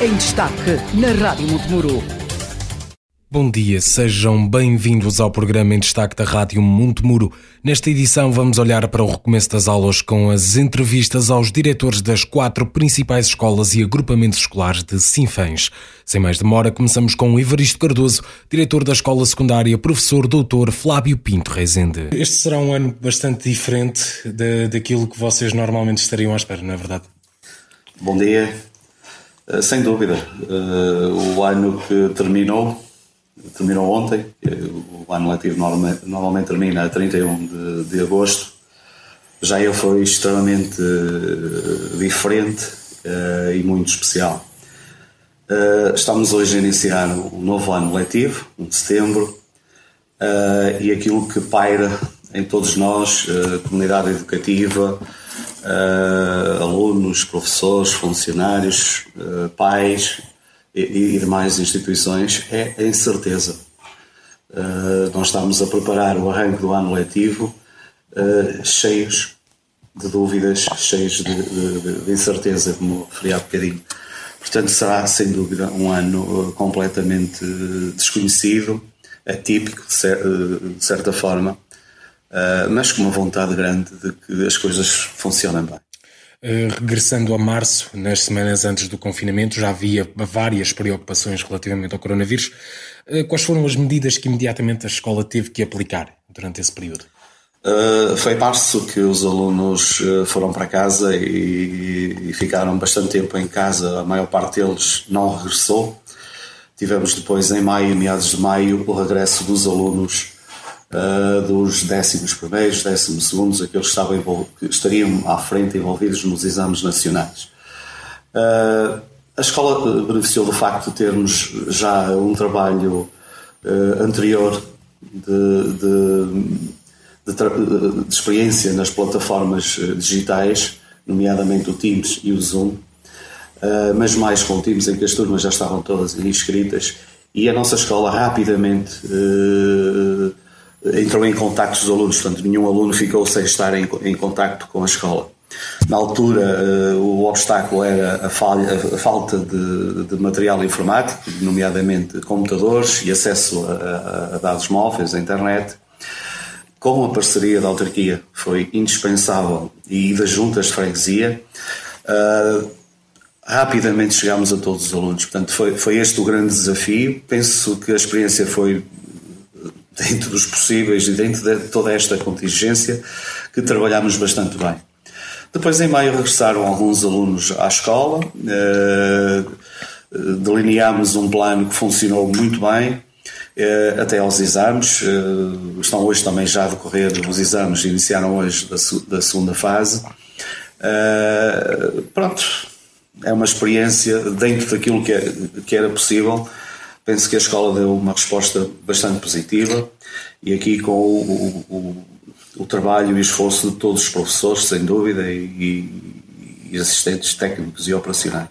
em destaque na Rádio Montemuro. Bom dia, sejam bem-vindos ao programa em destaque da Rádio Montemuro. Nesta edição vamos olhar para o recomeço das aulas com as entrevistas aos diretores das quatro principais escolas e agrupamentos escolares de Sinfãs. Sem mais demora, começamos com o Evaristo Cardoso, diretor da Escola Secundária, professor doutor Flávio Pinto Rezende. Este será um ano bastante diferente da, daquilo que vocês normalmente estariam à espera, não é verdade? Bom dia. Uh, sem dúvida. Uh, o ano que terminou terminou ontem, o ano letivo normalmente, termina a 31 de, de agosto, já ele foi extremamente uh, diferente e muito especial. Estamos hoje a iniciar um novo ano letivo, um de setembro, e aquilo que paira em todos nós, comunidade educativa, alunos, professores, funcionários, pais, e, e demais instituições é a incerteza. Uh, nós estamos a preparar o arranque do ano letivo uh, cheios de dúvidas, cheios de, de, de, incerteza, como referi há bocadinho. Portanto, será sem dúvida um ano uh, completamente desconhecido, atípico de certa forma, mas com uma vontade grande de que as coisas funcionem bem. Eh, regressando a março, nas semanas antes do confinamento, já havia várias preocupações relativamente ao coronavírus. Eh, quais foram as medidas que imediatamente a escola teve que aplicar durante esse período? Uh, foi em março que os alunos foram para casa e, e, ficaram bastante tempo em casa. A maior parte deles não regressou. Tivemos depois, em maio, meados de maio, o regresso dos alunos uh, dos décimos primeiros, décimos segundos, aqueles que, estavam que estariam à frente envolvidos nos exames nacionais. Uh, a escola beneficiou do facto de termos já um trabalho uh, anterior de, de, de, de, experiência nas plataformas digitais, nomeadamente o Teams e o Zoom, uh, mas mais com o Teams em que as turmas já estavam todas inscritas e a nossa escola rapidamente uh, entrou em contacto com os alunos, portanto, nenhum aluno ficou sem estar em, em contacto com a escola. Na altura, uh, o obstáculo era a, falha, a falta de, de, material informático, nomeadamente computadores e acesso a, a, dados móveis, a internet. Com a parceria da autarquia, foi indispensável, e das juntas de freguesia, uh, rapidamente chegámos a todos os alunos. Portanto, foi, foi este o grande desafio. Penso que a experiência foi dentro dos possíveis e dentro de toda esta contingência, que trabalhámos bastante bem. Depois, em maio, regressaram alguns alunos à escola, eh, delineámos um plano que funcionou muito bem, eh, até aos exames. Eh, estão hoje também já a decorrer os exames, iniciaram hoje da, segunda fase. Pronto, é uma experiência dentro daquilo que, é, que era possível penso que a escola deu uma resposta bastante positiva e aqui com o, o, o trabalho e esforço de todos os professores, sem dúvida, e, e assistentes técnicos e operacionais.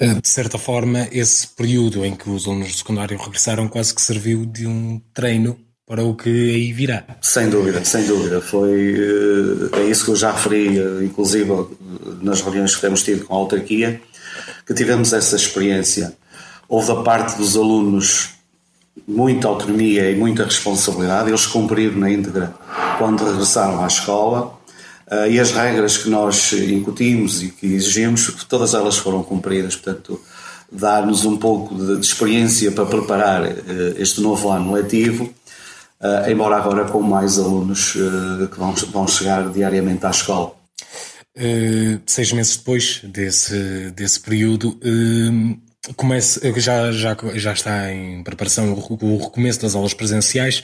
Eh, de certa forma, esse período em que os alunos do secundário regressaram quase que serviu de um treino para o que aí virá. Sem dúvida, sem dúvida. Foi, eh, é isso que eu já referi, eh, inclusive nas reuniões que temos tido com a autarquia, que tivemos essa experiência houve da parte dos alunos muita autonomia e muita responsabilidade, eles cumpriram na íntegra quando regressaram à escola. Uh, e as regras que nós incutimos e que exigimos, todas elas foram cumpridas, portanto, dar-nos um pouco de, experiência para preparar uh, este novo ano letivo, uh, embora agora com mais alunos que vão, vão chegar diariamente à escola. seis meses depois desse, desse período, comece, já, já, já está em preparação o recomeço das aulas presenciais.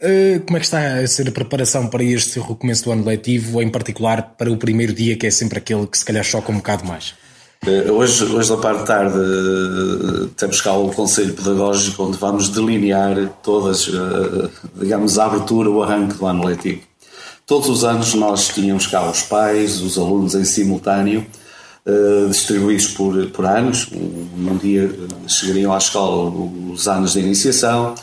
Eh, como é que está a ser a preparação para este recomeço do ano letivo, em particular para o primeiro dia, que é sempre aquele que se calhar choca um bocado mais? Eh, hoje, hoje da parte de tarde, eh, temos cá o Conselho Pedagógico, onde vamos delinear todas, digamos, a abertura, o arranque do ano letivo. Todos os anos nós tínhamos cá os pais, os alunos em simultâneo, uh, distribuídos por, por anos. Um, um dia eh, chegariam à escola os anos de iniciação,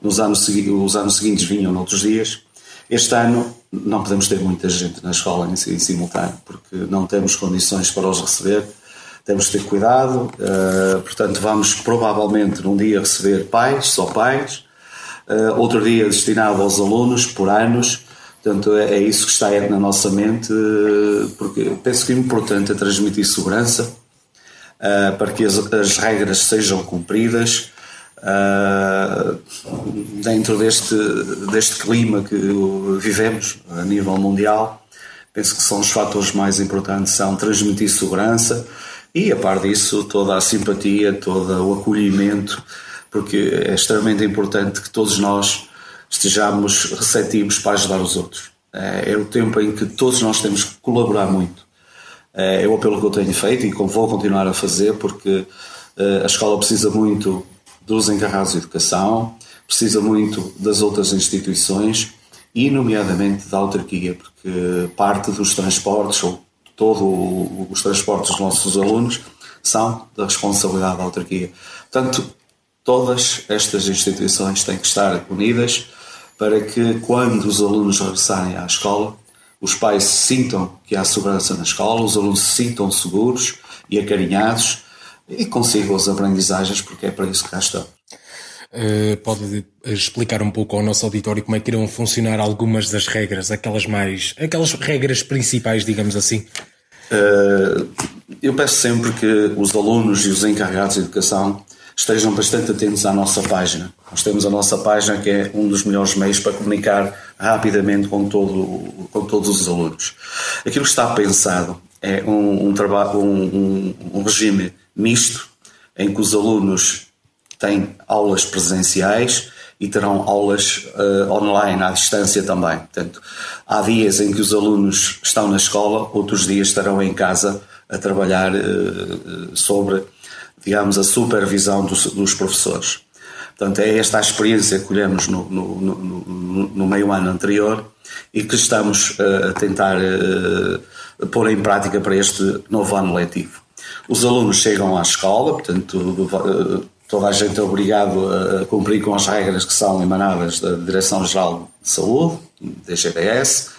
nos anos, os anos seguintes vinham noutros dias. Este ano não podemos ter muita gente na escola em, em simultâneo, porque não temos condições para os receber. temos de ter cuidado, uh, portanto, vamos provavelmente num dia receber pais, só pais, uh, outro dia destinado aos alunos por anos. Portanto, é, é isso que está na nossa mente, uh, porque penso que o importante é transmitir segurança para que as, as, regras sejam cumpridas dentro deste, deste clima que vivemos a nível mundial. Penso que são os fatores mais importantes, são transmitir segurança, e, a par disso, toda a simpatia, todo o acolhimento, porque é extremamente importante que todos nós estejamos receptivos para ajudar os outros. É, é o tempo em que todos nós temos que colaborar muito. É, é o apelo que eu tenho feito e vou continuar a fazer, porque é, a escola precisa muito dos encarregados de educação, precisa muito das outras instituições e, nomeadamente, da autarquia, porque parte dos transportes ou todos os transportes dos nossos alunos são da responsabilidade da autarquia. Portanto, todas estas instituições têm que estar unidas para que, quando os alunos regressarem à escola, os pais sintam que há segurança na escola, os alunos se sintam seguros e acarinhados e consigam as aprendizagens, porque é para isso que cá estão. Uh, pode explicar um pouco ao nosso auditório como é que irão funcionar algumas das regras, aquelas mais, aquelas regras principais, digamos assim? Uh, eu peço sempre que os alunos e os encarregados de educação estejam bastante atentos à nossa página. Nós temos a nossa página que é um dos melhores meios para comunicar rapidamente com, todo, com todos os alunos. Aquilo que está pensado é um, um trabalho, um, um, um regime misto em que os alunos têm aulas presenciais e terão aulas uh, online, à distância também. Portanto, há dias em que os alunos estão na escola, outros dias estarão em casa a trabalhar uh, sobre, digamos, a supervisão dos, dos, professores. Portanto, é esta a experiência que colhemos no, no, no, no meio ano anterior e que estamos uh, a tentar pôr em prática para este novo ano letivo. Os alunos chegam à escola, portanto, toda a gente é obrigado a cumprir com as regras que são emanadas da Direção-Geral de Saúde, DGDS.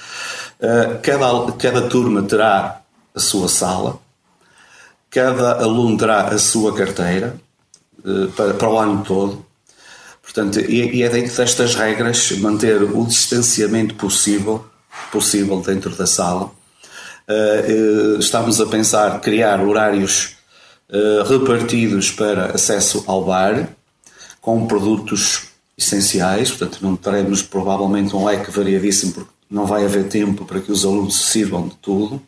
Cada, cada turma terá a sua sala, cada aluno terá a sua carteira eh, para, para o ano todo. Portanto, e, é dentro destas regras manter o distanciamento possível, possível dentro da sala. Eh, estamos a pensar criar horários eh, repartidos para acesso ao bar, com produtos essenciais, portanto não teremos provavelmente um leque variadíssimo porque não vai haver tempo para que os alunos se sirvam de tudo.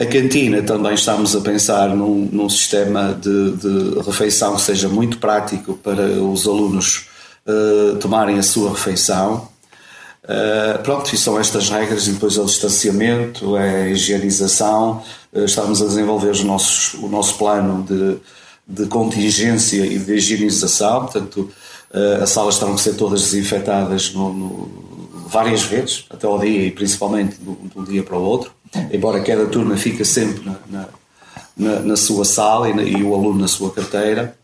A cantina também estamos a pensar num, num sistema de, de, refeição que seja muito prático para os alunos uh, tomarem a sua refeição. Uh, pronto, e são estas regras, e depois o distanciamento, a higienização, uh, estamos a desenvolver os nossos, o nosso plano de, de contingência e de higienização, portanto, as salas terão que ser todas desinfetadas no, no, várias vezes, até ao dia e principalmente de um dia para o outro, embora cada turma fique sempre na, na, na sua sala e, na, e, o aluno na sua carteira,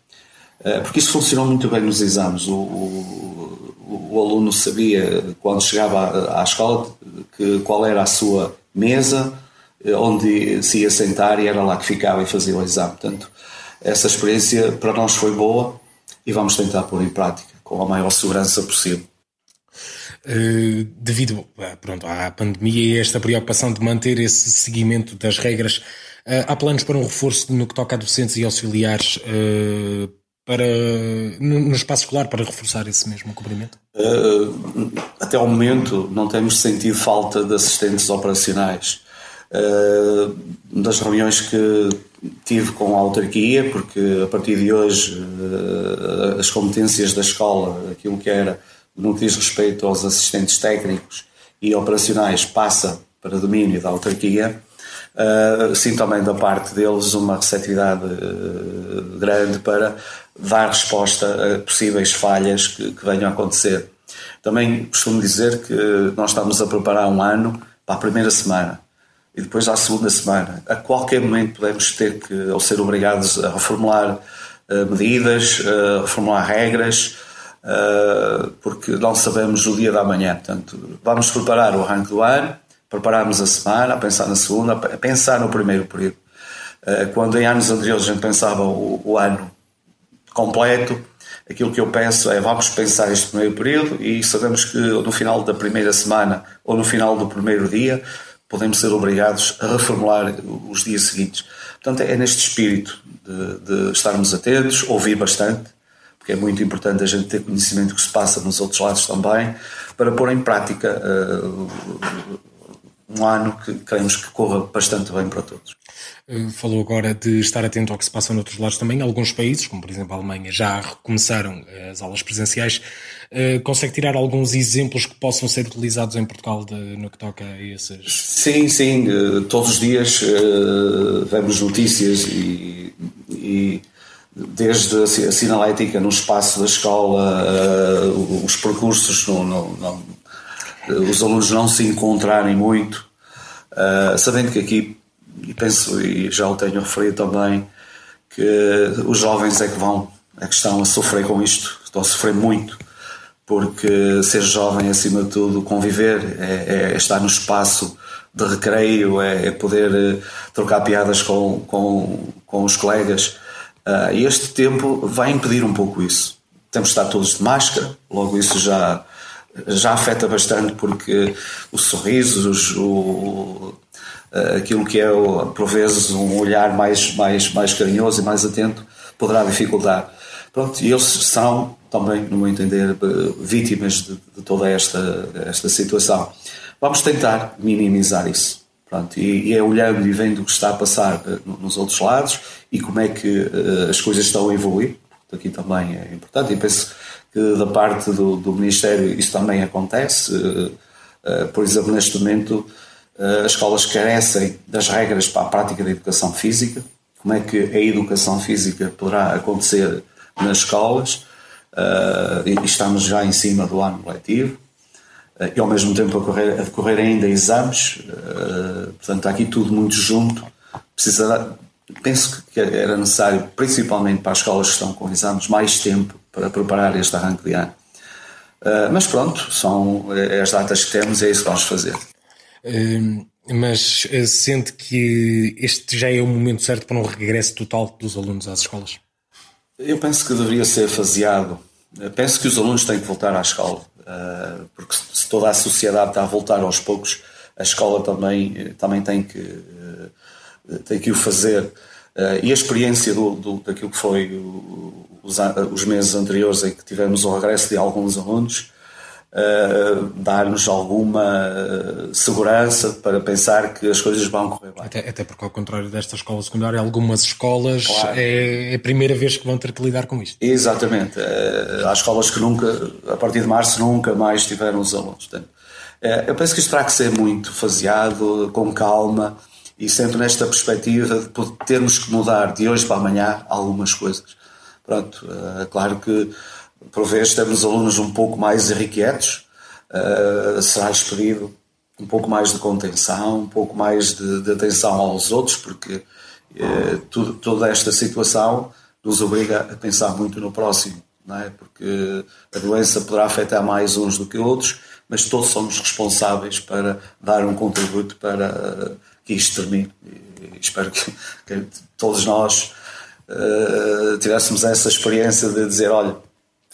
porque isso funcionou muito bem nos exames. O, o, o aluno sabia, quando chegava à escola, que, qual era a sua mesa, eh, onde se ia sentar e era lá que ficava e fazia o exame. Portanto, essa experiência para nós foi boa e vamos tentar pôr em prática com a maior segurança possível. Uh, devido pronto, à pandemia e esta preocupação de manter esse seguimento das regras, uh, há planos para um reforço no que toca a docentes e auxiliares uh, para, no, no, espaço escolar para reforçar esse mesmo cobrimento? Uh, até ao momento não temos sentido falta de assistentes operacionais. Uh, das reuniões que tive com a autarquia, porque a partir de hoje uh, as competências da escola, aquilo que era no que diz respeito aos assistentes técnicos e operacionais, passa para domínio da autarquia. Uh, também da parte deles uma receptividade uh, grande para dar resposta a possíveis falhas que, que venham a acontecer. Também costumo dizer que nós estamos a preparar um ano para a primeira semana e depois à segunda semana. A qualquer momento podemos ter que, ou ser obrigados a reformular uh, medidas, uh, reformular regras, porque não sabemos o dia da manhã. Portanto, vamos preparar o arranque do ano, prepararmos a semana, a pensar na segunda, a pensar no primeiro período. Quando em anos anteriores a gente pensava o, o ano completo, aquilo que eu peço é vamos pensar este primeiro período e sabemos que no final da primeira semana ou no final do primeiro dia podemos ser obrigados a reformular os dias seguintes. Portanto, é neste espírito de, de estarmos atentos, ouvir bastante, porque é muito importante a gente ter conhecimento do que se passa nos outros lados também, para pôr em prática uh, um ano que queremos que corra bastante bem para todos. Eh, falou agora de estar atento ao que se passa noutros lados também. Alguns países, como por exemplo a Alemanha, já recomeçaram eh, as aulas presenciais. Consegue tirar alguns exemplos que possam ser utilizados em Portugal de, no que toca a esses? Sim, sim. Todos os dias vemos notícias e, e desde a sinalética no espaço da escola, os percursos, no, no, no, os alunos não se encontrarem muito, sabendo que aqui e penso, e já o tenho referido também, que os jovens é que vão, é que estão a sofrer com isto, estão a sofrer muito, porque ser jovem, acima de tudo, conviver, é, é estar no espaço de recreio, é, é poder eh, trocar piadas com, com, com os colegas. Uh, este tempo vai impedir um pouco isso. Temos de estar todos de máscara, logo isso já, já afeta bastante, porque os sorrisos, o, uh, aquilo que é, por vezes, um olhar mais, mais, mais carinhoso e mais atento, poderá dificultar. Pronto, e eles são também, no meu entender, eh, vítimas de, de toda esta, esta situação. Vamos tentar minimizar isso. Pronto, e, e, é olhando e vendo o que está a passar uh, nos outros lados e como é que uh, as coisas estão a evoluir. Aqui também é importante e penso que da parte do, do Ministério isso também acontece. Uh, por exemplo, neste momento as escolas carecem das regras para a prática da educação física, como é que a educação física poderá acontecer nas escolas, e estamos já em cima do ano letivo, e ao mesmo tempo a, correr, a decorrer ainda exames, uh, portanto está aqui tudo muito junto, precisa, penso que era necessário, principalmente para as escolas que estão com exames, mais tempo para preparar este arranque de ano. mas pronto, são as datas que temos e é isso que vamos fazer mas eh, sente que este já é o momento certo para um regresso total dos alunos às escolas? Eu penso que deveria ser faseado. Penso que os alunos têm que voltar à escola, porque se toda a sociedade está a voltar aos poucos, a escola também, também tem, que, eh, tem que o fazer. Ah, e a experiência do, do, daquilo que foi os, os meses anteriores em que tivemos o regresso de alguns alunos, uh, dar-nos alguma uh, segurança para pensar que as coisas vão correr bem. Até, até porque, ao contrário desta escola secundária, algumas escolas claro. é, é, a primeira vez que vão ter que lidar com isto. Exatamente. Uh, há escolas que nunca, a partir de março, nunca mais tiveram os alunos. Portanto, eu penso que isto terá que ser muito faseado, com calma e sempre nesta perspectiva de termos que mudar de hoje para amanhã algumas coisas. Pronto, claro que por vezes temos alunos um pouco mais irrequietos, uh, será expedido um pouco mais de contenção, um pouco mais de, de atenção aos outros, porque uh, tudo, toda esta situação nos obriga a pensar muito no próximo, não é? porque a doença poderá afetar mais uns do que outros, mas todos somos responsáveis para dar um contributo para que isto termine. E espero que, que todos nós uh, tivéssemos essa experiência de dizer: olha,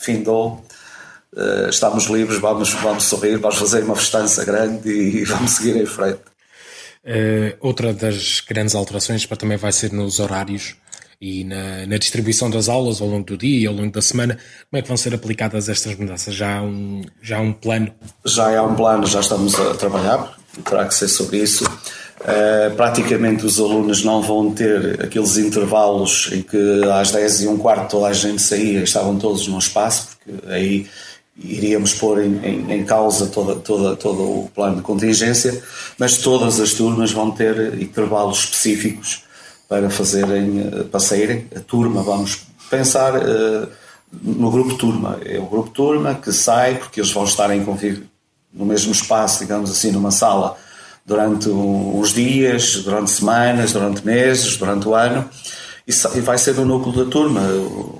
findou, uh, estamos livres, vamos, vamos sorrir, vamos fazer uma festança grande e vamos seguir em frente. Uh, outra das grandes alterações também vai ser nos horários e na, na, distribuição das aulas ao longo do dia, ao longo da semana. Como é que vão ser aplicadas estas mudanças? Já há um, já há um plano? Já há um plano, já estamos a trabalhar, terá que ser sobre isso. Uh, praticamente os alunos não vão ter aqueles intervalos em que às 10 e um quarto toda a gente saía, estavam todos num espaço, porque aí iríamos pôr em, em, em, causa toda, toda, todo o plano de contingência, mas todas as turmas vão ter intervalos específicos para fazerem, eh, para saírem. A turma, vamos pensar uh, no grupo turma. É o grupo turma que sai, porque eles vão estar em no mesmo espaço, digamos assim, numa sala durante uns dias, durante semanas, durante meses, durante o ano, e vai ser o núcleo da turma.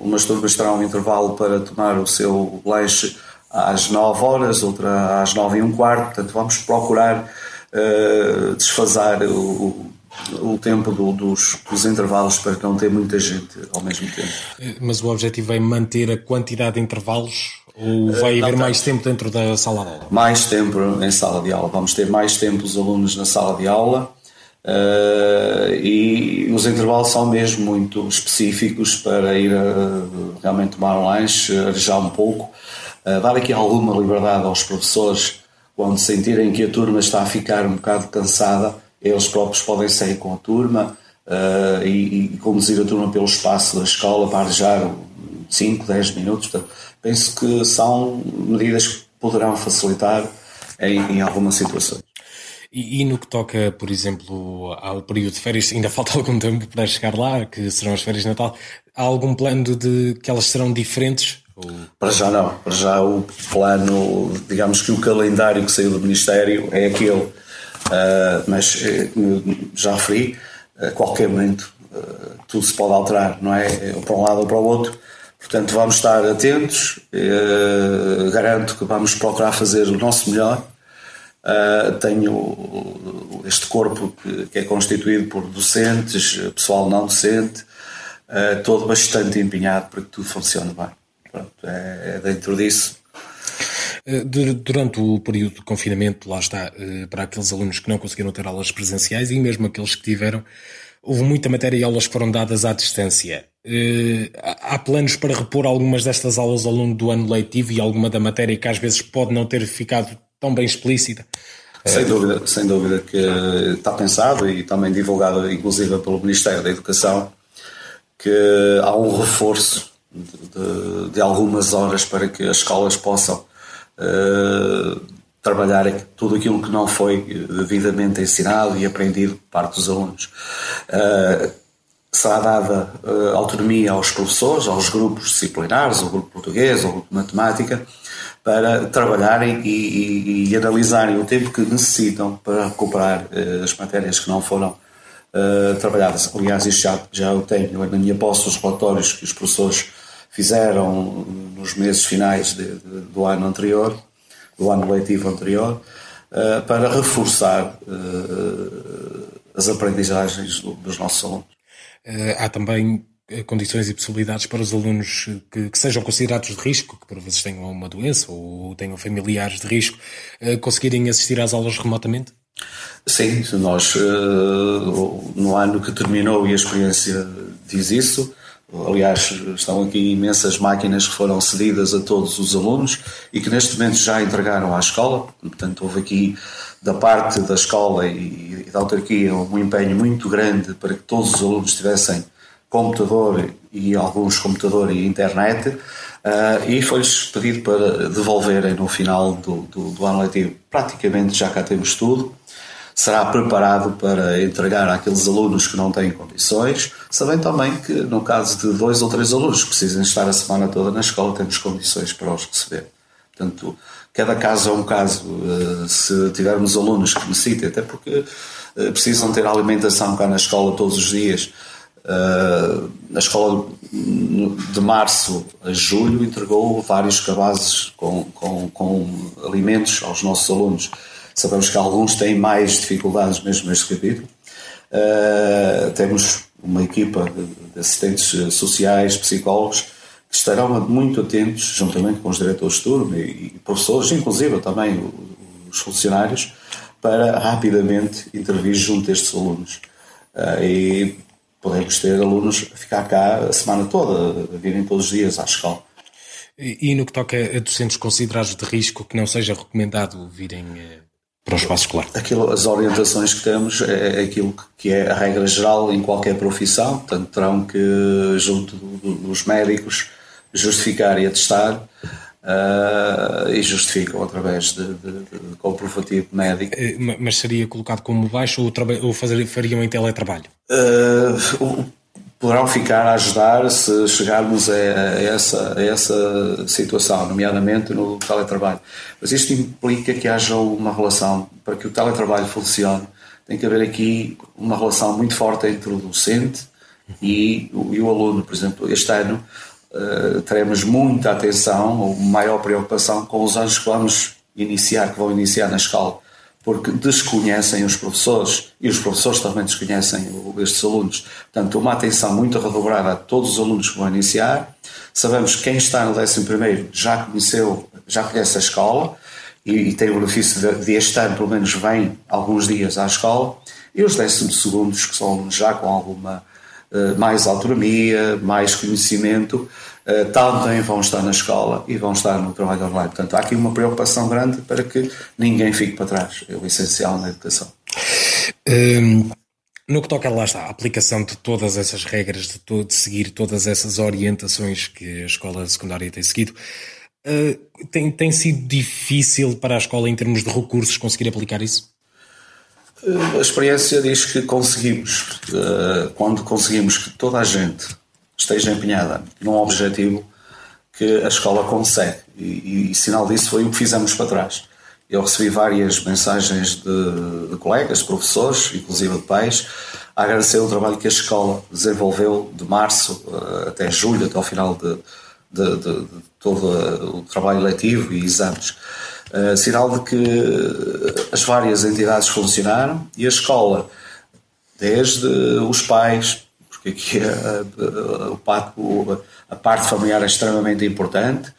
Umas turmas terão um intervalo para tomar o seu lanche às 9 horas, outra às 9 e um quarto, portanto vamos procurar uh, o, o tempo do, dos, dos, intervalos para não ter muita gente ao mesmo tempo. Mas o objetivo é manter a quantidade de intervalos ou vai haver mais tempo dentro da sala de aula? Mais tempo em sala de aula. Vamos ter mais tempo os alunos na sala de aula. Uh, e os intervalos são mesmo muito específicos para ir a, realmente tomar um lanche, arejar um pouco, uh, dar aqui alguma liberdade aos professores quando sentirem que a turma está a ficar um bocado cansada, eles próprios podem sair com a turma uh, e, e, conduzir a turma pelo espaço da escola para arejar 5, 10 minutos. Portanto, penso que são medidas que poderão facilitar em, em algumas situações. E, e, no que toca, por exemplo, ao período de férias, ainda falta algum tempo para chegar lá, que serão as férias de Natal. Há algum plano de que elas serão diferentes? Ou... Para já não. Para já o plano, digamos que o calendário que saiu do Ministério é aquele. Uh, mas, eh, já referi, a qualquer momento uh, tudo se pode alterar, não é? Para um lado ou para o outro. Portanto, vamos estar atentos. Uh, garanto que vamos procurar fazer o nosso melhor Uh, tenho este corpo que, que, é constituído por docentes, pessoal não docente, uh, todo bastante empenhado para que tudo funcione bem. Pronto, é, é dentro disso. Durante o período de confinamento, lá está, para aqueles alunos que não conseguiram ter aulas presenciais e mesmo aqueles que tiveram, houve muita matéria e aulas que foram dadas à distância. Há planos para repor algumas destas aulas ao longo do ano letivo e alguma da matéria que às vezes pode não ter ficado tão bem explícita. Sem dúvida, sem dúvida que está pensado e também divulgado, inclusive pelo Ministério da Educação, que há um reforço de, de, de algumas horas para que as escolas possam uh, trabalhar tudo aquilo que não foi devidamente ensinado e aprendido por parte dos alunos. Uh, será dada uh, autonomia aos professores, aos grupos disciplinares, ao grupo português, ao grupo de matemática, para trabalharem e, e, e, analisarem o tempo que necessitam para recuperar uh, as matérias que não foram trabalhadas. Aliás, isto já, já eu tenho na minha posse os relatórios que os professores fizeram nos meses finais de, de, do ano anterior, do ano letivo anterior, uh, para reforçar as aprendizagens do, dos nossos alunos. há também eh, condições e possibilidades para os alunos que, que, sejam considerados de risco, que por vezes tenham uma doença ou tenham familiares de risco, eh, conseguirem assistir às aulas remotamente? Sim, nós eh, no ano que terminou e a experiência diz isso. Aliás, estão aqui imensas máquinas que foram cedidas a todos os alunos e que neste momento já entregaram à escola. Portanto, houve aqui da parte da escola e da autarquia um empenho muito grande para que todos os alunos tivessem computador e alguns computador e internet, uh, e foi-lhes pedido para devolverem no final do, do, do, ano letivo. Praticamente já cá temos tudo. Será preparado para entregar àqueles alunos que não têm condições, sabendo também que, no caso de dois ou três alunos que precisem estar a semana toda na escola, temos condições para os receber. Portanto, cada caso é um caso. Uh, se tivermos alunos que necessitem, até porque uh, precisam ter alimentação cá na escola todos os dias, Uh, a escola de março a julho entregou vários cabazes com, com, com, alimentos aos nossos alunos. Sabemos que alguns têm mais dificuldades mesmo neste capítulo. Uh, temos uma equipa de, assistentes sociais, psicólogos, que estarão muito atentos, juntamente com os diretores de turma e, professores, inclusive também os funcionários, para rapidamente intervir junto a estes alunos. Uh, e podemos ter alunos a ficar cá a semana toda, a virem todos os dias à escola. E, e no que toca a docentes considerados de risco, que não seja recomendado virem eh, para o espaço escolar? Aquilo, as orientações que temos é, é aquilo que é a regra geral em qualquer profissão, portanto terão que, junto dos médicos, justificar e atestar uh, e justificam através de, de, de, comprovativo médico. Eh, mas seria colocado como baixo ou, ou fazer, fariam em teletrabalho? Uh, poderão ficar a ajudar se chegarmos a, essa, a essa situação, nomeadamente no teletrabalho. Mas isto implica que haja uma relação, para que o teletrabalho funcione, tem que haver aqui uma relação muito forte entre o docente e, e o aluno. Por exemplo, este ano uh, teremos muita atenção ou maior preocupação com os anos que vamos iniciar, que vão iniciar na escola. Porque desconhecem os professores e os professores também desconhecem estes alunos. Portanto, uma atenção muito redobrada a todos os alunos que vão iniciar. Sabemos que quem está no 11 já conheceu, já conhece a escola e, e tem o benefício de, de, este ano, pelo menos, vem alguns dias à escola. E os 12 que são já com alguma uh, mais autonomia, mais conhecimento, também vão estar na escola e vão estar no trabalho online. Portanto, há aqui uma preocupação grande para que ninguém fique para trás. É o essencial na educação. Um, no que toca, lá está, a aplicação de todas essas regras, de, to de seguir todas essas orientações que a escola secundária tem seguido, uh, tem, tem sido difícil para a escola, em termos de recursos, conseguir aplicar isso? Uh, a experiência diz que conseguimos. Quando conseguimos que toda a gente esteja empenhada num objetivo que a escola consegue. E, e, e sinal disso foi o que fizemos para trás. Eu recebi várias mensagens de, de colegas, professores, inclusive de pais, a agradecer o trabalho que a escola desenvolveu de março até julho, até ao final de, de, de, todo o trabalho letivo e exames. Uh, sinal de que as várias entidades funcionaram e a escola, desde os pais, porque aqui a, a, a, parte familiar é extremamente importante,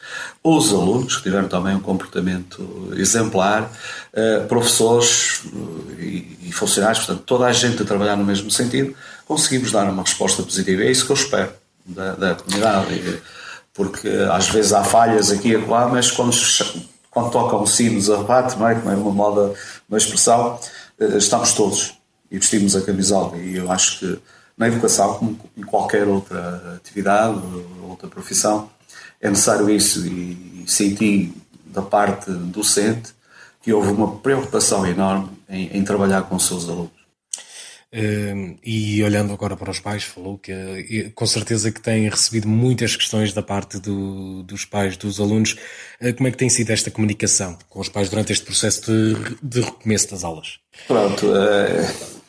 os alunos, que tiveram também um comportamento exemplar, uh, professores e, e funcionários, portanto, toda a gente a trabalhar no mesmo sentido, conseguimos dar uma resposta positiva. É isso que eu espero da, da comunidade porque às vezes há falhas aqui e acolá, mas quando, quando tocam sinos a rebate, não é? como é uma moda, uma expressão, eh, estamos todos e vestimos a camisola. E eu acho que na educação, como em qualquer outra atividade, outra profissão, é necessário isso. E senti da parte docente que houve uma preocupação enorme em, em trabalhar com os seus alunos. Uh, e olhando agora para os pais, falou que com certeza que tem recebido muitas questões da parte do, dos pais, dos alunos. Uh, como é que tem sido esta comunicação com os pais durante este processo de, de recomeço das aulas? Pronto, uh,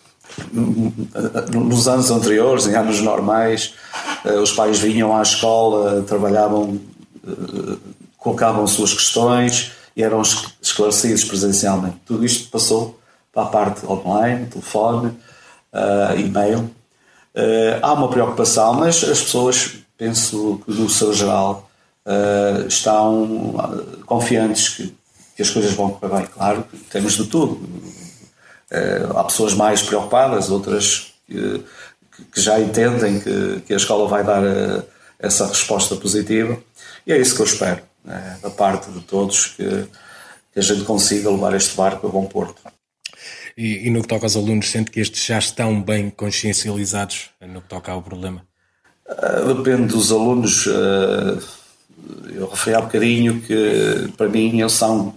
nos anos anteriores, em anos normais, eh, os pais vinham à escola, trabalhavam, colocavam suas questões e eram esclarecidos presencialmente. Tudo isto passou para a parte online, telefone uh, e-mail. Há uma preocupação, mas as pessoas, penso que no seu geral, estão confiantes que, que, as coisas vão correr bem. Claro, temos de tudo. Há pessoas mais preocupadas, outras que, que já entendem que, que, a escola vai dar essa resposta positiva. E é isso que eu espero, né, da parte de todos, que, que a gente consiga levar este barco a bom porto. E, e, no que toca aos alunos, sente que estes já estão bem consciencializados no que toca ao problema? Uh, depende dos alunos. Eu referi há bocadinho que, para mim, eles são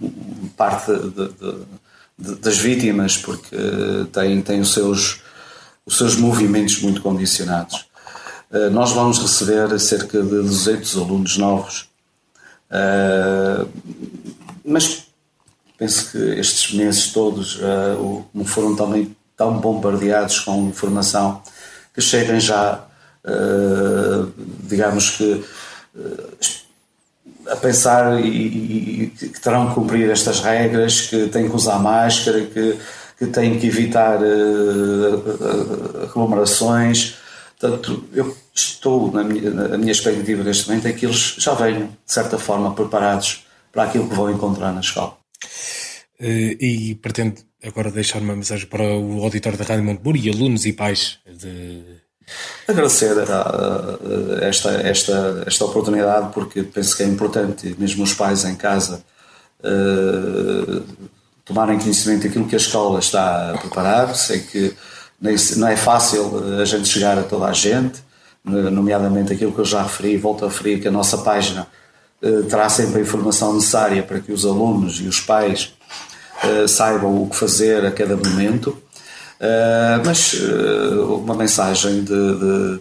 parte de, de, de, das vítimas, porque têm, têm os, seus, os seus movimentos muito condicionados. Uh, nós vamos receber cerca de 200 alunos novos. mas penso que estes meses todos não foram também tão bombardeados com informação que cheguem já, digamos que, a pensar e, e, que terão que cumprir estas regras, que têm que usar máscara, que, que têm que evitar aglomerações. Portanto, eu estou, na minha, na minha expectativa neste momento, é que eles já venham, de certa forma, preparados para aquilo que vão encontrar na escola. Uh, e pretendo agora deixar uma mensagem para o auditório da Rádio Monteburo e alunos e pais de... Agradecer esta, esta, esta oportunidade porque penso que é importante, mesmo os pais em casa, uh, tomarem conhecimento daquilo que a escola está a preparar. Sei que não é fácil a gente chegar a toda a gente, nomeadamente aquilo que eu já referi, volto a referir que a nossa página uh, terá sempre a informação necessária para que os alunos e os pais saibam o que fazer a cada momento, mas uh, uma mensagem de, de,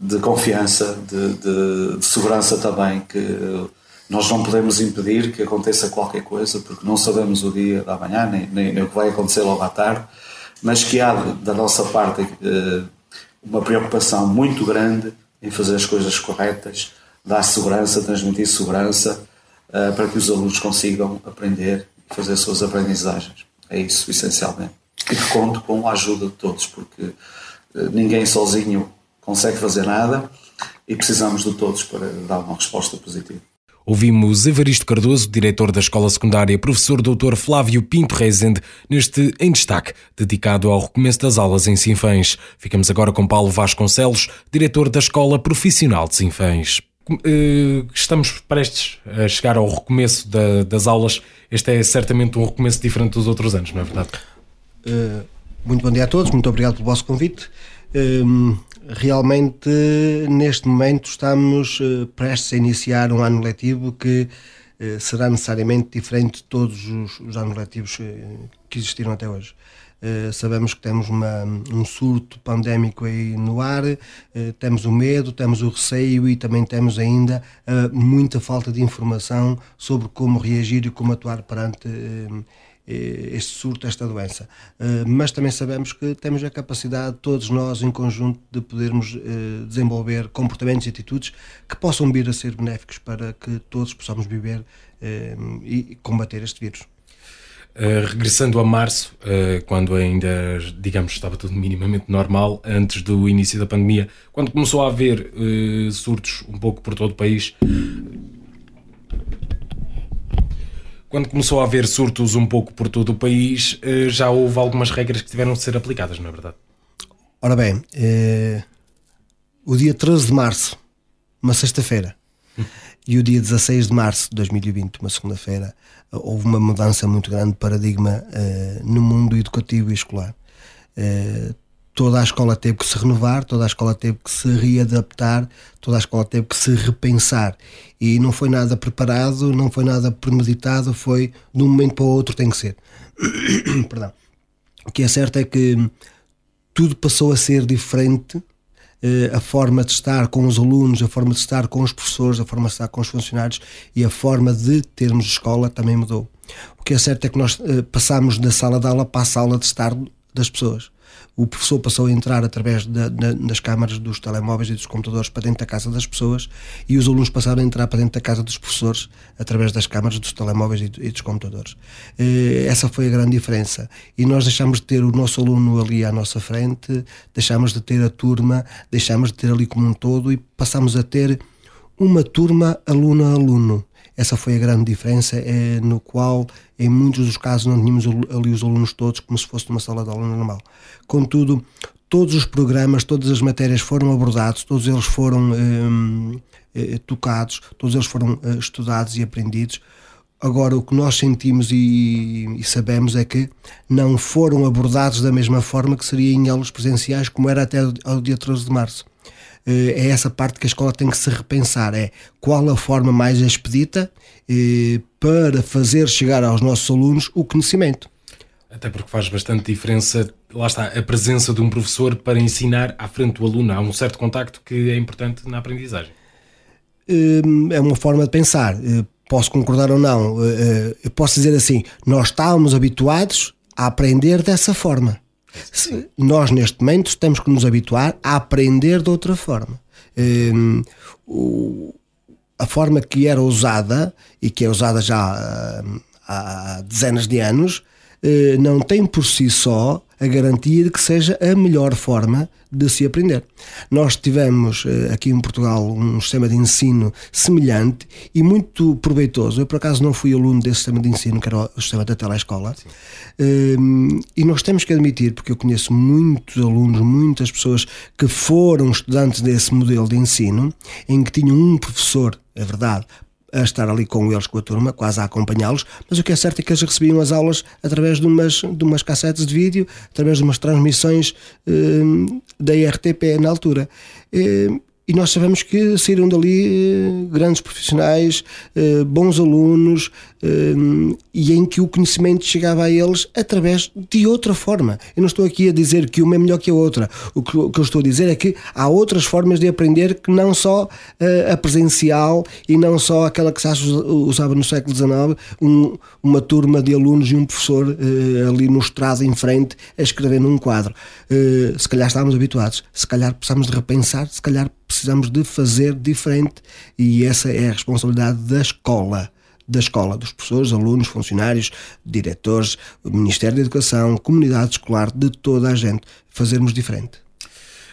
de confiança, de, de, segurança também, que nós não podemos impedir que aconteça qualquer coisa, porque não sabemos o dia da manhã, nem, nem, nem o que vai acontecer logo à tarde, mas que há da nossa parte uma preocupação muito grande em fazer as coisas corretas, dar segurança, transmitir segurança, para que os alunos consigam aprender fazer as suas aprendizagens. É isso, essencialmente. Que conto com a ajuda de todos, porque eh, ninguém sozinho consegue fazer nada e precisamos de todos para dar uma resposta positiva. Ouvimos Evaristo Cardoso, diretor da Escola Secundária, professor Dr. Flávio Pinto Rezende, neste Em Destaque, dedicado ao recomeço das aulas em Sinfãs. Ficamos agora com Paulo Vasconcelos, diretor da Escola Profissional de Sinfãs. Eh, estamos prestes a chegar ao recomeço da, das aulas. Este é certamente um recomeço diferente dos outros anos, não é verdade? Uh, muito bom dia a todos, muito obrigado pelo vosso convite. Uh, realmente, neste momento, estamos uh, prestes a iniciar um ano letivo que será necessariamente diferente de todos os, os anos letivos que existiram até hoje. Uh, sabemos que temos uma, um surto pandémico aí no ar, uh, temos o medo, temos o receio e também temos ainda uh, muita falta de informação sobre como reagir e como atuar perante este surto, esta doença. Mas também sabemos que temos a capacidade, todos nós em conjunto, de podermos desenvolver comportamentos e atitudes que possam vir a ser benéficos para que todos possamos viver e combater este vírus. Uh, regressando a março, uh, quando ainda, digamos, estava tudo minimamente normal, antes do início da pandemia, quando começou a haver uh, surtos um pouco por todo o país, quando começou a haver surtos um pouco por todo o país, já houve algumas regras que tiveram de ser aplicadas, não é verdade? Ora bem, o dia 13 de março, uma sexta-feira, e o dia 16 de março de 2020, uma segunda-feira, houve uma mudança muito grande de paradigma uh, no mundo educativo e escolar. Toda a escola teve que se renovar, toda a escola teve que se readaptar, toda a escola teve que se repensar. E não foi nada preparado, não foi nada premeditado, foi de um momento para o outro tem que ser. Perdão. O que é certo é que tudo passou a ser diferente eh, a forma de estar com os alunos, a forma de estar com os professores, a forma de estar com os funcionários e a forma de termos escola também mudou. O que é certo é que nós eh, passamos da sala de aula para a sala de estar das pessoas o professor passou a entrar através da, da, das câmaras dos telemóveis e dos computadores para dentro da casa das pessoas e os alunos passaram a entrar para dentro da casa dos professores através das câmaras dos telemóveis e, e dos computadores. Eh, essa foi a grande diferença. E nós deixamos de ter o nosso aluno ali à nossa frente, deixamos de ter a turma, deixamos de ter ali como um todo e passamos a ter uma turma aluno a aluno. Essa foi a grande diferença, é, no qual, em muitos dos casos, não tínhamos ali os alunos todos como se fosse uma sala de aula normal. Contudo, todos os programas, todas as matérias foram abordados, todos eles foram hum, eh, tocados, todos eles foram eh, estudados e aprendidos. Agora, o que nós sentimos e, e, sabemos é que não foram abordados da mesma forma que seria em aulas presenciais, como era até ao dia 13 de março. Eh, é essa parte que a escola tem que se repensar: é qual a forma mais expedita eh, para fazer chegar aos nossos alunos o conhecimento. Até porque faz bastante diferença, lá está, a presença de um professor para ensinar à frente do aluno. Há um certo contacto que é importante na aprendizagem. Eh, é uma forma de pensar. Posso concordar ou não. Eu posso dizer assim: nós estávamos habituados a aprender dessa forma. Nós, neste momento, temos que nos habituar a aprender de outra forma. Um, o, a forma que era usada, e que é usada já uh, há dezenas de anos, uh, não tem por si só a garantia de que seja a melhor forma de se aprender. Nós tivemos eh, aqui em Portugal um sistema de ensino semelhante e muito proveitoso. Eu, por acaso, não fui aluno desse sistema de ensino, que era o sistema da telescola. Ehm, e nós temos que admitir, porque eu conheço muitos alunos, muitas pessoas que foram estudantes desse modelo de ensino, em que tinham um professor, é verdade, a estar ali com eles, com a turma, quase a acompanhá-los, mas o que é certo é que eles recebiam as aulas através de umas, de umas cassetes de vídeo, através de umas transmissões eh, da IRTP na altura. E nós sabemos que saíram dali eh, grandes profissionais, eh, bons alunos, e em que o conhecimento chegava a eles através de outra forma. Eu não estou aqui a dizer que uma é melhor que a outra. O que, eu estou a dizer é que há outras formas de aprender que não só a presencial e não só aquela que se usava no século XIX, um, uma turma de alunos e um professor ali no estrado em frente a escrever num quadro. Se calhar estávamos habituados, se calhar precisamos de repensar, se calhar precisamos de fazer diferente e essa é a responsabilidade da escola, da escola, dos professores, alunos, funcionários, diretores, Ministério da Educação, comunidade escolar, de toda a gente, fazermos diferente.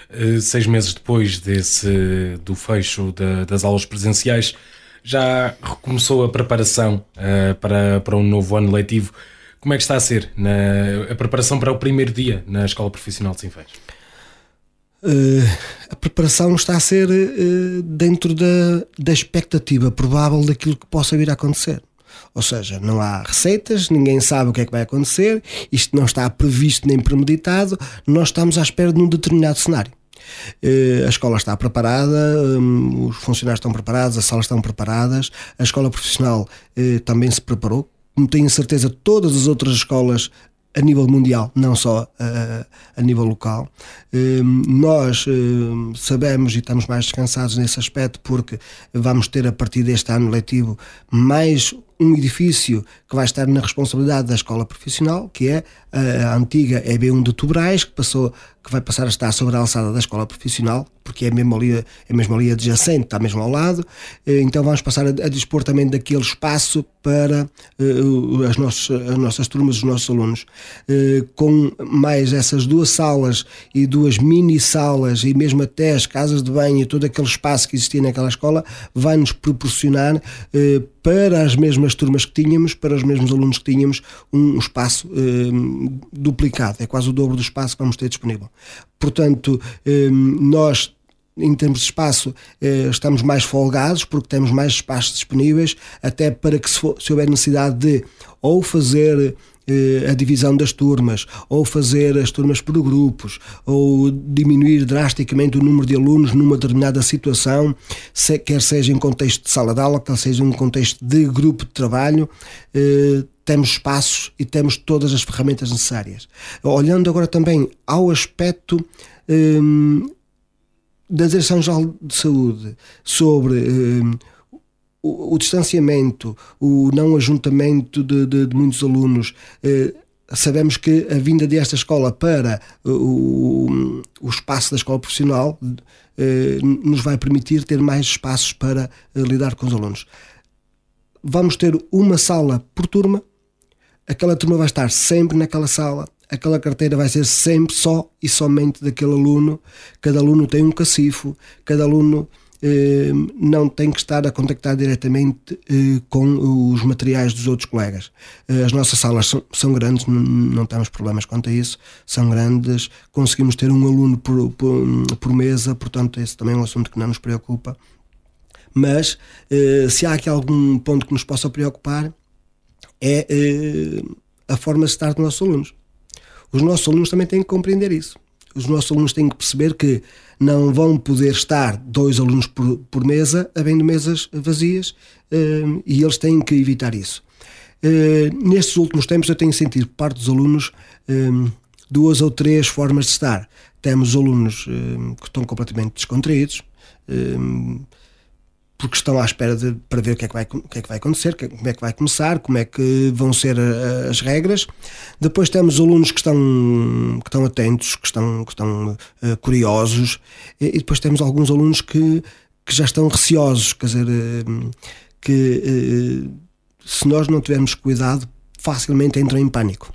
Eh, seis meses depois desse, do fecho das aulas presenciais, já recomeçou a preparação uh, para, para um novo ano letivo. Como é que está a ser na, a preparação para o primeiro dia na Escola Profissional de Sinfãs? Uh, a preparação está a ser uh, dentro da, da expectativa provável daquilo que possa vir a acontecer. Ou seja, não há receitas, ninguém sabe o que é que vai acontecer, isto não está previsto nem premeditado, nós estamos à espera de um determinado cenário. Uh, a escola está preparada, um, os funcionários estão preparados, as salas estão preparadas, a escola profissional também se preparou. Como tenho certeza, todas as outras escolas a nível mundial, não só uh, a nível local. Uh, nós uh, sabemos e estamos mais descansados nesse aspecto porque vamos ter a partir deste ano letivo mais um edifício que vai estar na responsabilidade da escola profissional, que é a antiga EB1 de Tubrais, que passou que vai passar a estar sobre a alçada da escola profissional, porque é mesmo ali, é mesmo ali adjacente, está mesmo ao lado. Eh, então vamos passar a, a dispor também daquele espaço para uh, as, nossas, as nossas turmas, os nossos alunos. Uh, com mais essas duas salas e duas mini salas e mesmo até as casas de banho e todo aquele espaço que existia naquela escola, vai nos proporcionar uh, para as mesmas turmas que tínhamos, para os mesmos alunos que tínhamos, um espaço duplicado. É quase o dobro do espaço que vamos ter disponível. Portanto, nós em termos de espaço, eh, estamos mais folgados porque temos mais espaços disponíveis, até para que, se, for, se houver necessidade de ou fazer eh, a divisão das turmas, ou fazer as turmas por grupos, ou diminuir drasticamente o número de alunos numa determinada situação, quer seja em contexto de sala de aula, quer seja em contexto de grupo de trabalho, eh, temos espaços e temos todas as ferramentas necessárias. Olhando agora também ao aspecto hum, da Direção-Geral de Saúde sobre hum, o, o, distanciamento, o não ajuntamento de, de, de muitos alunos. Eh, sabemos que a vinda desta escola para o, o espaço da escola profissional eh, nos vai permitir ter mais espaços para eh, lidar com os alunos. Vamos ter uma sala por turma, aquela turma vai estar sempre naquela sala, aquela carteira vai ser sempre só e somente daquele aluno. Cada aluno tem um cacifo, cada aluno eh, não tem que estar a contactar diretamente eh, com os materiais dos outros colegas. Eh, as nossas salas são, são grandes, não, temos problemas quanto a isso, são grandes, conseguimos ter um aluno por, por, por mesa, portanto, esse também é um assunto que não nos preocupa. Mas se há aqui algum ponto que nos possa preocupar, é a forma de estar dos nossos alunos. Os nossos alunos também têm que compreender isso. Os nossos alunos têm que perceber que não vão poder estar dois alunos por, por mesa, havendo mesas vazias, eh, e eles têm que evitar isso. Eh, nestes últimos tempos, eu tenho sentido por parte dos alunos duas ou três formas de estar. Temos alunos que estão completamente descontraídos, porque estão à espera de, para ver o que, é que vai, o que é que vai acontecer, como é que vai começar, como é que vão ser eh, as regras. Depois temos alunos que estão, que estão atentos, que estão, que estão uh, curiosos, e, depois temos alguns alunos que, que já estão receosos, quer dizer, uh, que uh, se nós não tivermos cuidado, facilmente entram em pânico.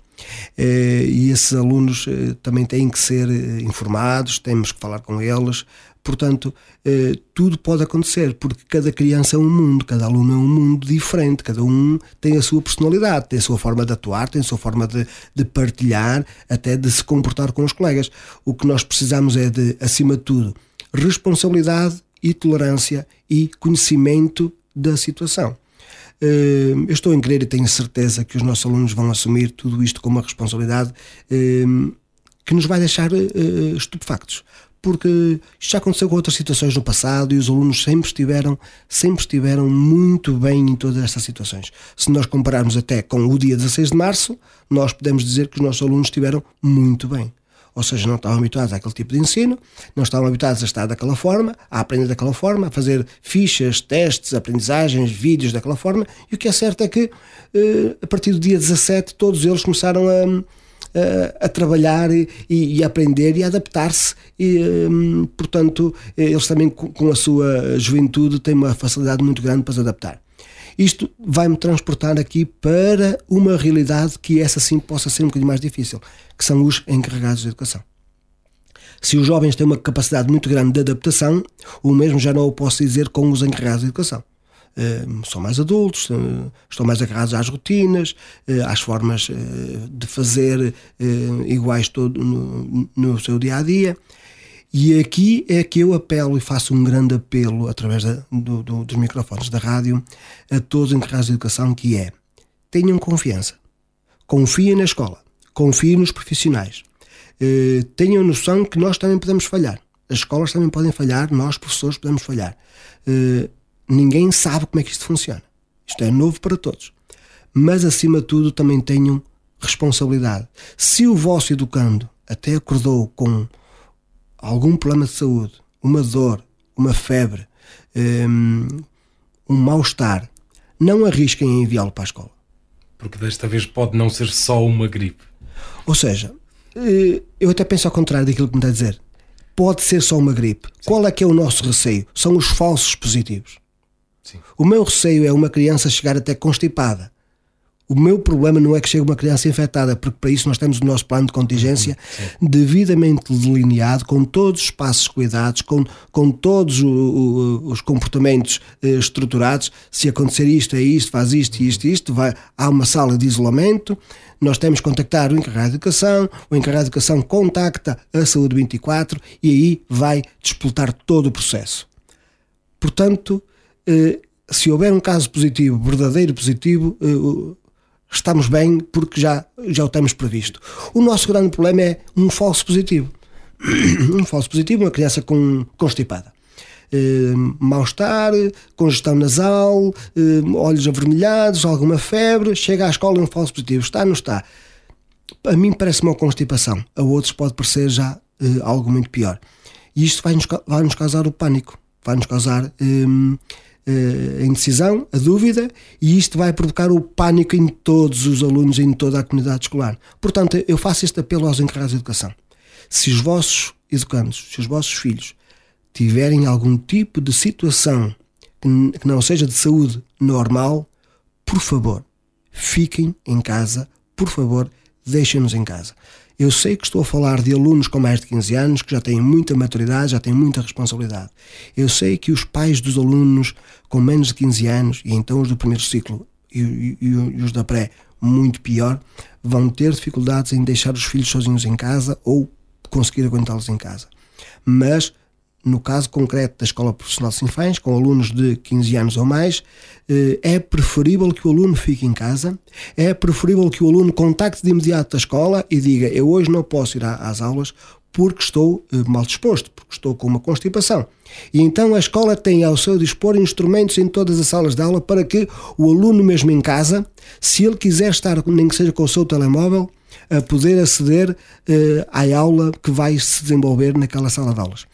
E esses alunos também têm que ser informados, temos que falar com eles, Portanto, eh, tudo pode acontecer, porque cada criança é um mundo, cada aluno é um mundo diferente, cada um tem a sua personalidade, tem a sua forma de atuar, tem a sua forma de, de partilhar, até de se comportar com os colegas. O que nós precisamos é de, acima de tudo, responsabilidade e tolerância e conhecimento da situação. Eh, eu estou em crer e tenho certeza que os nossos alunos vão assumir tudo isto como uma responsabilidade eh, que nos vai deixar estupefactos porque isto já aconteceu com outras situações no passado e os alunos sempre estiveram, sempre estiveram muito bem em todas estas situações. Se nós compararmos até com o dia 16 de março, nós podemos dizer que os nossos alunos estiveram muito bem. Ou seja, não estavam habituados àquele tipo de ensino, não estavam habituados a estar daquela forma, a aprender daquela forma, a fazer fichas, testes, aprendizagens, vídeos daquela forma, e o que é certo é que eh, a partir do dia 17 todos eles começaram a a trabalhar e, e, a aprender e a adaptar-se. E, um, portanto, eles também, com a sua juventude, têm uma facilidade muito grande para se adaptar. Isto vai-me transportar aqui para uma realidade que essa sim possa ser um bocadinho mais difícil, que são os encarregados de educação. Se os jovens têm uma capacidade muito grande de adaptação, o mesmo já não o posso dizer com os encarregados de educação. Uh, são mais adultos, uh, estão mais agarrados às rotinas, uh, às formas de fazer iguais todo no, seu dia a dia. E aqui é que eu apelo e faço um grande apelo através da, do, do, dos microfones da rádio a todos os encarregados de educação, que é tenham confiança, confiem na escola, confiem nos profissionais, eh, tenham noção que nós também podemos falhar. As escolas também podem falhar, nós, professores, podemos falhar. Eh, ninguém sabe como é que isto funciona. Isto é novo para todos. Mas, acima de tudo, também tenham responsabilidade. Se o vosso educando até acordou com algum problema de saúde, uma dor, uma febre, um, um mal-estar, não arrisquem em enviá-lo para a escola. Porque desta vez pode não ser só uma gripe. Ou seja, eh, eu até penso ao contrário daquilo que me está a dizer. Pode ser só uma gripe. Sim. Qual é que é o nosso receio? São os falsos positivos. Sim. O meu receio é uma criança chegar até constipada. O meu problema não é que chegue uma criança infectada, porque para isso nós temos o nosso plano de contingência Sim. devidamente delineado, com todos os passos cuidados, com, com todos o, o, os comportamentos eh, estruturados. Se acontecer isto, é isto, faz isto, isto, isto, vai, há uma sala de isolamento, nós temos que contactar o encarregado de educação, o encarregado de educação contacta a Saúde 24 e aí vai disputar todo o processo. Portanto, se houver um caso positivo, verdadeiro positivo, eh, estamos bem porque já, já o temos previsto. O nosso grande problema é um falso positivo. um falso positivo, uma criança com constipada. Eh, mal-estar, congestão nasal, eh, olhos avermelhados, alguma febre, chega à escola e um falso positivo. Está ou não está? A mim parece uma constipação, a outros pode parecer já eh, algo muito pior. E isto vai nos, vai nos causar o pânico, vai nos causar a indecisão, a dúvida, e isto vai provocar o pânico em todos os alunos em toda a comunidade escolar. Portanto, eu faço este apelo aos encarregados de educação. Se os vossos educandos, se os vossos filhos tiverem algum tipo de situação que não seja de saúde normal, por favor, fiquem em casa, por favor, deixem-nos em casa. Eu sei que estou a falar de alunos com mais de 15 anos que já têm muita maturidade, já têm muita responsabilidade. Eu sei que os pais dos alunos com menos de 15 anos, e então os do primeiro ciclo e, e, e os da pré, muito pior, vão ter dificuldades em deixar os filhos sozinhos em casa ou conseguir aguentá-los em casa. Mas no caso concreto da Escola Profissional Sinfãs, com alunos de 15 anos ou mais, eh, é preferível que o aluno fique em casa, é preferível que o aluno contacte de imediato a escola e diga: Eu hoje não posso ir às aulas porque estou eh, mal disposto, porque estou com uma constipação. E então a escola tem ao seu dispor instrumentos em todas as salas de aula para que o aluno, mesmo em casa, se ele quiser estar, nem que seja com o seu telemóvel, a poder aceder uh, à aula que vai se desenvolver naquela sala de aulas.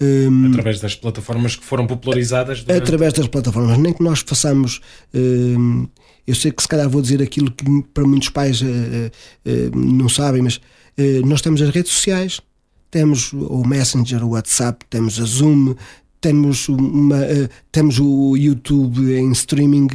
Um, através das plataformas que foram popularizadas? Durante... Através das plataformas, nem que nós façamos. Um, eu sei que se calhar vou dizer aquilo que para muitos pais uh, uh, não sabem, mas uh, nós temos as redes sociais, temos o Messenger, o WhatsApp, temos a Zoom, temos, uma, temos o YouTube em streaming,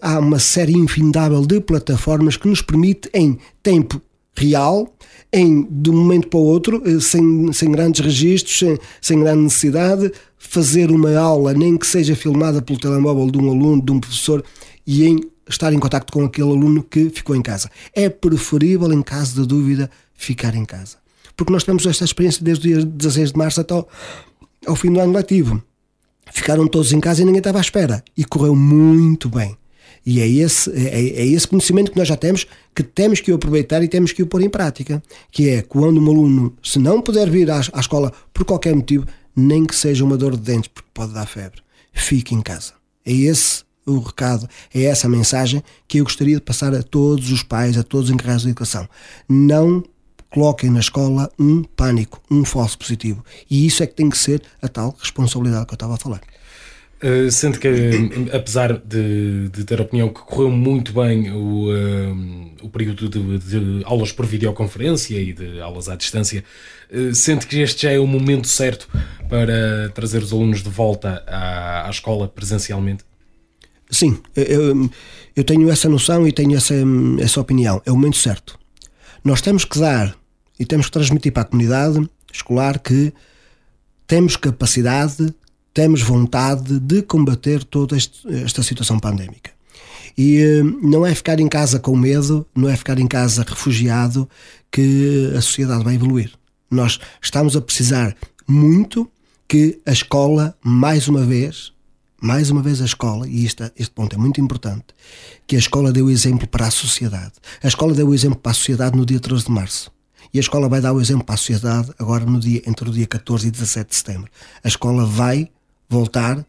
há uma série infindável de plataformas que nos permite, em tempo real, em de um momento para o outro, eh, sem, sem grandes registros, sem, sem grande necessidade, fazer uma aula, nem que seja filmada pelo telemóvel de um aluno, de um professor, e em estar em contato com aquele aluno que ficou em casa. É preferível, em caso de dúvida, ficar em casa. Porque nós temos esta experiência desde o dia 16 de março até ao, ao fim do ano letivo. Ficaram todos em casa e ninguém estava à espera. E correu muito bem. E é esse, é, é, esse conhecimento que nós já temos que temos que aproveitar e temos que o pôr em prática. Que é quando um aluno, se não puder vir à, à escola por qualquer motivo, nem que seja uma dor de dentes, porque pode dar febre, fique em casa. É esse o recado, é essa a mensagem que eu gostaria de passar a todos os pais, a todos os encarregados de educação. Não coloquem na escola um pânico, um falso positivo. E isso é que tem que ser a tal responsabilidade que eu estava a falar. Uh, sendo que, apesar de, de, ter a opinião que correu muito bem o, uh, o período de, de, aulas por videoconferência e de aulas à distância, sente que este já é o momento certo para trazer os alunos de volta à, à escola presencialmente? sim, eu, eu tenho essa noção e tenho essa, essa opinião. É o momento certo. Nós temos que dar e temos que transmitir para a comunidade escolar que temos capacidade, temos vontade de combater toda esta situação pandémica. E eh, não é ficar em casa com medo, não é ficar em casa refugiado que a sociedade vai evoluir. Nós estamos a precisar muito que a escola, mais uma vez, mais uma vez a escola, e este, este ponto é muito importante, que a escola deu o exemplo para a sociedade. A escola deu o exemplo para a sociedade no dia 13 de março. E a escola vai dar o exemplo para a sociedade agora no dia, entre o dia 14 e 17 de setembro. A escola vai voltar,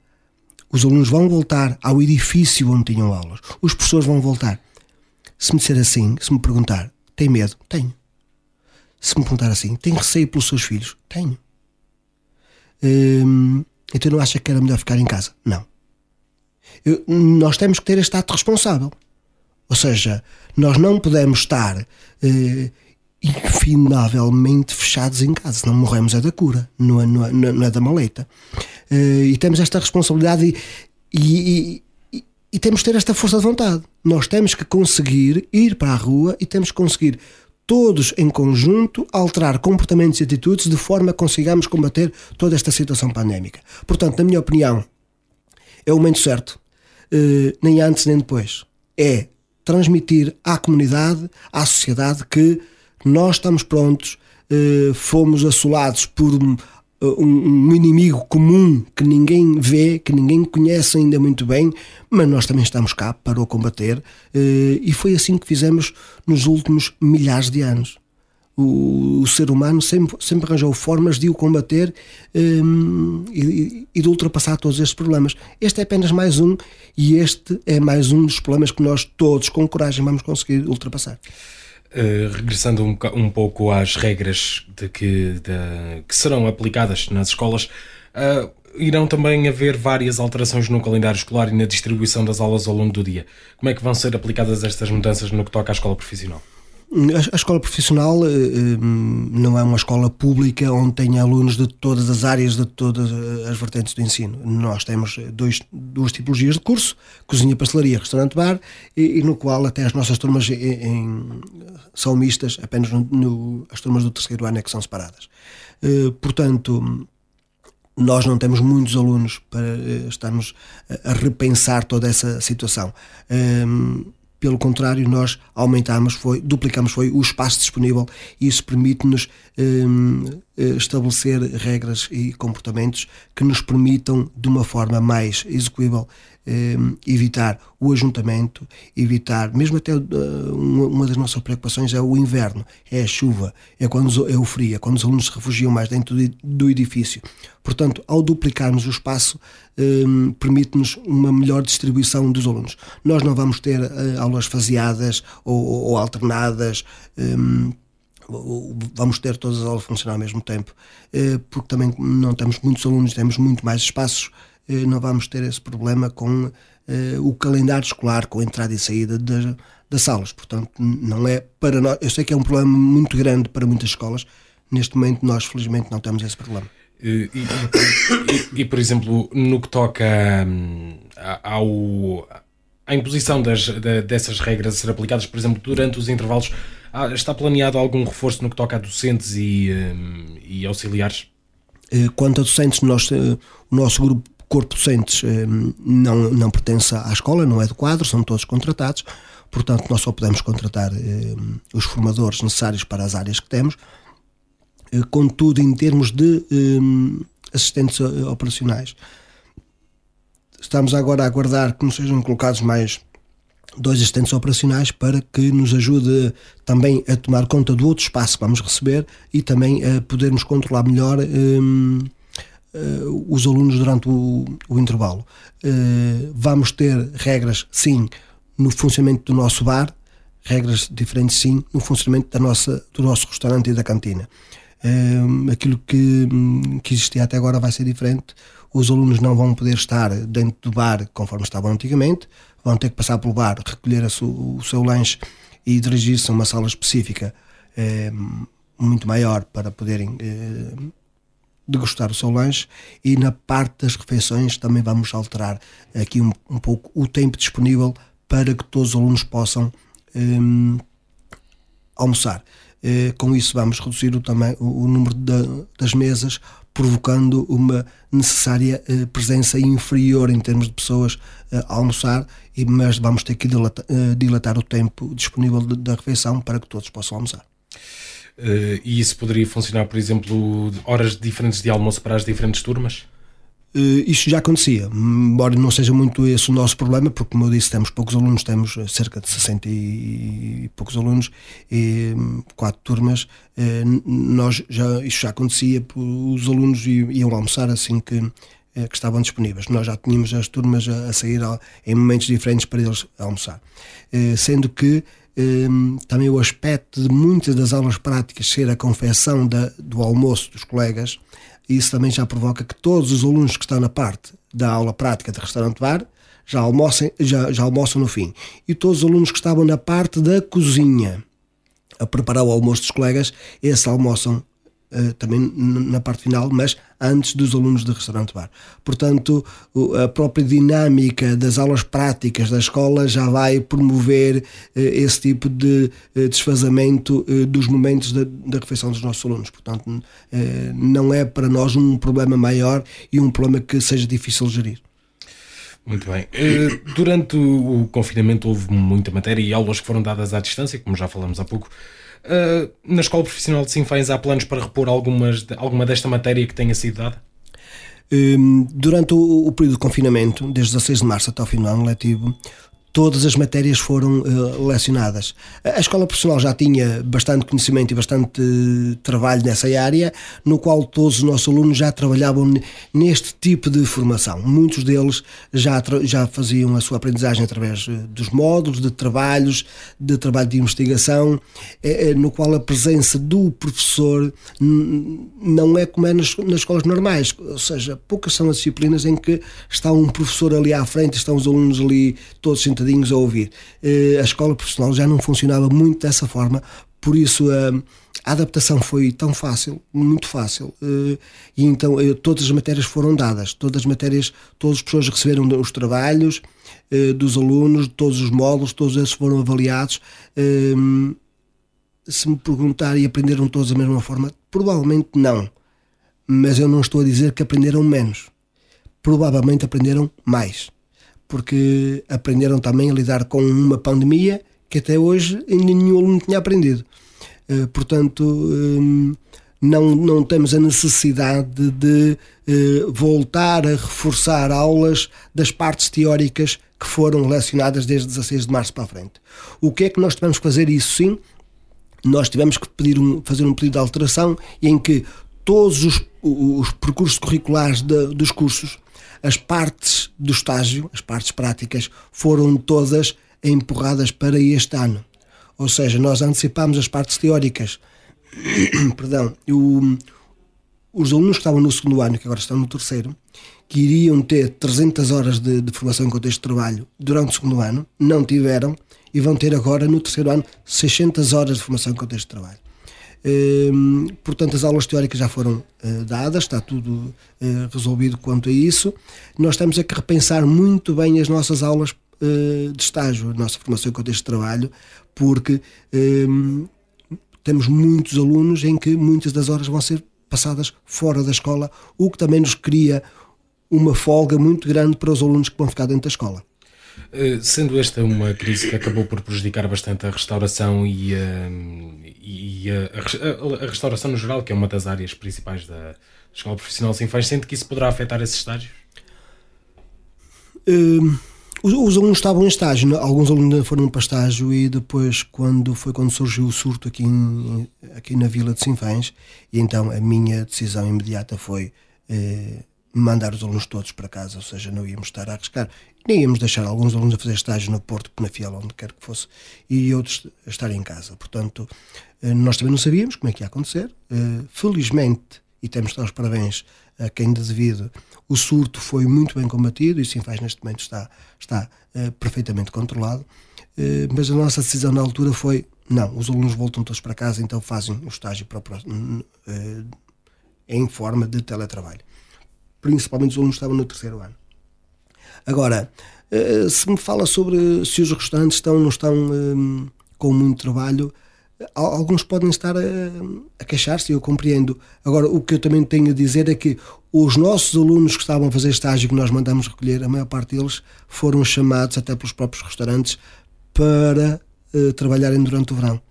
os alunos vão voltar ao edifício onde tinham aulas. Os professores vão voltar. Se me disser assim, se me perguntar, tem medo? Tenho. Se me perguntar assim, tem receio pelos seus filhos? Tenho. Hum, então não acha que era melhor ficar em casa? Não. Eu, nós temos que ter este ato responsável. Ou seja, nós não podemos estar eh, infinavelmente fechados em casa, não morremos é da cura, não é, não é, não é da maleta. Uh, e temos esta responsabilidade e, e, e, e, temos que ter esta força de vontade. Nós temos que conseguir ir para a rua e temos que conseguir todos em conjunto alterar comportamentos e atitudes de forma a consigamos combater toda esta situação pandémica. Portanto, na minha opinião, é o momento certo, uh, nem antes nem depois. É transmitir à comunidade, à sociedade que nós estamos prontos, uh, fomos assolados por um, um, inimigo comum que ninguém vê, que ninguém conhece ainda muito bem, mas nós também estamos cá para o combater uh, e foi assim que fizemos nos últimos milhares de anos. O, o ser humano sempre, sempre arranjou formas de o combater um, e, e, de ultrapassar todos estes problemas. Este é apenas mais um, e este é mais um dos problemas que nós todos, com coragem, vamos conseguir ultrapassar. Uh, regressando um, um, pouco às regras de que, de, que serão aplicadas nas escolas, uh, irão também haver várias alterações no calendário escolar e na distribuição das aulas ao longo do dia. Como é que vão ser aplicadas estas mudanças no que toca à escola profissional? A, escola profissional eh, eh, não é uma escola pública onde tem alunos de todas as áreas, de todas as vertentes do ensino. Nós temos dois, duas tipologias de curso: cozinha, pastelaria, restaurante, bar, e, e no qual até as nossas turmas em, em, são mistas, apenas no, no, as turmas do terceiro ano é que são separadas. Eh, portanto, nós não temos muitos alunos para estarmos a repensar toda essa situação. Pelo contrário, nós aumentamos, foi, duplicamos foi o espaço disponível e isso permite-nos um, eh, estabelecer regras e comportamentos que nos permitam, de uma forma mais execuível, evitar o ajuntamento, evitar, mesmo até uh, uma, das nossas preocupações é o inverno, é a chuva, é, quando, é o frio, é quando os alunos se refugiam mais dentro do, edifício. Portanto, ao duplicarmos o espaço, um, permite-nos uma melhor distribuição dos alunos. Nós não vamos ter uh, aulas faseadas ou, ou alternadas. Um, vamos ter todas as aulas a funcionar ao mesmo tempo, uh, porque também não temos muitos alunos, temos muito mais espaços, não vamos ter esse problema com o calendário escolar, com a entrada e saída das, das aulas. Portanto, não é para nós. Eu sei que é um problema muito grande para muitas escolas. Neste momento, nós felizmente não temos esse problema. E, e, e, por exemplo, no que toca hum, ao, à imposição das, dessas regras a ser aplicadas, por exemplo, durante os intervalos, está planeado algum reforço no que toca a docentes e, hum, e auxiliares? Eh, quanto a docentes, nós, eh, o nosso grupo corpo docentes hum, não, não pertence à escola, não é do quadro, são todos contratados, portanto nós só podemos contratar os formadores necessários para as áreas que temos, eh, contudo, em termos de um, assistentes eh, operacionais, estamos agora a aguardar que nos sejam colocados mais dois assistentes operacionais para que nos ajude também a tomar conta do outro espaço que vamos receber e também a podermos controlar melhor uh, os alunos durante o, o intervalo. Uh, vamos ter regras, sim, no funcionamento do nosso bar, regras diferentes, sim, no funcionamento da nossa, do nosso restaurante e da cantina aquilo que, que existia até agora vai ser diferente. Os alunos não vão poder estar dentro do bar conforme estavam antigamente, vão ter que passar pelo bar, recolher su, o seu lanche e dirigir-se a uma sala específica muito maior para poderem degustar o seu lanche e na parte das refeições também vamos alterar aqui um, um pouco o tempo disponível para que todos os alunos possam um, almoçar. Uh, com isso vamos reduzir o, também, o, o número de, das mesas, provocando uma necessária uh, presença inferior em termos de pessoas uh, a almoçar, e, mas vamos ter que dilatar, dilatar o tempo disponível da refeição para que todos possam almoçar. Uh, e isso poderia funcionar, por exemplo, horas diferentes de almoço para as diferentes turmas? Uh, isto já acontecia, embora não seja muito esse o nosso problema, porque, como eu disse, temos poucos alunos, temos cerca de 60 e poucos alunos, e quatro turmas. Uh, nós já, isto já acontecia, os alunos iam almoçar assim que, que estavam disponíveis. Nós já tínhamos as turmas a, sair em momentos diferentes para eles almoçar. Sendo que também o aspecto de muitas das aulas práticas ser a confecção da, do almoço dos colegas, isso também já provoca que todos os alunos que estão na parte da aula prática de restaurante-bar já, almocem, já, já almoçam no fim. E todos os alunos que estavam na parte da cozinha a preparar o almoço dos colegas, esses almoçam Uh, também na parte final, mas antes dos alunos de restaurante-bar. Portanto, a própria dinâmica das aulas práticas da escola já vai promover uh, esse tipo de uh, desfazamento dos momentos da, da, refeição dos nossos alunos. Portanto, não é para nós um problema maior e um problema que seja difícil gerir. Muito bem. Durante o confinamento houve muita matéria e aulas que foram dadas à distância, como já falamos há pouco. Uh, na Escola Profissional de Sinfãs há planos para repor algumas, alguma desta matéria que tenha sido dada? Um, durante o, o, período de confinamento, desde 16 de março até o fim do ano letivo, todas as matérias foram uh, lecionadas. A escola profissional já tinha bastante conhecimento e bastante uh, trabalho nessa área, no qual todos os nossos alunos já trabalhavam neste tipo de formação. Muitos deles já, já faziam a sua aprendizagem através uh, dos módulos, de trabalhos, de trabalho de investigação, no qual a presença do professor não é como é nas, nas escolas normais, ou seja, poucas são as disciplinas em que está um professor ali à frente, estão os alunos ali todos sentados sentadinhos a ouvir. Eh, a escola profissional já não funcionava muito dessa forma, por isso a, a adaptação foi tão fácil, muito fácil, eh, e então eh, todas as matérias foram dadas, todas as matérias, todas as pessoas receberam os trabalhos dos alunos, todos os módulos, todos esses foram avaliados. Se me perguntar e aprenderam todos da mesma forma, provavelmente não. Mas eu não estou a dizer que aprenderam menos. Provavelmente aprenderam mais porque aprenderam também a lidar com uma pandemia que até hoje ainda nenhum aluno tinha aprendido. Uh, portanto, um, não, não temos a necessidade de uh, voltar a reforçar aulas das partes teóricas que foram lecionadas desde 16 de março para a frente. O que é que nós tivemos que fazer? Isso sim, nós tivemos que pedir um, fazer um pedido de alteração em que todos os, os percursos curriculares de, dos cursos as partes do estágio, as partes práticas, foram todas empurradas para este ano. Ou seja, nós antecipámos as partes teóricas. Perdão, o, os alunos que estavam no segundo ano, que agora estão no terceiro, que iriam ter 300 horas de, de formação em contexto de trabalho durante o segundo ano, não tiveram e vão ter agora no terceiro ano 600 horas de formação em contexto de trabalho. Ehm, portanto, as aulas teóricas já foram uh, dadas, está tudo uh, resolvido quanto a isso. Nós temos a que repensar muito bem as nossas aulas uh, de estágio, a nossa formação em contexto de trabalho, porque ehm, temos muitos alunos em que muitas das horas vão ser passadas fora da escola, o que também nos cria uma folga muito grande para os alunos que vão ficar dentro da escola. Eh, sendo esta uma crise que acabou por prejudicar bastante a restauração e, a, e a, a, a, restauração no geral, que é uma das áreas principais da escola profissional sem faz, sente que isso poderá afetar esses estágios? Uh, os, os, alunos estavam em estágio, alguns alunos foram para estágio e depois quando foi quando surgiu o surto aqui, em, aqui na vila de Sinfãs, e então a minha decisão imediata foi uh, mandar os alunos todos para casa, ou seja, não íamos estar a arriscar. Nem íamos deixar alguns alunos a fazer estágio no Porto, na Fiel, onde quer que fosse, e outros a estar em casa. Portanto, eh, nós também não sabíamos como é que ia acontecer. Eh, felizmente, e temos de dar os parabéns a quem de devido, o surto foi muito bem combatido e sim faz neste momento está, está uh, perfeitamente controlado. Mas a nossa decisão na altura foi: não, os alunos voltam todos para casa, então fazem o estágio para em forma de teletrabalho. Principalmente os alunos que estavam no terceiro ano. Agora, eh, se me fala sobre se os restaurantes estão ou não estão um, com muito trabalho, alguns podem estar a, a queixar-se, eu compreendo. Agora, o que eu também tenho a dizer é que os nossos alunos que estavam a fazer estágio que nós mandamos recolher, a maior parte deles foram chamados até pelos próprios restaurantes para uh, trabalharem durante o verão.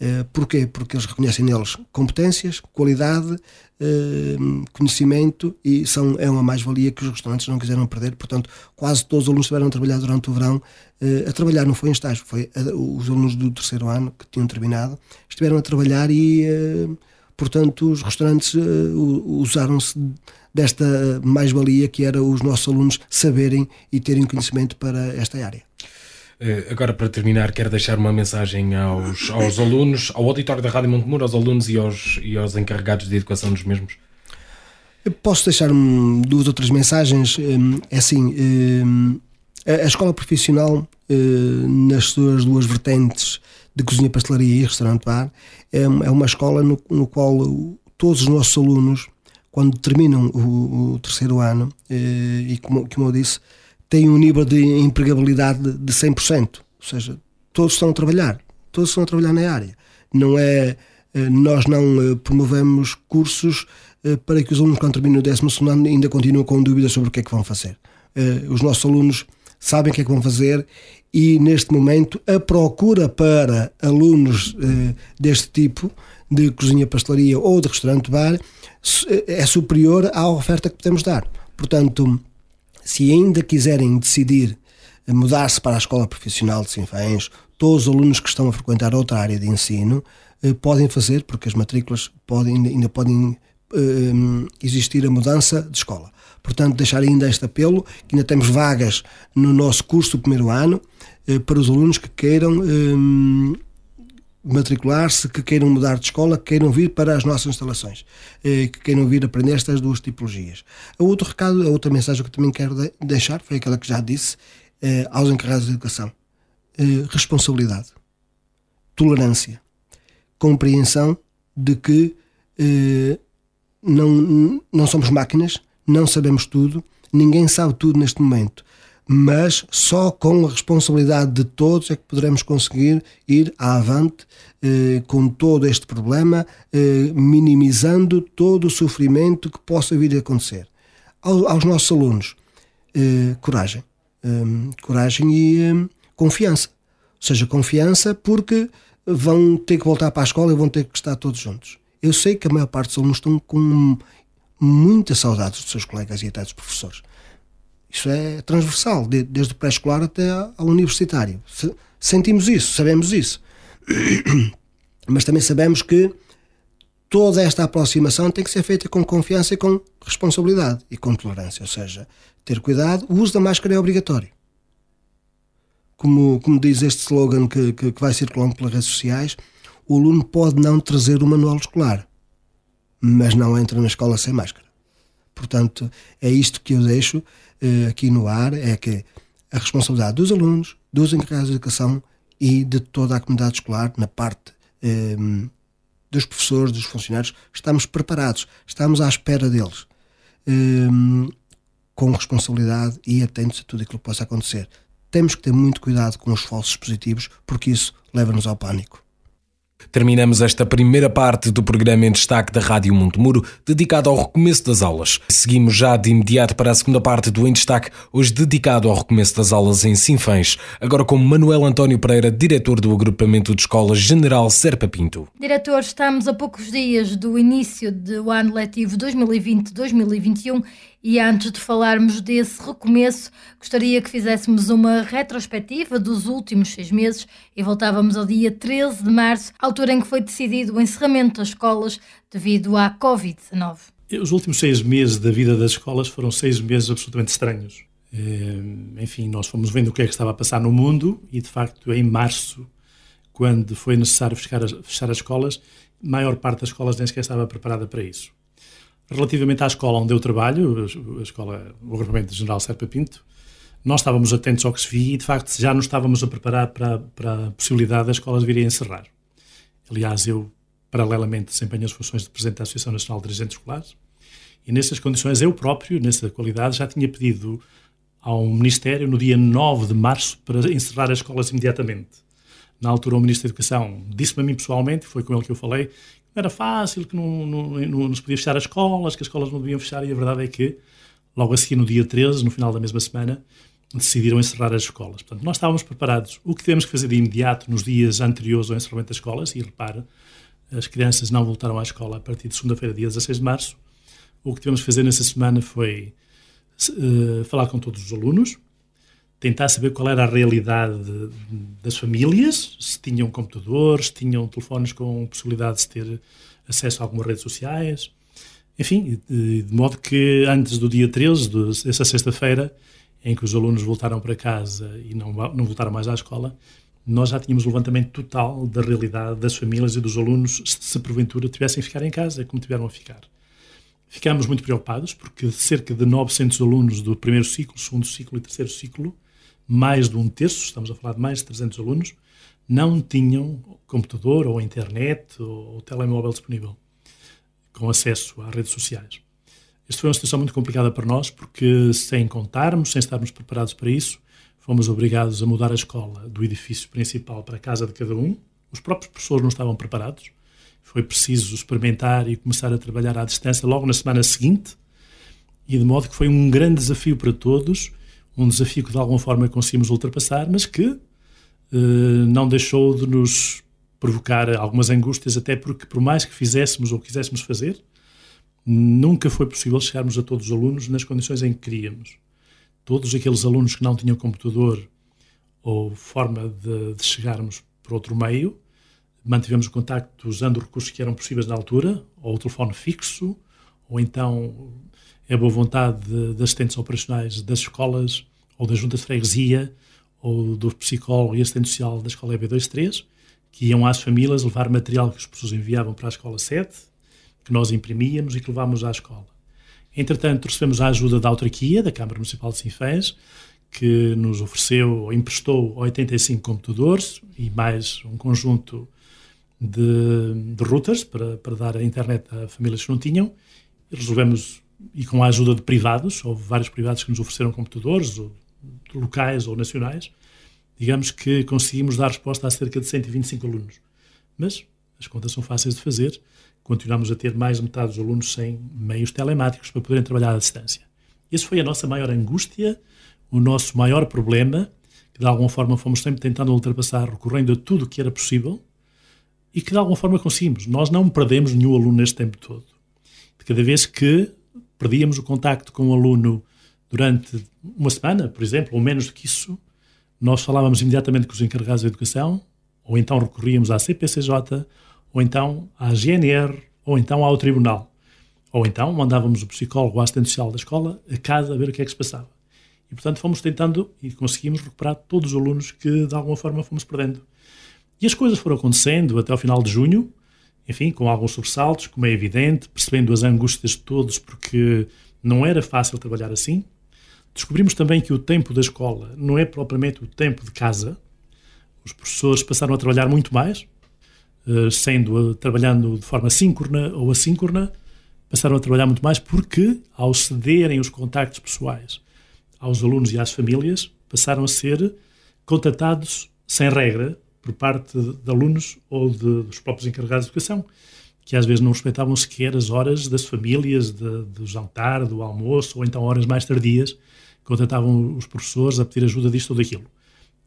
Uh, porquê? Porque eles reconhecem neles competências, qualidade, uh, conhecimento e são, é uma mais-valia que os restaurantes não quiseram perder. Portanto, quase todos os alunos estiveram a trabalhar durante o verão. Uh, a trabalhar não foi em estágio, foi os alunos do terceiro ano que tinham terminado estiveram a trabalhar e, portanto, os restaurantes usaram-se desta mais-valia que era os nossos alunos saberem e terem conhecimento para esta área. Eh, agora, para terminar, quero deixar uma mensagem aos, aos alunos, ao auditório da Rádio Montemuro, aos alunos e aos, e aos encarregados de educação dos mesmos. Posso deixar duas ou três mensagens. Hum, é assim, hum, a escola profissional, hum, nas suas duas vertentes de cozinha, pastelaria e restaurante-bar, é, é uma escola no, no qual todos os nossos alunos, quando terminam o, o terceiro ano, e como, como eu disse, têm um nível de empregabilidade de 100%. Ou seja, todos estão a trabalhar, todos estão a trabalhar na área. Não é, eh, nós não eh, promovemos cursos eh, para que os alunos, quando terminam o 12 ano, ainda continuem com dúvidas sobre o que é que vão fazer. Os nossos alunos sabem o que é que vão fazer e, neste momento, a procura para alunos deste tipo, de cozinha, pastelaria ou de restaurante-bar, é superior à oferta que podemos dar. Portanto, se ainda quiserem decidir mudar-se para a escola profissional de Sinfãs, todos os alunos que estão a frequentar outra área de ensino eh, podem fazer, porque as matrículas podem, ainda podem eh, existir a mudança de escola. Portanto, deixar ainda este apelo, que ainda temos vagas no nosso curso do primeiro ano, eh, para os alunos que queiram matricular-se, que queiram mudar de escola, que queiram vir para as nossas instalações, eh, que queiram vir aprender estas duas tipologias. A outro recado, a outra mensagem que também quero deixar, foi aquela que já disse, eh, aos encarregados de educação. Eh, responsabilidade, tolerância, compreensão de que não, não somos máquinas, não sabemos tudo, ninguém sabe tudo neste momento mas só com a responsabilidade de todos é que poderemos conseguir ir avante eh, com todo este problema, eh, minimizando todo o sofrimento que possa vir a acontecer. Ao, aos nossos alunos, eh, coragem. Ehm, coragem e ehm, confiança. Ou seja, confiança porque vão ter que voltar para a escola e vão ter que estar todos juntos. Eu sei que a maior parte dos alunos estão com muitas saudades dos seus colegas e até dos professores isso é transversal, desde o pré-escolar até ao universitário. Sentimos isso, sabemos isso. Mas também sabemos que toda esta aproximação tem que ser feita com confiança e com responsabilidade e com tolerância. Ou seja, ter cuidado, o uso da máscara é obrigatório. Como, como diz este slogan que, que, que vai circulando pelas redes sociais, o aluno pode não trazer o manual escolar, mas não entra na escola sem máscara. Portanto, é isto que eu deixo uh, aqui no ar: é que a responsabilidade dos alunos, dos encarregados de educação e de toda a comunidade escolar, na parte um, dos professores, dos funcionários, estamos preparados, estamos à espera deles, um, com responsabilidade e atentos a tudo aquilo que possa acontecer. Temos que ter muito cuidado com os falsos positivos, porque isso leva-nos ao pânico. Terminamos esta primeira parte do programa em destaque da Rádio Montemuro, dedicado ao recomeço das aulas. Seguimos já de imediato para a segunda parte do Em Destaque, hoje dedicado ao recomeço das aulas em Sinfãs, agora com Manuel António Pereira, diretor do agrupamento de escolas General Serpa Pinto. Diretor, estamos a poucos dias do início do ano letivo 2020-2021 e antes de falarmos desse recomeço, gostaria que fizéssemos uma retrospectiva dos últimos seis meses e voltávamos ao dia 13 de março, altura em que foi decidido o encerramento das escolas devido à Covid-19. Os últimos seis meses da vida das escolas foram seis meses absolutamente estranhos. Eh, enfim, nós fomos vendo o que é que estava a passar no mundo e, de facto, em março, quando foi necessário fechar as, fechar as escolas, a maior parte das escolas nem sequer estava preparada para isso. Relativamente à escola onde eu trabalho, a escola, o agrupamento general Serpa Pinto, nós estávamos atentos ao que se via e, de facto, já nos estávamos a preparar para, para a possibilidade das escolas virem a encerrar. Aliás, eu paralelamente desempenho as funções de Presidente da Associação Nacional de Dirigentes Escolares. E nessas condições, eu próprio, nessa qualidade, já tinha pedido ao Ministério, no dia 9 de março, para encerrar as escolas imediatamente. Na altura, o Ministro da Educação disse-me a mim pessoalmente, foi com ele que eu falei, era fácil, que não, não, não, se podia fechar as escolas, que as escolas não deviam fechar, e a verdade é que, logo a seguir, no dia 13, no final da mesma semana, decidiram encerrar as escolas. Portanto, nós estávamos preparados. O que tivemos que fazer de imediato nos dias anteriores ao encerramento das escolas, e repare, as crianças não voltaram à escola a partir de segunda-feira, dia 16 de março. O que tivemos que fazer nessa semana foi uh, falar com todos os alunos, tentar saber qual era a realidade de, das famílias, se tinham computadores, se tinham telefones com possibilidade de ter acesso a algumas redes sociais, enfim, de, modo que antes do dia 13, dessa sexta-feira, em que os alunos voltaram para casa e não, não voltaram mais à escola, nós já tínhamos o levantamento total da realidade das famílias e dos alunos se porventura tivessem ficar em casa, como tiveram a ficar. Ficámos muito preocupados porque cerca de 900 alunos do primeiro ciclo, segundo ciclo e terceiro ciclo, mais de um terço, estamos a falar de mais de 300 alunos, não tinham computador ou internet ou, telemóvel disponível com acesso às redes sociais. Esta foi uma situação muito complicada para nós, porque sem contarmos, sem estarmos preparados para isso, fomos obrigados a mudar a escola do edifício principal para a casa de cada um. Os próprios professores não estavam preparados. Foi preciso experimentar e começar a trabalhar à distância logo na semana seguinte, e de modo que foi um grande desafio para todos, um desafio que de alguma forma conseguimos ultrapassar, mas que eh, não deixou de nos provocar algumas angústias, até porque, por mais que fizéssemos ou quiséssemos fazer, nunca foi possível chegarmos a todos os alunos nas condições em que queríamos. Todos aqueles alunos que não tinham computador ou forma de, de chegarmos por outro meio, mantivemos o contacto usando recursos que eram possíveis na altura, ou o telefone fixo, ou então a boa vontade de, de assistentes operacionais das escolas, ou da junta de freguesia, ou do psicólogo e assistente social da escola EB23, que iam às famílias levar material que os professores enviavam para a escola 7, que nós imprimíamos e que levámos à escola. Entretanto, recebemos a ajuda da autarquia, da Câmara Municipal de Sinfãs, que nos ofereceu ou emprestou 85 computadores e mais um conjunto de, de routers para, para dar a internet a famílias que não tinham. E resolvemos, e com a ajuda de privados, houve vários privados que nos ofereceram computadores, ou, locais ou nacionais, digamos que conseguimos dar resposta a cerca de 125 alunos. Mas as contas são fáceis de fazer continuamos a ter mais de metade dos alunos sem meios telemáticos para poderem trabalhar à distância. Esse foi a nossa maior angústia, o nosso maior problema, que de alguma forma fomos sempre tentando ultrapassar, recorrendo a tudo o que era possível, e que de alguma forma conseguimos. Nós não perdemos nenhum aluno neste tempo todo. De cada vez que perdíamos o contacto com o aluno durante uma semana, por exemplo, ou menos do que isso, nós falávamos imediatamente com os encarregados da educação, ou então recorríamos à CPCJ, ou então à GNR, ou então ao tribunal. Ou então mandávamos o psicólogo ou assistente social da escola a casa a ver o que é que se passava. E, portanto, fomos tentando e conseguimos recuperar todos os alunos que, de alguma forma, fomos perdendo. E as coisas foram acontecendo até ao final de junho, enfim, com alguns sobressaltos, como é evidente, percebendo as angústias de todos, porque não era fácil trabalhar assim. Descobrimos também que o tempo da escola não é propriamente o tempo de casa. Os professores passaram a trabalhar muito mais, eh, sendo trabalhando de forma síncrona ou assíncrona, passaram a trabalhar muito mais porque, ao cederem os contactos pessoais aos alunos e às famílias, passaram a ser contatados sem regra por parte de alunos ou de, dos próprios encarregados de educação, que às vezes não respeitavam sequer as horas das famílias, de, do jantar, do almoço, ou então horas mais tardias, contatavam os professores a pedir ajuda disto ou daquilo.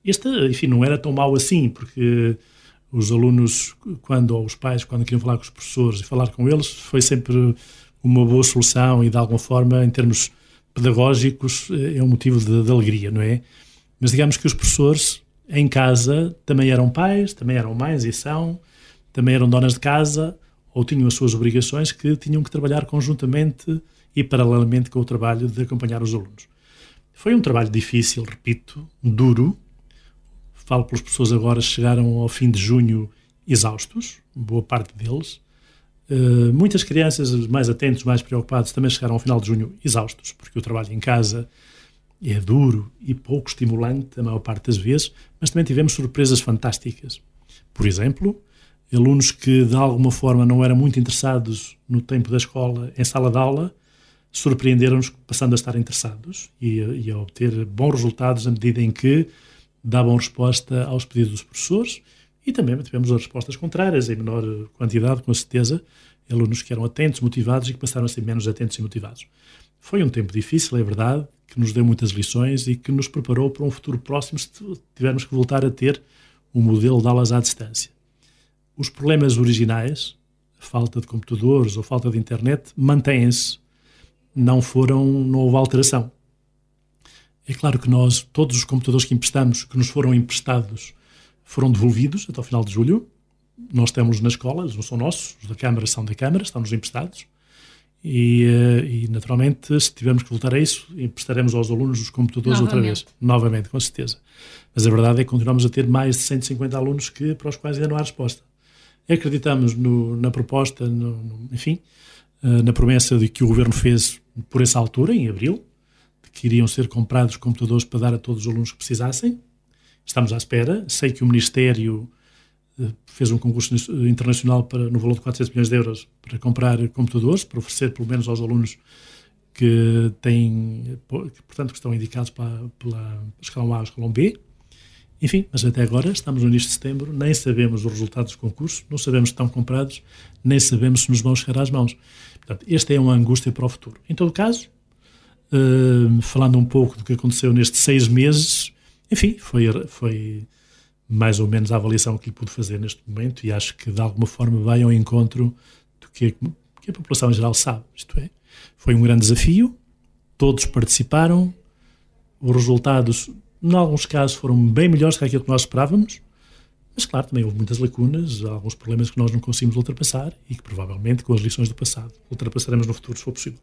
Este, enfim, não era tão mau assim, porque os alunos, quando, ou os pais, quando queriam falar com os professores e falar com eles, foi sempre uma boa solução e, de alguma forma, em termos pedagógicos, é um motivo de, de alegria, não é? Mas digamos que os professores, em casa, também eram pais, também eram mães e são, também eram donas de casa ou tinham as suas obrigações que tinham que trabalhar conjuntamente e paralelamente com o trabalho de acompanhar os alunos. Foi um trabalho difícil, repito, duro, falo pelas pessoas agora, chegaram ao fim de junho exaustos, boa parte deles. Uh, muitas crianças mais atentos, mais preocupados, também chegaram ao final de junho exaustos, porque o trabalho em casa é duro e pouco estimulante a maior parte das vezes, mas também tivemos surpresas fantásticas. Por exemplo, alunos que de alguma forma não eram muito interessados no tempo da escola em sala de aula, surpreenderam-nos passando a estar interessados e, e, a obter bons resultados à medida em que davam resposta aos pedidos dos professores e também tivemos as respostas contrárias, em menor quantidade, com certeza, alunos que eram atentos, motivados e que passaram a ser menos atentos e motivados. Foi um tempo difícil, é verdade, que nos deu muitas lições e que nos preparou para um futuro próximo se tivermos que voltar a ter um modelo de aulas à distância. Os problemas originais, falta de computadores ou falta de internet, mantêm-se. Não foram, não houve alteração. É claro que nós, todos os computadores que emprestamos, que nos foram emprestados, foram devolvidos até o final de julho. Nós temos na escola, eles não são nossos, os da Câmara são da Câmara, estão-nos emprestados. E, eh, e, naturalmente, se tivermos que voltar a isso, emprestaremos aos alunos os computadores Novamente. outra vez. Novamente, com certeza. Mas a verdade é que continuamos a ter mais de 150 alunos que, para os quais ainda não há resposta. Acreditamos no, na proposta, no, no, enfim, uh, na promessa de que o Governo fez por essa altura, em abril, de que iriam ser comprados computadores para dar a todos os alunos que precisassem. Estamos à espera. Sei que o Ministério fez um concurso internacional para, no valor de 400 milhões de euros para comprar computadores, para oferecer pelo menos aos alunos que têm, que, portanto, que estão indicados para, pela escalão A ou escalão B. Enfim, mas até agora estamos no início de setembro, nem sabemos os resultados do concurso, não sabemos se estão comprados, nem sabemos se nos vão chegar às mãos. Portanto, esta é uma angústia para o futuro. Em todo caso, uh, falando um pouco do que aconteceu nestes seis meses, enfim, foi, foi mais ou menos a avaliação que lhe pude fazer neste momento e acho que de alguma forma vai ao encontro do que, que a população em geral sabe. Isto é, foi um grande desafio, todos participaram, os resultados, em alguns casos, foram bem melhores que aquilo que nós esperávamos, mas claro, também houve muitas lacunas, alguns problemas que nós não conseguimos ultrapassar e que provavelmente com as lições do passado ultrapassaremos no futuro se for possível.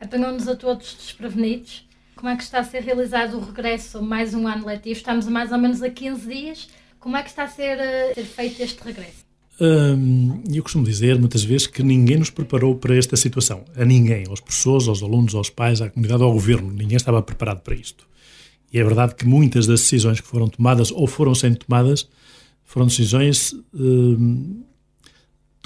Apanhou-nos a todos desprevenidos como é que está a ser realizado o regresso, mais um ano letivo? Estamos mais ou menos a 15 dias. Como é que está a ser, a ser feito este regresso? Hum, eu costumo dizer muitas vezes que ninguém nos preparou para esta situação. A ninguém, aos professores, aos alunos, aos pais, à comunidade, ao governo. Ninguém estava preparado para isto. E é verdade que muitas das decisões que foram tomadas ou foram sendo tomadas foram decisões hum,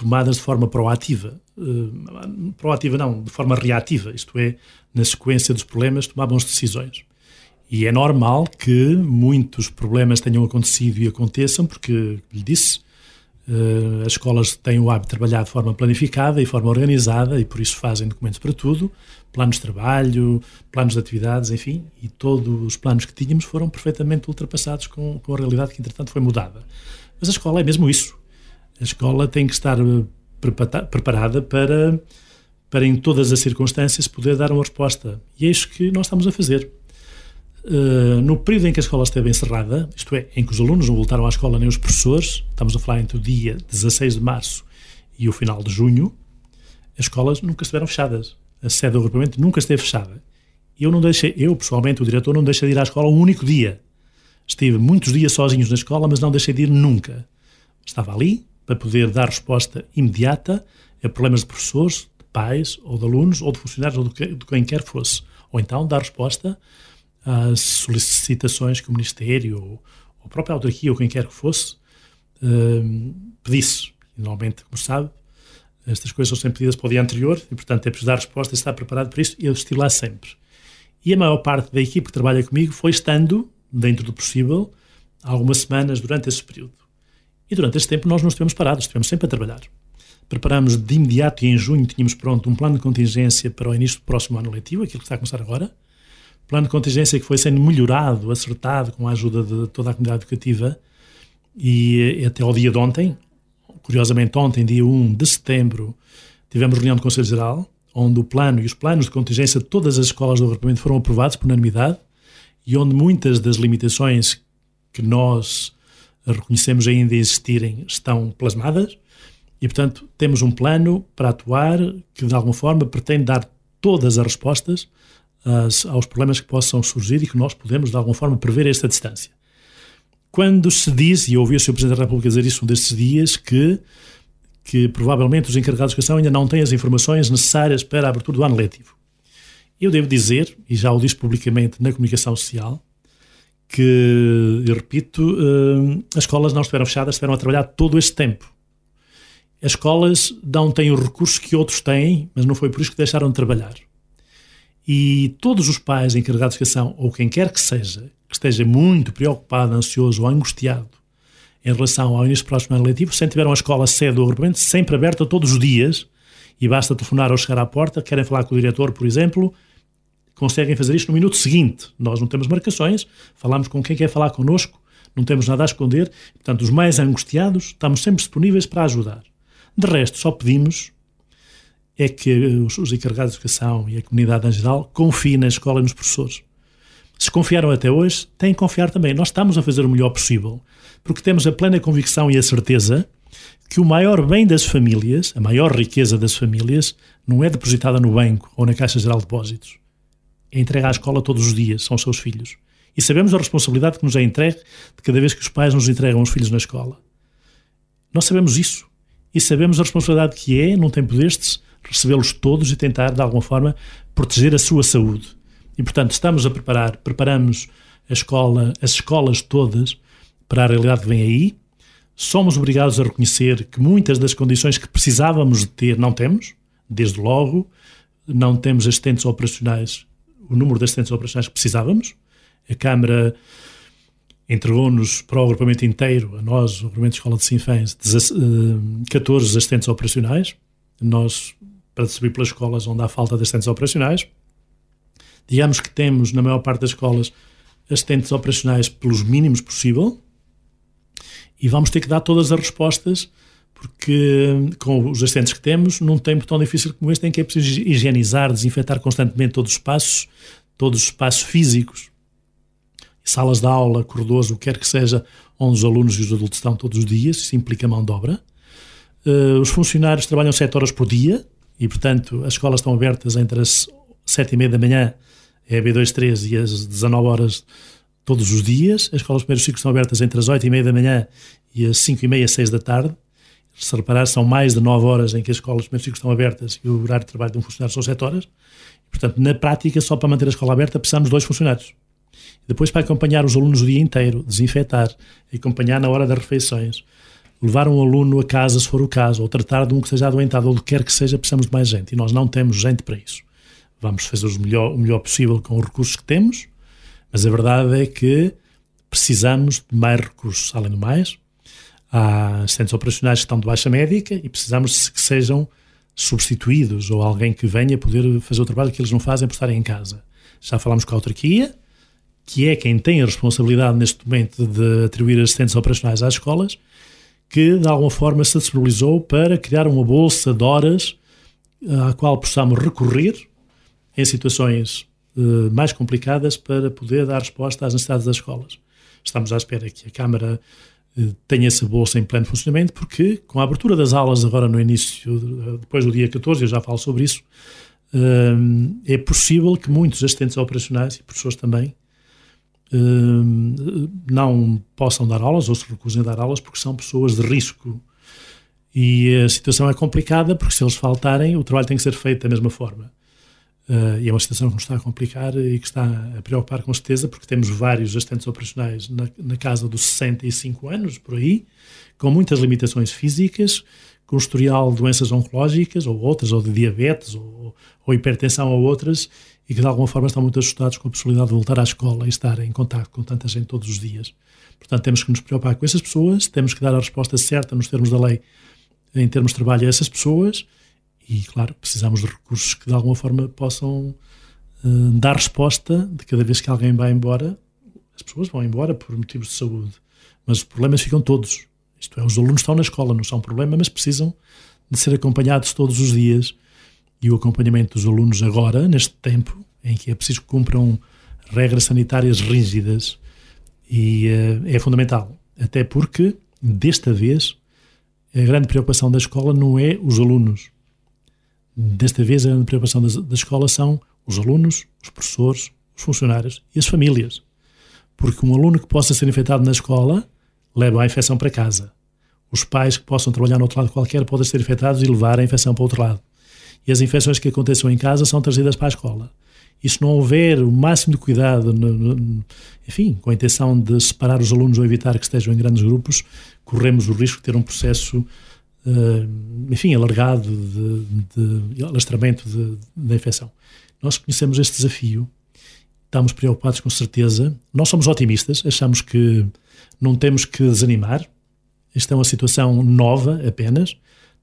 tomadas de forma proativa. Uh, proativa não, de forma reativa, isto é, na sequência dos problemas tomavam as decisões. E é normal que muitos problemas tenham acontecido e aconteçam, porque, lhe disse, uh, as escolas têm o hábito de trabalhar de forma planificada e forma organizada e por isso fazem documentos para tudo, planos de trabalho, planos de atividades, enfim, e todos os planos que tínhamos foram perfeitamente ultrapassados com, com a realidade que, entretanto, foi mudada. Mas a escola é mesmo isso a escola tem que estar eh, preparada para, para, em todas as circunstâncias, poder dar uma resposta. E é isso que nós estamos a fazer. Uh, no período em que a escola esteve encerrada, isto é, em que os alunos não voltaram à escola nem os professores, estamos a falar entre o dia 16 de março e o final de junho, as escolas nunca estiveram fechadas. A sede do agrupamento nunca esteve fechada. Eu não deixei, eu pessoalmente, o diretor, não deixei de ir à escola um único dia. Estive muitos dias sozinhos na escola, mas não deixei de ir nunca. Estava ali, para poder dar resposta imediata a problemas de professores, de pais, ou de alunos, ou de funcionários, ou de, quem quer fosse. Ou então dar resposta às solicitações que o Ministério, ou, ou a própria autarquia, ou quem quer que fosse, uh, pedisse. E, normalmente, como sabe, estas coisas são sempre pedidas para o dia anterior e, portanto, é preciso dar resposta e estar preparado para isso e eu estive lá sempre. E a maior parte da equipe que trabalha comigo foi estando, dentro do possível, algumas semanas durante esse período. E durante este tempo nós não estivemos parados, estivemos sempre a trabalhar. Preparámos de imediato e em junho tínhamos pronto um plano de contingência para o início do próximo ano letivo, aquilo que está a começar agora. Plano de contingência que foi sendo melhorado, acertado com a ajuda de toda a comunidade educativa e até ao dia de ontem, curiosamente ontem, dia 1 de setembro, tivemos reunião do Conselho Geral, onde o plano e os planos de contingência de todas as escolas do agrupamento foram aprovados por unanimidade e onde muitas das limitações que nós reconhecemos ainda existirem estão plasmadas e, portanto, temos um plano para atuar que, de alguma forma, pretende dar todas as respostas aos problemas que possam surgir e que nós podemos, de alguma forma, prever esta distância. Quando se diz, e eu ouvi o Sr. Presidente da República dizer isso um destes dias, que, que provavelmente os encarregados de educação ainda não têm as informações necessárias para a abertura do ano letivo. Eu devo dizer, e já o disse publicamente na comunicação social, que, eu repito, uh, as escolas não estiveram fechadas, estiveram a trabalhar todo este tempo. As escolas não têm os recursos que outros têm, mas não foi por isso que deixaram de trabalhar. E todos os pais encarregados de educação, ou quem quer que seja, que esteja muito preocupado, ansioso ou angustiado em relação ao início do próximo ano letivo, sempre tiveram a escola sede do agrupamento sempre aberta todos os dias e basta telefonar ou chegar à porta, querem falar com o diretor, por exemplo, conseguem fazer isto no minuto seguinte. Nós não temos marcações, falamos com quem quer falar connosco, não temos nada a esconder, portanto, os mais angustiados estamos sempre disponíveis para ajudar. De resto, só pedimos é que os, os encarregados de educação e a comunidade em geral confiem na escola e nos professores. Se confiaram até hoje, têm que confiar também. Nós estamos a fazer o melhor possível, porque temos a plena convicção e a certeza que o maior bem das famílias, a maior riqueza das famílias, não é depositada no banco ou na Caixa Geral de Depósitos. É entregue à escola todos os dias, são os seus filhos. E sabemos a responsabilidade que nos é entregue de cada vez que os pais nos entregam os filhos na escola. Nós sabemos isso. E sabemos a responsabilidade que é, num tempo destes, recebê-los todos e tentar, de alguma forma, proteger a sua saúde. E, portanto, estamos a preparar, preparamos a escola, as escolas todas para a realidade que vem aí. Somos obrigados a reconhecer que muitas das condições que precisávamos de ter não temos, desde logo, não temos assistentes operacionais, o número de assistentes operacionais que precisávamos. A Câmara entregou-nos para o agrupamento inteiro, a nós, o agrupamento de Escola de Sinfãs, 14 eh, assistentes operacionais. Nós, para subir pelas escolas onde há falta de assistentes operacionais, digamos que temos, na maior parte das escolas, assistentes operacionais pelos mínimos possível e vamos ter que dar todas as respostas porque com os assistentes que temos, num tempo tão difícil como este, em que é preciso higienizar, desinfetar constantemente todos os espaços, todos os espaços físicos, salas de aula, corredores, o que quer que seja, onde os alunos e os adultos estão todos os dias, isso implica mão de obra. Uh, os funcionários trabalham 7 horas por dia e, portanto, as escolas estão abertas entre as 7 e meia da manhã, é a B23, e as 19 horas todos os dias. As escolas primeiros ciclos estão abertas entre as 8 e meia da manhã e as 5 e meia, 6 da tarde. Se reparar, são mais de 9 horas em que as escolas ciclos estão abertas e o horário de trabalho de um funcionário são 7 horas. Portanto, na prática, só para manter a escola aberta, precisamos de dois funcionários. Depois para acompanhar os alunos o dia inteiro, desinfetar, acompanhar na hora das refeições, levar um aluno a casa se for o caso, ou tratar de um que seja adoentado, ou do que quer que seja, precisamos de mais gente. E nós não temos gente para isso. Vamos fazer o melhor, o melhor possível com os recursos que temos, mas a verdade é que precisamos de mais recursos. Além do mais, há assistentes operacionais que estão de baixa médica e precisamos que sejam substituídos ou alguém que venha poder fazer o trabalho que eles não fazem por estarem em casa. Já falamos com a autarquia, que é quem tem a responsabilidade neste momento de atribuir assistentes operacionais às escolas, que de alguma forma se disponibilizou para criar uma bolsa de horas à qual possamos recorrer em situações uh, mais complicadas para poder dar resposta às necessidades das escolas. Estamos à espera que a Câmara uh, tenha essa bolsa em pleno funcionamento, porque com a abertura das aulas agora no início, depois do dia 14, eu já falo sobre isso, uh, é possível que muitos assistentes operacionais e professores também não possam dar aulas ou se recusem a dar aulas porque são pessoas de risco. E a situação é complicada porque se eles faltarem, o trabalho tem que ser feito da mesma forma. Uh, e é uma situação que nos está a complicar e que está a preocupar com certeza, porque temos vários assistentes operacionais na, na, casa dos 65 anos, por aí, com muitas limitações físicas, com historial de doenças oncológicas ou outras, ou de diabetes, ou, ou hipertensão ou outras, e que de alguma forma estão muito assustados com a possibilidade de voltar à escola e estar em contato com tanta gente todos os dias. Portanto, temos que nos preocupar com essas pessoas, temos que dar a resposta certa nos termos da lei em termos de trabalho a essas pessoas e, claro, precisamos de recursos que de alguma forma possam uh, dar resposta de cada vez que alguém vai embora. As pessoas vão embora por motivos de saúde, mas os problemas ficam todos. Isto é, os alunos estão na escola, não são um problema, mas precisam de ser acompanhados todos os dias e o acompanhamento dos alunos agora, neste tempo, em que é preciso que cumpram regras sanitárias rígidas, e uh, é fundamental. Até porque, desta vez, a grande preocupação da escola não é os alunos. Desta vez, a preocupação da, escola são os alunos, os professores, os funcionários e as famílias. Porque um aluno que possa ser infectado na escola leva a infecção para casa. Os pais que possam trabalhar no outro lado qualquer podem ser infectados e levar a infecção para o outro lado e as infecções que aconteçam em casa são trazidas para a escola. E se não houver o máximo de cuidado, enfim, com a intenção de separar os alunos ou evitar que estejam em grandes grupos, corremos o risco de ter um processo enfim, alargado de, de alastramento da infecção. Nós conhecemos este desafio, estamos preocupados com certeza. Nós somos otimistas, achamos que não temos que desanimar. Esta é uma situação nova apenas.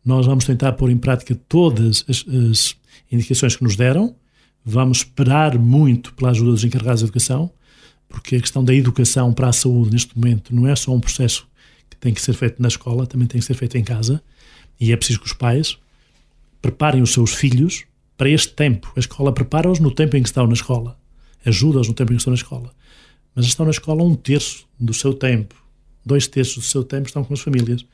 Nós vamos tentar pôr em prática todas as, as indicações que nos deram. Vamos esperar muito pela ajuda dos encarregados de educação, porque a questão da educação para a saúde neste momento não é só um processo que tem que ser feito na escola, também tem que ser feito em casa. E é preciso que os pais preparem os seus filhos para este tempo. A escola prepara-os no tempo em que estão na escola, ajuda-os no tempo em que estão na escola. Mas estão na escola um terço do seu tempo, dois terços do seu tempo estão com as famílias.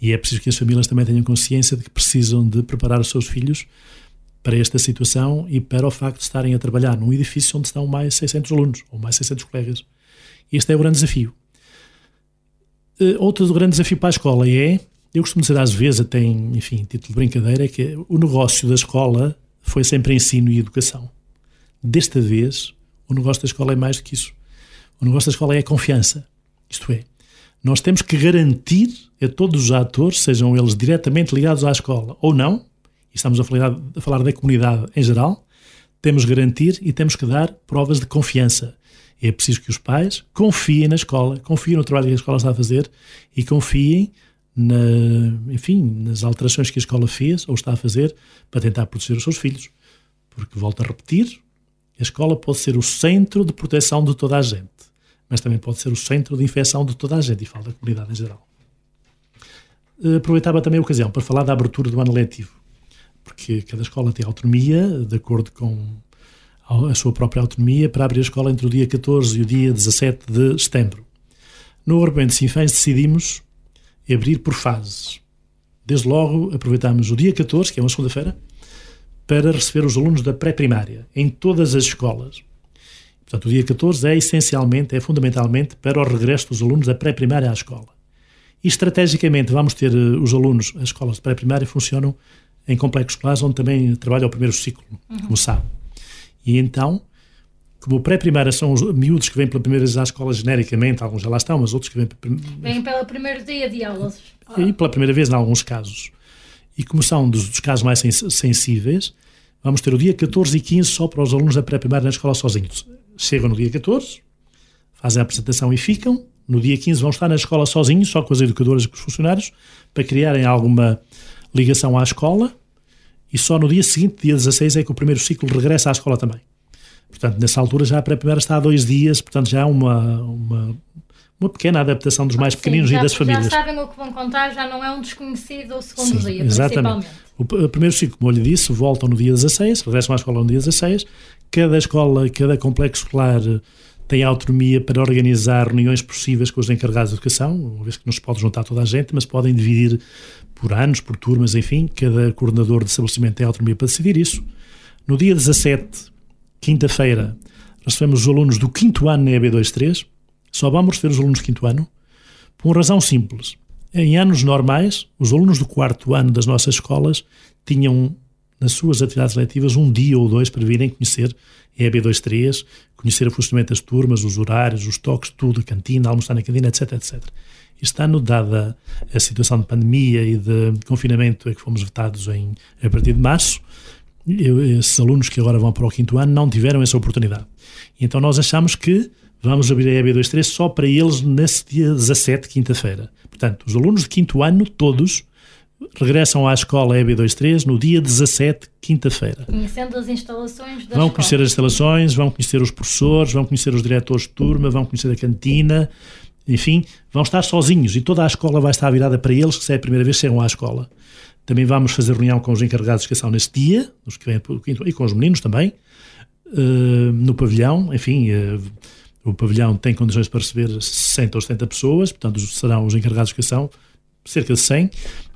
E é preciso que as famílias também tenham consciência de que precisam de preparar os seus filhos para esta situação e para o facto de estarem a trabalhar num edifício onde estão mais 600 alunos ou mais 600 colegas. Este é o grande desafio. Eh, outro grande desafio para a escola é, eu costumo dizer às vezes, até em, enfim, título de brincadeira, é que o negócio da escola foi sempre ensino e educação. Desta vez, o negócio da escola é mais do que isso. O negócio da escola é a confiança. Isto é, nós temos que garantir a todos os atores, sejam eles diretamente ligados à escola ou não, e estamos a falar, a falar da comunidade em geral, temos que garantir e temos que dar provas de confiança. É preciso que os pais confiem na escola, confiem no trabalho que a escola está a fazer e confiem na, enfim, nas alterações que a escola fez ou está a fazer para tentar proteger os seus filhos. Porque, volto a repetir, a escola pode ser o centro de proteção de toda a gente, mas também pode ser o centro de infecção de toda a gente e falo da comunidade em geral. Eh, aproveitava também a ocasião para falar da abertura do ano letivo, porque cada escola tem autonomia, de acordo com a sua própria autonomia, para abrir a escola entre o dia 14 e o dia 17 de setembro. No de Sinfãs decidimos abrir por fases. Desde logo aproveitamos o dia 14, que é uma segunda-feira, para receber os alunos da pré-primária, em todas as escolas. Portanto, o dia 14 é essencialmente, é fundamentalmente para o regresso dos alunos da pré-primária à escola. E estrategicamente vamos ter uh, os alunos, as escolas de pré-primária funcionam em complexos escolares onde também trabalha o primeiro ciclo, uhum. como sabe. E então, como pré-primária são os miúdos que vêm pela primeira vez à escola genericamente, alguns já lá estão, mas outros que vêm... Vêm pelo primeiro dia de aulas. E pela primeira vez em alguns casos. E como são dos, dos casos mais sensíveis, vamos ter o dia 14 e 15 só para os alunos da pré-primária na escola sozinhos. Chegam no dia 14, fazem a apresentação e ficam, no dia 15 vão estar na escola sozinhos, só com as educadoras e com os funcionários, para criarem alguma ligação à escola, e só no dia seguinte, dia 16, é que o primeiro ciclo regressa à escola também. Portanto, nessa altura já a pré-primária está há dois dias, portanto já há uma, uma, uma pequena adaptação dos mais pequeninos Sim, já, e das famílias. Já sabem o que vão contar, já não é um desconhecido o segundo Sim, dia, exatamente. O, o primeiro ciclo, como eu lhe disse, voltam no dia 16, regressam à escola no dia 16, cada escola, cada complexo escolar tem autonomia para organizar reuniões possíveis com os encarregados de educação, uma vez que não se pode juntar toda a gente, mas podem dividir por anos, por turmas, enfim, cada coordenador de estabelecimento tem autonomia para decidir isso. No dia 17, quinta-feira, recebemos os alunos do quinto ano na EB23, só vamos receber os alunos do quinto ano, por uma razão simples. Em anos normais, os alunos do quarto ano das nossas escolas tinham nas suas atividades letivas um dia ou dois para virem conhecer a EB23, conhecer o funcionamento das turmas, os horários, os toques, tudo, a cantina, almoçar na cantina, etc, etc. Este ano, dada a situação de pandemia e de confinamento a que fomos vetados em, a partir de março, eu, esses alunos que agora vão para o quinto ano não tiveram essa oportunidade. Então nós achamos que vamos abrir a EB23 só para eles nesse dia 17, quinta-feira. Portanto, os alunos de quinto ano, todos, regressam à escola EB23 no dia 17, quinta-feira. Conhecendo as instalações da Vão escola. conhecer as instalações, vão conhecer os professores, vão conhecer os diretores de turma, vão conhecer a cantina, enfim, vão estar sozinhos e toda a escola vai estar virada para eles, que se é a primeira vez que chegam à escola. Também vamos fazer reunião com os encarregados de educação nesse dia, os que vêm e com os meninos também, uh, no pavilhão, enfim, uh, o pavilhão tem condições para receber 60 ou 70 pessoas, portanto serão os encarregados de educação cerca de 100,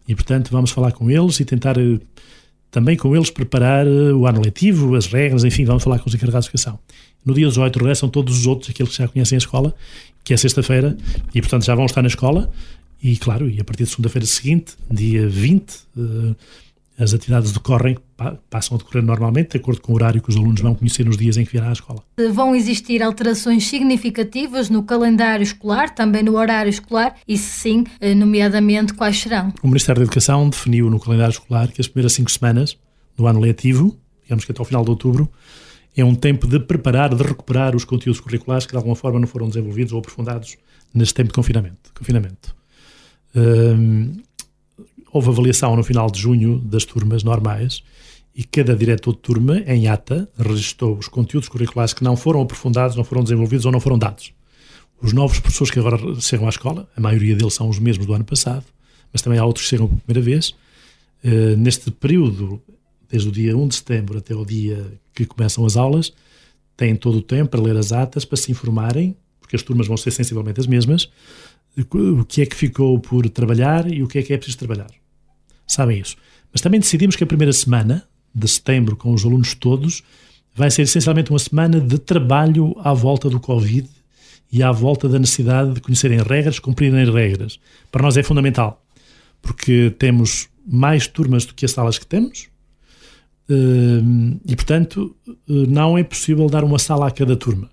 e portanto vamos falar com eles e tentar uh, também com eles preparar o ano letivo, as regras, enfim, vamos falar com os encarregados de educação. No dia 18 regressam todos os outros, aqueles que já conhecem a escola, que é sexta-feira, e portanto já vão estar na escola. E claro, e a partir de segunda-feira seguinte, dia 20, uh, as atividades decorrem, passam a decorrer normalmente, de acordo com o horário que os alunos vão conhecer nos dias em que virão à escola. Vão existir alterações significativas no calendário escolar, também no horário escolar, e se sim, eh, nomeadamente, quais serão? O Ministério da Educação definiu no calendário escolar que as primeiras cinco semanas do ano letivo, digamos que até ao final de outubro, é um tempo de preparar, de recuperar os conteúdos curriculares que de alguma forma não foram desenvolvidos ou aprofundados neste tempo de confinamento. confinamento. Hum, houve avaliação no final de junho das turmas normais e cada diretor de turma, em ata, registrou os conteúdos curriculares que não foram aprofundados, não foram desenvolvidos ou não foram dados. Os novos professores que agora chegam à escola, a maioria deles são os mesmos do ano passado, mas também há outros que chegam pela primeira vez. Uh, neste período, desde o dia 1 de setembro até o dia que começam as aulas, têm todo o tempo para ler as atas, para se informarem, porque as turmas vão ser sensivelmente as mesmas, o que é que ficou por trabalhar e o que é que é preciso trabalhar sabem isso. Mas também decidimos que a primeira semana de setembro, com os alunos todos, vai ser essencialmente uma semana de trabalho à volta do Covid e à volta da necessidade de conhecerem regras, cumprirem regras. Para nós é fundamental, porque temos mais turmas do que as salas que temos e, portanto, eh, não é possível dar uma sala a cada turma.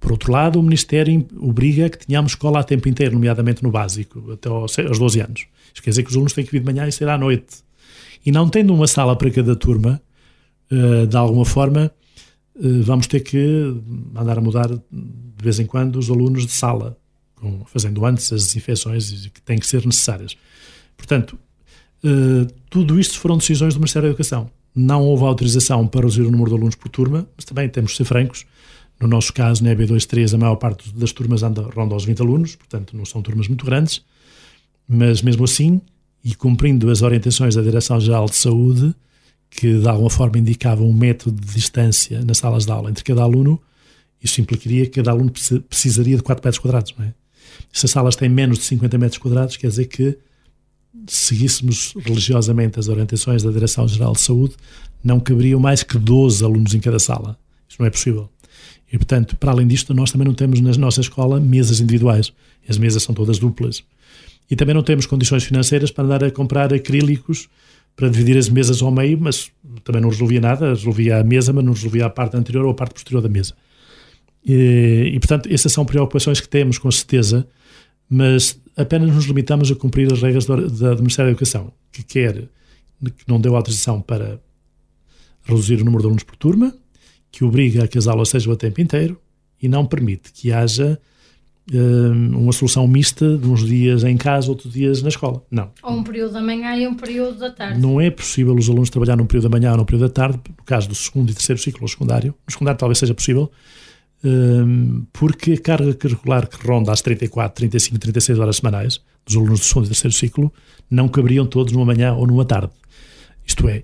Por outro lado, o Ministério obriga que tenhamos escola a tempo inteiro, nomeadamente no básico, até aos 12 anos. Isso quer dizer que os alunos têm que vir de manhã e sair à noite. E não tendo uma sala para cada turma, eh, de alguma forma, eh, vamos ter que mandar a mudar de vez em quando os alunos de sala, fazendo antes as desinfecções que têm que ser necessárias. Portanto, tudo isto foram decisões do Ministério da Educação. Não houve autorização para reduzir o número de alunos por turma, mas também temos de ser francos. No nosso caso, na EB23, a maior parte das turmas anda, ronda aos 20 alunos, portanto, não são turmas muito grandes. Mas mesmo assim, e cumprindo as orientações da Direção-Geral de Saúde, que de alguma forma indicavam um método de distância nas salas de aula entre cada aluno, isso implicaria que cada aluno precisaria de 4 metros quadrados. Não é? Se as salas têm menos de 50 metros quadrados, quer dizer que seguíssemos religiosamente as orientações da Direção-Geral de Saúde, não caberiam mais que 12 alunos em cada sala. Isso não é possível. E, portanto, para além disto, nós também não temos na nossa escola mesas individuais. As mesas são todas duplas. E também não temos condições financeiras para andar a comprar acrílicos para dividir as mesas ao meio, mas também não resolvia nada, resolvia a mesa, mas não resolvia a parte anterior ou a parte posterior da mesa. E, e, portanto, essas são preocupações que temos, com certeza, mas apenas nos limitamos a cumprir as regras do, do Ministério da Educação, que quer, que não deu autorização para reduzir o número de alunos por turma, que obriga a que as aulas sejam a tempo inteiro e não permite que haja Hum, uma solução mista de uns dias em casa, outros dias na escola. Não. Ou um período da manhã e um período da tarde. Não é possível os alunos trabalhar num período da manhã ou num período da tarde, no caso do segundo e terceiro ciclo secundário. No secundário talvez seja possível, porque a carga curricular que ronda às 34, 35, 36 horas semanais dos alunos do segundo e terceiro ciclo não caberiam todos numa manhã ou numa tarde. Isto é,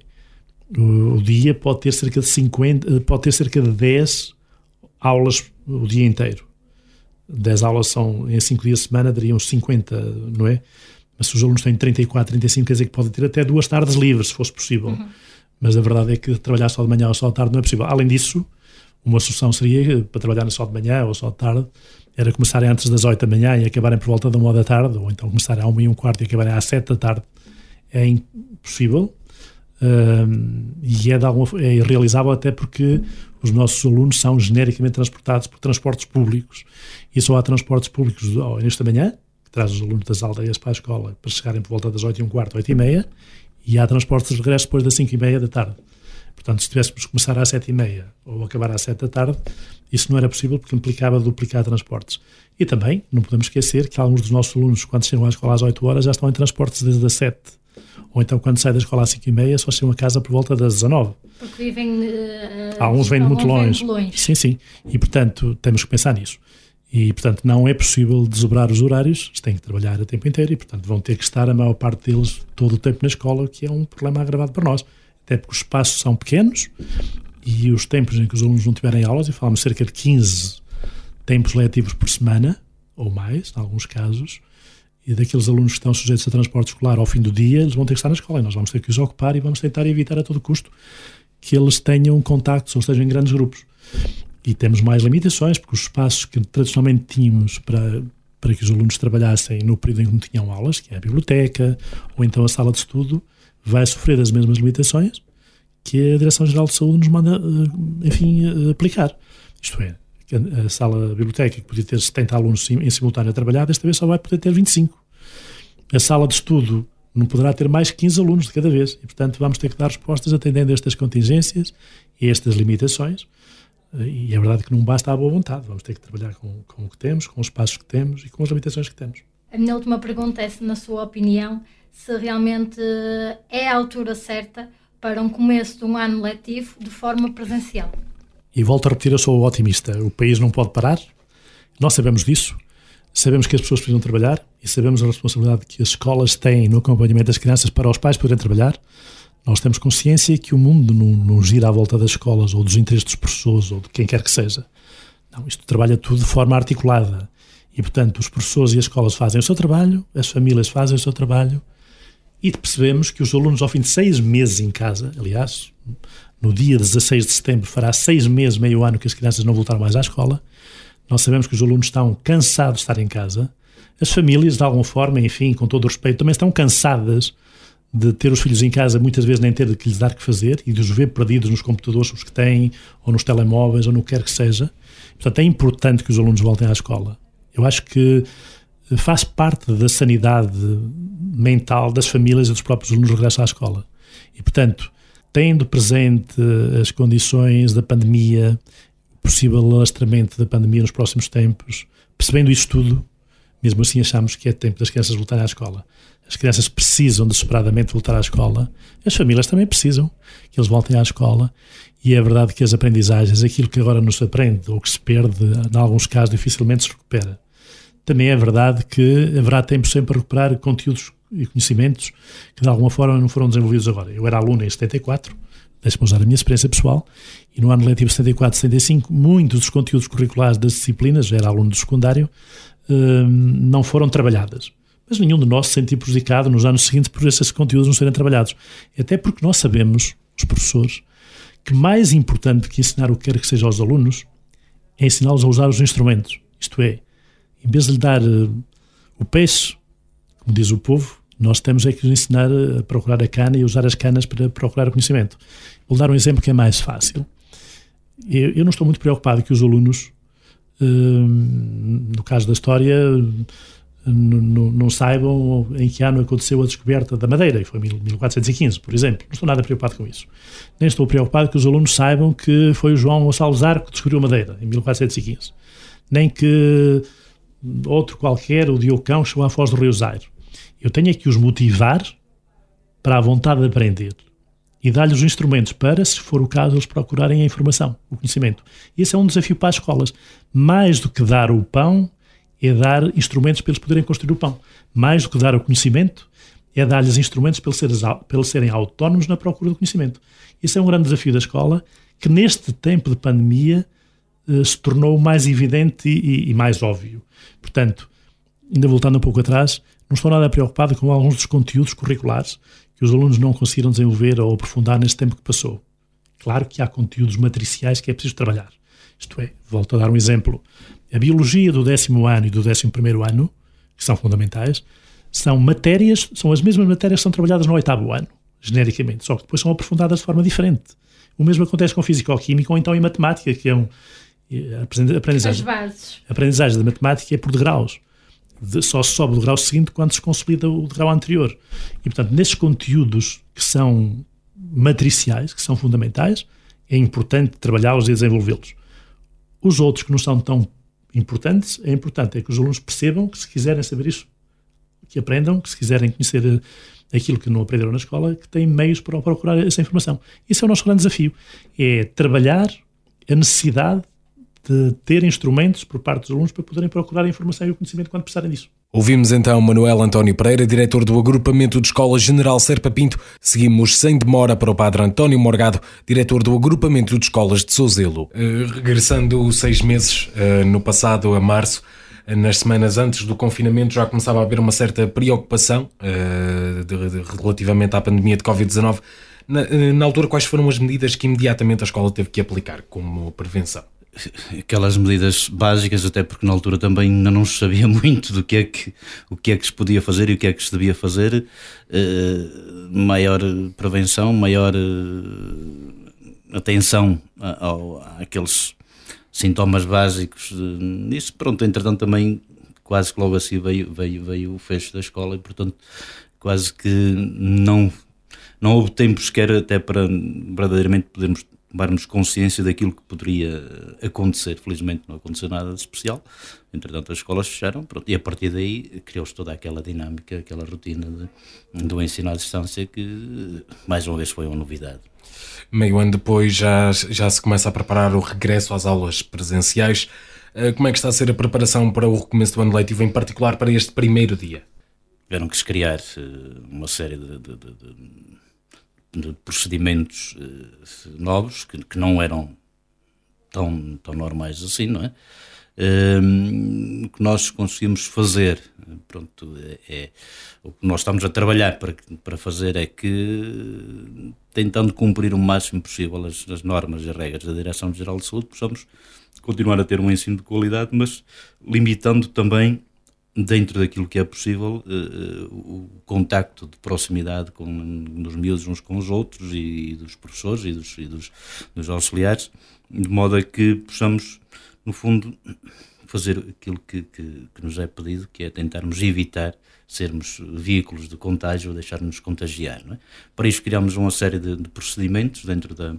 o dia pode ter cerca de 50, pode ter cerca de 10 aulas o dia inteiro 10 aulas são em 5 dias de semana, dariam uns 50, não é? Mas se os alunos têm 34, 35, quer dizer que podem ter até duas tardes livres, se fosse possível. Uhum. Mas a verdade é que trabalhar só de manhã ou só de tarde não é possível. Além disso, uma solução seria, para trabalhar só de manhã ou só de tarde, era começarem antes das 8 da manhã e acabarem por volta da 1 da tarde, ou então começarem à 1 e um quarto e acabarem às 7 da tarde. É impossível. Um, e é, de alguma, é irrealizável até porque os nossos alunos são genericamente transportados por transportes públicos e só há transportes públicos nesta manhã, que traz os alunos das aldeias para a escola para chegarem por volta das 8 e um quarto, 8 e meia, e há transportes de regresso depois das 5 e meia da tarde. Portanto, se tivéssemos que começar às 7 e meia ou acabar às 7 da tarde, isso não era possível porque implicava duplicar transportes. E também, não podemos esquecer que alguns dos nossos alunos, quando chegam à escola às 8 horas, já estão em transportes desde as 7 ou então quando sai da escola às 5 e meia só chegam a casa por volta das 19. Porque vivem. Uh, Há uns vêm muito longe. longe. Sim, sim. E portanto temos que pensar nisso. E, portanto, não é possível desobrar os horários, eles têm que trabalhar a tempo inteiro e, portanto, vão ter que estar a maior parte deles todo o tempo na escola, que é um problema agravado para nós. Até porque os espaços são pequenos e os tempos em que os alunos não tiverem aulas, e falamos cerca de 15 tempos letivos por semana, ou mais, em alguns casos, e daqueles alunos que estão sujeitos a transporte escolar ao fim do dia, eles vão ter que estar na escola e nós vamos ter que os ocupar e vamos tentar evitar a todo custo que eles tenham contactos ou estejam em grandes grupos. E temos mais limitações, porque os espaços que tradicionalmente tínhamos para, para que os alunos trabalhassem no período em que não tinham aulas, que é a biblioteca ou então a sala de estudo, vai sofrer as mesmas limitações que a Direção-Geral de Saúde nos manda, eh, enfim, eh, aplicar. Isto é, a sala biblioteca, que podia ter 70 alunos em simultâneo a trabalhar, desta vez só vai poder ter 25. A sala de estudo não poderá ter mais 15 alunos de cada vez. E, portanto, vamos ter que dar respostas atendendo a estas contingências e estas limitações. E é verdade que não basta a boa vontade. Vamos ter que trabalhar com, com o que temos, com os espaços que temos e com as limitações que temos. A minha última pergunta é se, na sua opinião, se realmente é a altura certa para um começo de um ano letivo de forma presencial. E volto a repetir, eu sou otimista. O país não pode parar, nós sabemos disso, sabemos que as pessoas precisam trabalhar e sabemos a responsabilidade que as escolas têm no acompanhamento das crianças para os pais poderem trabalhar. Nós temos consciência que o mundo não, não gira à volta das escolas ou dos interesses dos professores ou de quem quer que seja. Não, isto trabalha tudo de forma articulada. E, portanto, os professores e as escolas fazem o seu trabalho, as famílias fazem o seu trabalho e percebemos que os alunos, ao fim de seis meses em casa, aliás, no dia 16 de setembro fará seis meses, meio ano, que as crianças não voltaram mais à escola, nós sabemos que os alunos estão cansados de estar em casa, as famílias, de alguma forma, enfim, com todo o respeito, também estão cansadas de ter os filhos em casa, muitas vezes nem ter que lhes dar que fazer e de os ver perdidos nos computadores os que têm, ou nos telemóveis, ou no que quer que seja. Portanto, é importante que os alunos voltem à escola. Eu acho que faz parte da sanidade mental das famílias e dos próprios alunos regressar à escola. E, portanto, tendo presente as condições da pandemia, possível alastramento da pandemia nos próximos tempos, percebendo isto tudo, mesmo assim achamos que é tempo das crianças voltarem à escola. As crianças precisam desesperadamente voltar à escola, as famílias também precisam que eles voltem à escola, e é verdade que as aprendizagens, aquilo que agora não se aprende ou que se perde, em alguns casos dificilmente se recupera. Também é verdade que haverá tempo sempre para recuperar conteúdos e conhecimentos que de alguma forma não foram desenvolvidos agora. Eu era aluno em 74, deixe-me usar a minha experiência pessoal, e no ano letivo 74, 75, muitos dos conteúdos curriculares das disciplinas, já era aluno do secundário, hum, não foram trabalhadas. Mas nenhum de nós se sentiu prejudicado nos anos seguintes por esses conteúdos não serem trabalhados. Até porque nós sabemos, os professores, que mais importante que ensinar o que quer que seja aos alunos é ensiná-los a usar os instrumentos. Isto é, em vez de lhe dar uh, o peixe, como diz o povo, nós temos é que lhes ensinar a procurar a cana e usar as canas para procurar o conhecimento. Vou dar um exemplo que é mais fácil. Eu, eu não estou muito preocupado que os alunos, uh, no caso da história, não saibam em que ano aconteceu a descoberta da madeira, e foi 1415, por exemplo. Não estou nada preocupado com isso. Nem estou preocupado que os alunos saibam que foi o João Gonçalves Arco que descobriu a madeira, em 1415. Nem que outro qualquer, o Diocão, chegou à foz do Rio Zaire. Eu tenho é que os motivar para a vontade de aprender e dar-lhes os instrumentos para, se for o caso, eles procurarem a informação, o conhecimento. Esse é um desafio para as escolas. Mais do que dar o pão, é dar instrumentos para eles poderem construir o pão. Mais do que dar o conhecimento, é dar-lhes instrumentos para eles, serem, para eles serem autónomos na procura do conhecimento. Esse é um grande desafio da escola, que neste tempo de pandemia se tornou mais evidente e, e, mais óbvio. Portanto, ainda voltando um pouco atrás, não estou nada preocupado com alguns dos conteúdos curriculares que os alunos não conseguiram desenvolver ou aprofundar neste tempo que passou. Claro que há conteúdos matriciais que é preciso trabalhar. Isto é, volto a dar um exemplo. A biologia do décimo ano e do décimo primeiro ano, que são fundamentais, são matérias, são as mesmas matérias que são trabalhadas no oitavo ano, genericamente, só que depois são aprofundadas de forma diferente. O mesmo acontece com físico-química ou então em matemática, que é um, aprendizagem. A aprendizagem da matemática é por degraus. De, só se sobe o degrau seguinte quando se consolida o degrau anterior. E, portanto, nesses conteúdos que são matriciais, que são fundamentais, é importante trabalhá-los e desenvolvê-los. Os outros que não são tão importantes, é importante é que os alunos percebam que se quiserem saber isso, que aprendam, que se quiserem conhecer eh, aquilo que não aprenderam na escola, que têm meios para procurar essa informação. Esse é o nosso grande desafio, é trabalhar a necessidade de ter instrumentos por parte dos alunos para poderem procurar a informação e o conhecimento quando precisarem disso. Ouvimos então Manuel António Pereira, diretor do Agrupamento de Escolas General Serpa Pinto. Seguimos sem demora para o Padre António Morgado, diretor do Agrupamento de Escolas de Souzelo. Uh, regressando seis meses, uh, no passado a março, uh, nas semanas antes do confinamento, já começava a haver uma certa preocupação de, de, relativamente à pandemia de Covid-19. Na, na altura, quais foram as medidas que imediatamente a escola teve que aplicar como prevenção? Aquelas medidas básicas, até porque na altura também ainda não se sabia muito do que é que, o que é que se podia fazer e o que é que se devia fazer. Uh, maior prevenção, maior uh, atenção ao, àqueles sintomas básicos nisso. Pronto, entretanto também quase que logo assim veio, veio, veio o fecho da escola e portanto quase que não, não houve tempo sequer até para verdadeiramente podermos tomarmos consciência daquilo que poderia acontecer. Felizmente não aconteceu nada de especial. Entretanto, as escolas fecharam pronto, e a partir daí criou-se toda aquela dinâmica, aquela rotina de, do ensino à distância que, mais uma vez, foi uma novidade. Meio ano depois já, já se começa a preparar o regresso às aulas presenciais. Eh, como é que está a ser a preparação para o recomeço do ano letivo, em particular para este primeiro dia? Tiveram que se criar eh, uma série de, de, de, de procedimentos uh, novos que, que, não eram tão, tão normais assim, não é? Um, o que nós conseguimos fazer, pronto, é, é, o que nós estamos a trabalhar para, para fazer é que, tentando cumprir o máximo possível as, as normas e regras da Direção-Geral de Saúde, possamos continuar a ter um ensino de qualidade, mas limitando também dentro daquilo que é possível, uh, o contacto de proximidade com, dos miúdos uns com os outros e, dos professores e, dos, e dos, dos, auxiliares, de modo a que possamos, no fundo, fazer aquilo que, que, que, nos é pedido, que é tentarmos evitar sermos veículos de contágio ou deixarmos contagiar. É? Para isso criamos uma série de, de procedimentos dentro da,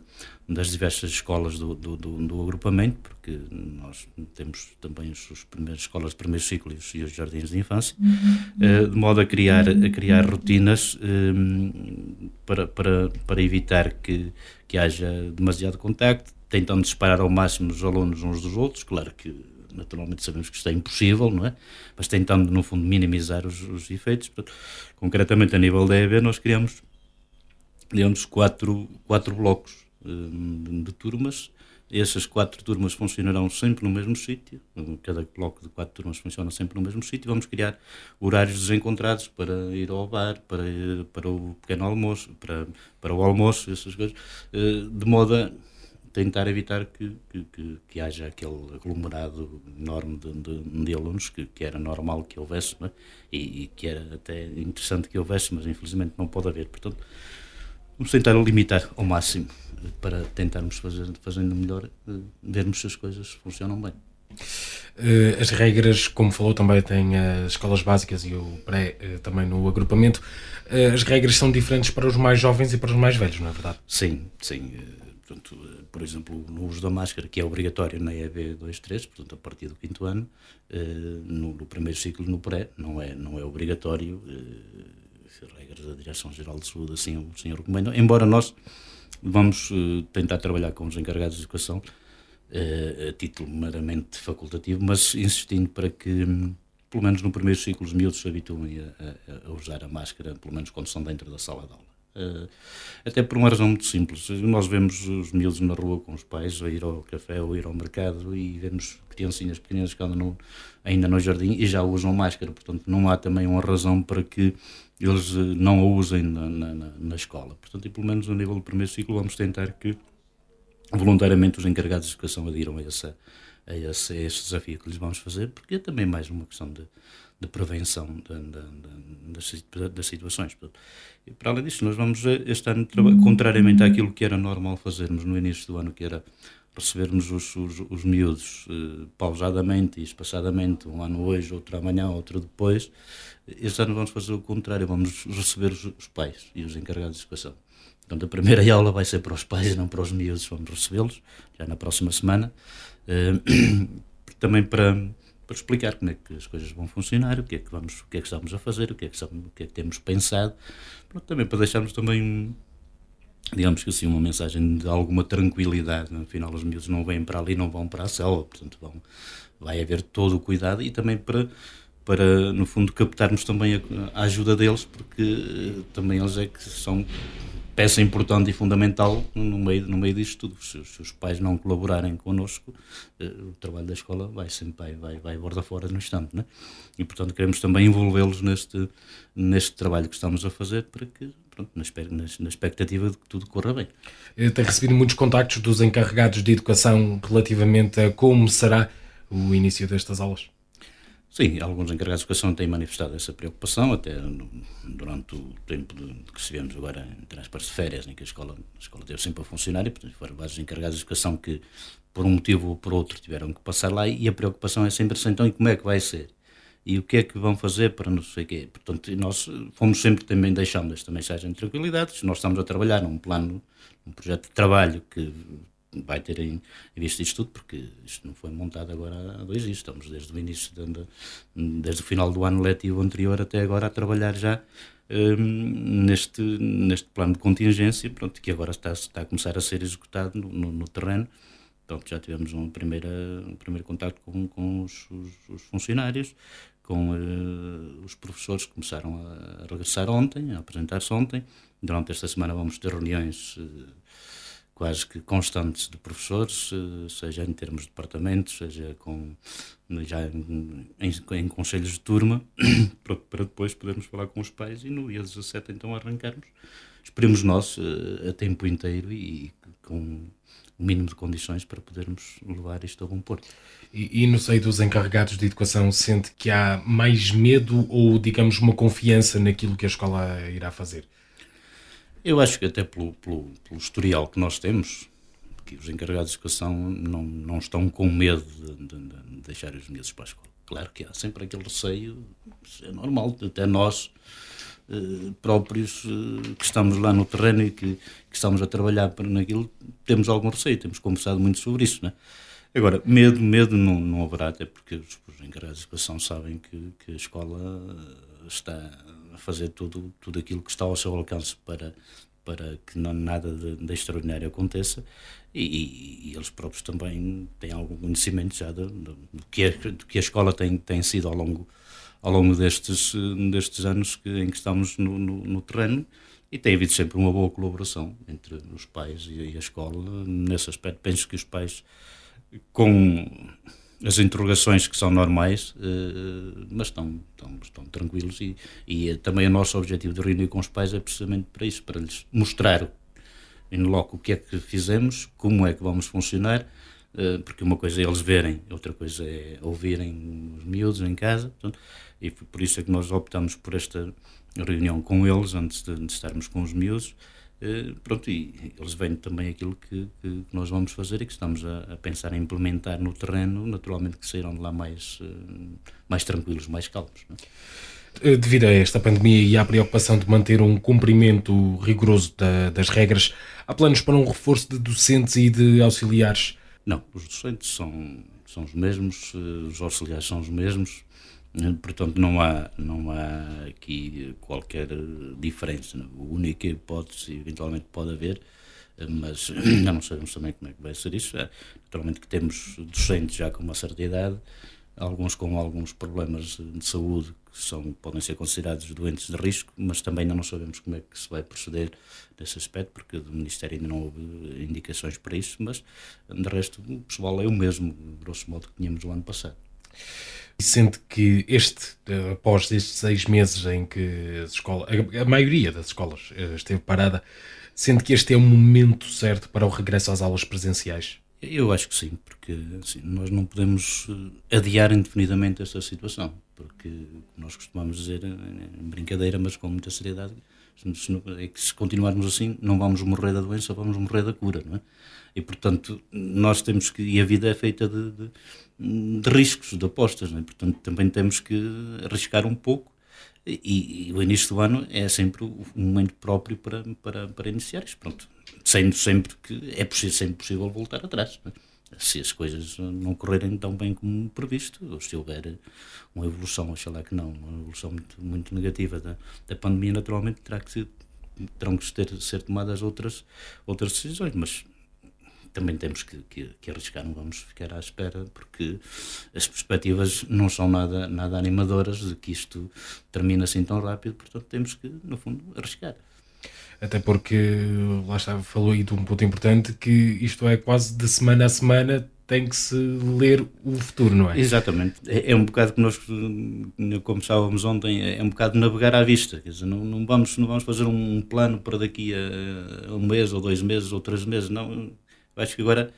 das diversas escolas do, do, do, do, agrupamento, porque nós temos também as primeiras escolas de primeiros ciclos e os jardins de infância, uhum. de modo a criar, a criar rotinas um, para, para, para evitar que, que haja demasiado contacto, tentando separar ao máximo os alunos uns dos outros, claro que naturalmente sabemos que isto é impossível, não é? Mas tentando, no fundo, minimizar os, os efeitos. Concretamente, a nível da EB, nós criamos, criamos quatro, quatro blocos de turmas. Essas quatro turmas funcionarão sempre no mesmo sítio. Cada bloco de quatro turmas funciona sempre no mesmo sítio. Vamos criar horários desencontrados para ir ao bar, para, para o pequeno almoço, para, para o almoço, essas coisas, eh, de modo a tentar evitar que, que, que, haja aquele aglomerado enorme de, de, de alunos que, que, era normal que houvesse é? e, e, que era até interessante que houvesse, mas infelizmente não pode haver. Portanto, vamos tentar limitar ao máximo para tentarmos fazer fazendo melhor, eh, vermos se as coisas funcionam bem. Eh, as regras, como falou, também tem as escolas básicas e o pré eh, também no agrupamento. As regras são diferentes para os mais jovens e para os mais velhos, não é verdade? Sim, sim Portanto, por exemplo, no uso da máscara, que é obrigatório na EB 23, portanto, a partir do quinto ano, no, no primeiro ciclo, no pré, não é, não é obrigatório, as regras da Direção-Geral de Saúde assim, assim recomendam, embora nós vamos eh, tentar trabalhar com os encarregados de educação a título meramente facultativo, mas insistindo para que, pelo menos no primeiro ciclo, os miúdos se habituem a, a, usar a máscara, pelo menos quando estão dentro da sala de aula. Uh, até por uma razão muito simples. Nós vemos os miúdos na rua com os pais, a ir ao café ou ir ao mercado e vemos criancinhas pequenas que andam no, ainda no jardim e já usam máscara. Portanto, não há também uma razão para que eles eh, não a usem na, na, na escola. Portanto, e pelo menos no nível do primeiro ciclo, vamos tentar que voluntariamente os encarregados de educação adiram a, essa, a, esse, a esse desafio que lhes vamos fazer, porque é também mais uma questão de de prevenção das, situações. E para além disso, nós vamos este ano, contrariamente àquilo que era normal fazermos no início do ano, que era recebermos os, os, os miúdos eh, pausadamente e espaçadamente, um ano hoje, outro amanhã, outro depois, este ano vamos fazer o contrário, vamos receber os, os pais e os encarregados de educação. Portanto, a primeira aula vai ser para os pais e não para os miúdos, vamos recebê-los já na próxima semana, eh, também para para explicar como é que as coisas vão funcionar, o que é que, vamos, o que, é que estamos a fazer, o que é que, o que, é que temos pensado, Pronto, também para deixarmos também, digamos que assim, uma mensagem de alguma tranquilidade. No final, os miúdos não vêm para ali, não vão para a selva, portanto, vão, vai haver todo o cuidado e também para para, no fundo, captarmos também a, a ajuda deles, porque também eles é que são peça importante e fundamental no meio, no meio disto tudo. Se, se os pais não colaborarem connosco, eh, o trabalho da escola vai sempre vai, vai, borda fora no instante. Né? E, portanto, queremos também envolvê-los neste, neste trabalho que estamos a fazer para que na, na, expectativa de que tudo corra bem. Tem recebido muitos contactos dos encarregados de educação relativamente a como será o início destas aulas? Sim, alguns encarregados de educação têm manifestado essa preocupação, até no, durante o tempo de, de que estivemos agora em aspas de férias, em que a escola, a escola teve sempre a funcionar, e portanto, foram vários encarregados de educação que, por um motivo ou por outro, tiveram que passar lá, e a preocupação é sempre assim, então, e como é que vai ser? E o que é que vão fazer para não sei quê. Portanto, nós fomos sempre também deixando esta mensagem de tranquilidade. Nós estamos a trabalhar num plano, num projeto de trabalho que vai ter em, vista isto tudo, porque isto não foi montado agora há dois dias. Estamos desde o início, de, desde o final do ano letivo anterior até agora a trabalhar já um, neste, neste plano de contingência, pronto, que agora está, está a começar a ser executado no, no, no terreno. Pronto, já tivemos um, primeira, um primeiro contato com, com os, os, os funcionários, com uh, os professores que começaram a regressar ontem, a apresentar-se ontem. Durante esta semana vamos ter reuniões uh, quase que constantes de professores, uh, seja em termos de departamentos, seja com, já em, em, em conselhos de turma, para, para, depois podermos falar com os pais e no dia 17 então arrancarmos. Esperemos nós a tempo inteiro e com o mínimo de condições para podermos levar isto a bom porto. E, e, no seio dos encarregados de educação, sente que há mais medo ou, digamos, uma confiança naquilo que a escola irá fazer? Eu acho que até pelo, pelo, pelo historial que nós temos, que os encarregados de educação não, não estão com medo de, de, de deixar os miúdos para a escola. Claro que há sempre aquele receio, é normal, até nós eh, próprios eh, que estamos lá no terreno e que, que estamos a trabalhar naquilo, temos algum receio, temos conversado muito sobre isso, né? Agora, medo, medo não, não haverá, até porque os, os encarregados de educação sabem que, que a escola eh, está a fazer tudo, tudo aquilo que está ao seu alcance para, para que não, nada de, de extraordinário aconteça e, e, eles próprios também têm algum conhecimento já do, que, é, do que a escola tem, tem sido ao longo ao longo destes, destes anos que, em que estamos no, no, no, terreno e tem havido sempre uma boa colaboração entre os pais e, a escola. Nesse aspecto, penso que os pais, com as interrogações que são normais, eh, mas estão, estão, estão tranquilos e, e também o nosso objetivo de reunir com os pais é precisamente para isso, para lhes mostrar em loco o que é que fizemos, como é que vamos funcionar, eh, porque uma coisa é eles verem, outra coisa é ouvirem os miúdos em casa, portanto, e por isso é que nós optamos por esta reunião com eles antes de, de estarmos com os miúdos. Uh, pronto, e eles veem também aquilo que, que, nós vamos fazer e que estamos a, a, pensar em implementar no terreno, naturalmente que saíram de lá mais, uh, mais tranquilos, mais calmos. É? Devido a esta pandemia e à preocupação de manter um cumprimento rigoroso da, das regras, há planos para um reforço de docentes e de auxiliares? Não, os docentes são, são os mesmos, os auxiliares são os mesmos, Portanto, não há, não há aqui qualquer diferença. A única hipótese, eventualmente, pode haver, mas ainda não sabemos também como é que vai ser isso. É, naturalmente que temos docentes já com uma certa idade, alguns com alguns problemas de saúde que são, podem ser considerados doentes de risco, mas também ainda não sabemos como é que se vai proceder nesse aspecto, porque do Ministério ainda não houve indicações para isso, mas de resto o pessoal é o mesmo, grosso modo, que tínhamos o ano passado. Sente que este, após estes seis meses em que escola, a, maioria das escolas eh, esteve parada, sente que este é o momento certo para o regresso às aulas presenciais? Eu acho que sim, porque assim, nós não podemos eh, adiar indefinidamente esta situação, porque nós costumamos dizer em brincadeira, mas com muita seriedade, é que se continuarmos assim, não vamos morrer da doença, vamos morrer da cura, não é? E portanto, nós temos que. E a vida é feita de, de, de riscos, de apostas, não é? Portanto, também temos que arriscar um pouco. E, e, o início do ano é sempre o momento próprio para, para, para iniciar isto. Pronto, sendo sempre que é possível, sempre possível voltar atrás. É? Se as coisas não correrem tão bem como previsto, ou se houver uma evolução, lá que não, uma evolução muito, muito negativa da, da pandemia, naturalmente terá que ser, terão que ter, ser tomadas outras, outras decisões, mas também temos que, que, que, arriscar, não vamos ficar à espera, porque as perspectivas não são nada, nada animadoras de que isto termine assim tão rápido, portanto temos que, no fundo, arriscar. Até porque, lá está, falou aí de um ponto importante, que isto é quase de semana a semana, tem que se ler o futuro, não é? Exatamente. É, é um bocado que nós, como estávamos ontem, é um bocado navegar à vista. Quer dizer, não, não, vamos, não vamos fazer um plano para daqui a, um mês, ou dois meses, ou três meses. Não, acho que agora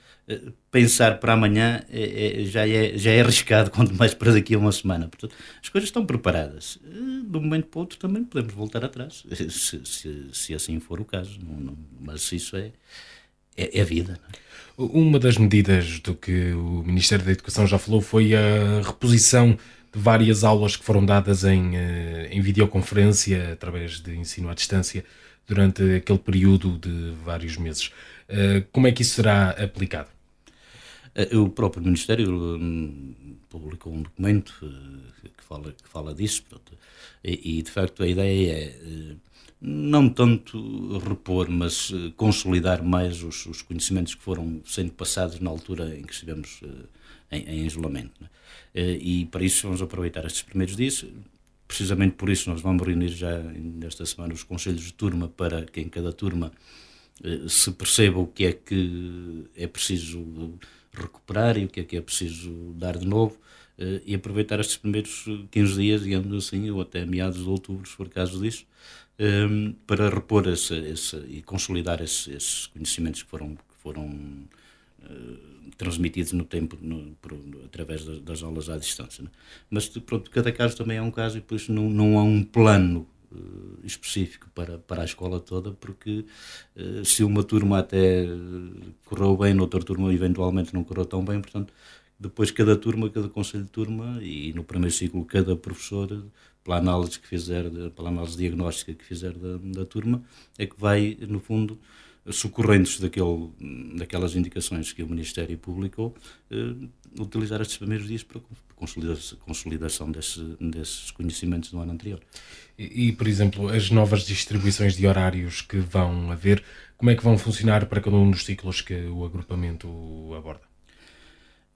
pensar para amanhã é, é, já, é, já é arriscado, quanto mais para daqui a uma semana. Portanto, as coisas estão preparadas. Eh, de um momento para o outro também podemos voltar atrás, se, se, se assim for o caso. Não, não, mas isso é, é, é vida. É? Uma das medidas do que o Ministério da Educação já falou foi a reposição de várias aulas que foram dadas em, eh, em videoconferência, através de ensino à distância, durante aquele período de vários meses. Como é que isso será aplicado? Eh, o próprio Ministério hum, publicou um documento eh, que fala, que fala disso, e, e, de facto a ideia é eh, não tanto repor, mas consolidar mais os, os, conhecimentos que foram sendo passados na altura em que estivemos em, em isolamento. É? E para isso vamos aproveitar estes primeiros dias. Precisamente por isso nós vamos reunir já nesta semana os conselhos de turma para que em cada turma se perceba o que é que é preciso recuperar e o que é que é preciso dar de novo uh, e aproveitar estes primeiros 15 dias, digamos assim, ou até meados de outubro, se for caso disso, ehm, para repor esse, esse, e consolidar esse, esses conhecimentos que foram, que foram uh, transmitidos no tempo no, por, através das, aulas à distância. Né? Mas pronto, cada caso também é um caso e por isso não, não há um plano específico para, para a escola toda, porque uh, se uma turma até correu bem, noutra turma eventualmente não correu tão bem, portanto, depois cada turma, cada conselho de turma e no primeiro ciclo cada professor, pela análise que fizer, pela análise diagnóstica que fizer da, da turma, é que vai, no fundo, socorrendo-se daquelas indicações que o Ministério publicou, eh, utilizar estes primeiros dias para consolidação, consolidação desse, desses conhecimentos do ano anterior. E, por exemplo, as novas distribuições de horários que vão haver, como é que vão funcionar para cada um dos ciclos que o agrupamento aborda?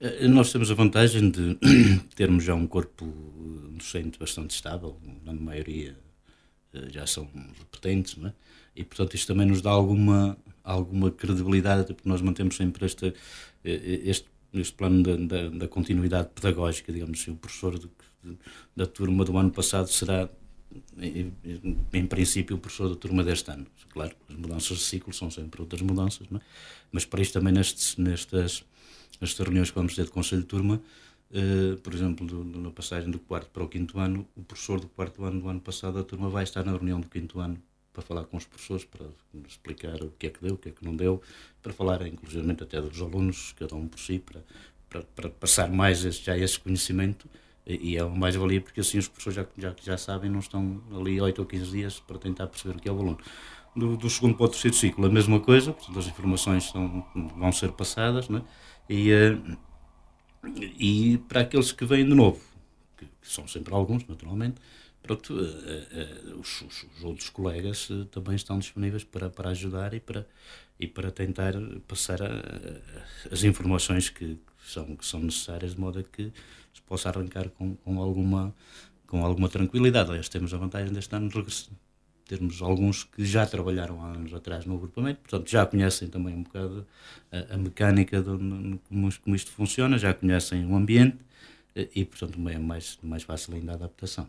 Eh, nós temos a vantagem de termos já um corpo docente bastante estável, na maioria eh, já são repetentes, não é? e portanto isto também nos dá alguma, alguma credibilidade, porque nós mantemos sempre este, eh, este, este plano da, da, da continuidade pedagógica, digamos assim, o professor de, de, da turma do ano passado será em, em, princípio, o professor da turma deste ano. Claro, as mudanças de ciclo são sempre outras mudanças, é? mas para isto também nestes, nestas, nestas reuniões que vamos ter de conselho de turma, uh, por exemplo, do, do, na passagem do quarto para o quinto ano, o professor do quarto ano do ano passado da turma vai estar na reunião do quinto ano para falar com os professores, para explicar o que é que deu, o que é que não deu, para falar inclusive até dos alunos, cada um por si, para, para, para passar mais esse, já esse conhecimento e é uma mais-valia porque assim os professores já, já, já sabem, não estão ali 8 ou 15 dias para tentar perceber o que é o aluno. Do, do segundo para o terceiro ciclo, a mesma coisa, portanto, as informações são, vão ser passadas, né? e, uh, e para aqueles que vêm de novo, que, que são sempre alguns, naturalmente, pronto, uh, uh, os, os, outros colegas também estão disponíveis para, para ajudar e para, e para tentar passar a, as informações que, são, que são necessárias, de modo a que se possa arrancar com, com, alguma, com alguma tranquilidade. Aliás, temos a vantagem deste ano de termos alguns que já trabalharam há anos atrás no agrupamento, portanto já conhecem também um bocado a, a mecânica de como, como, isto funciona, já conhecem o ambiente e, portanto, é mais, mais fácil ainda a adaptação.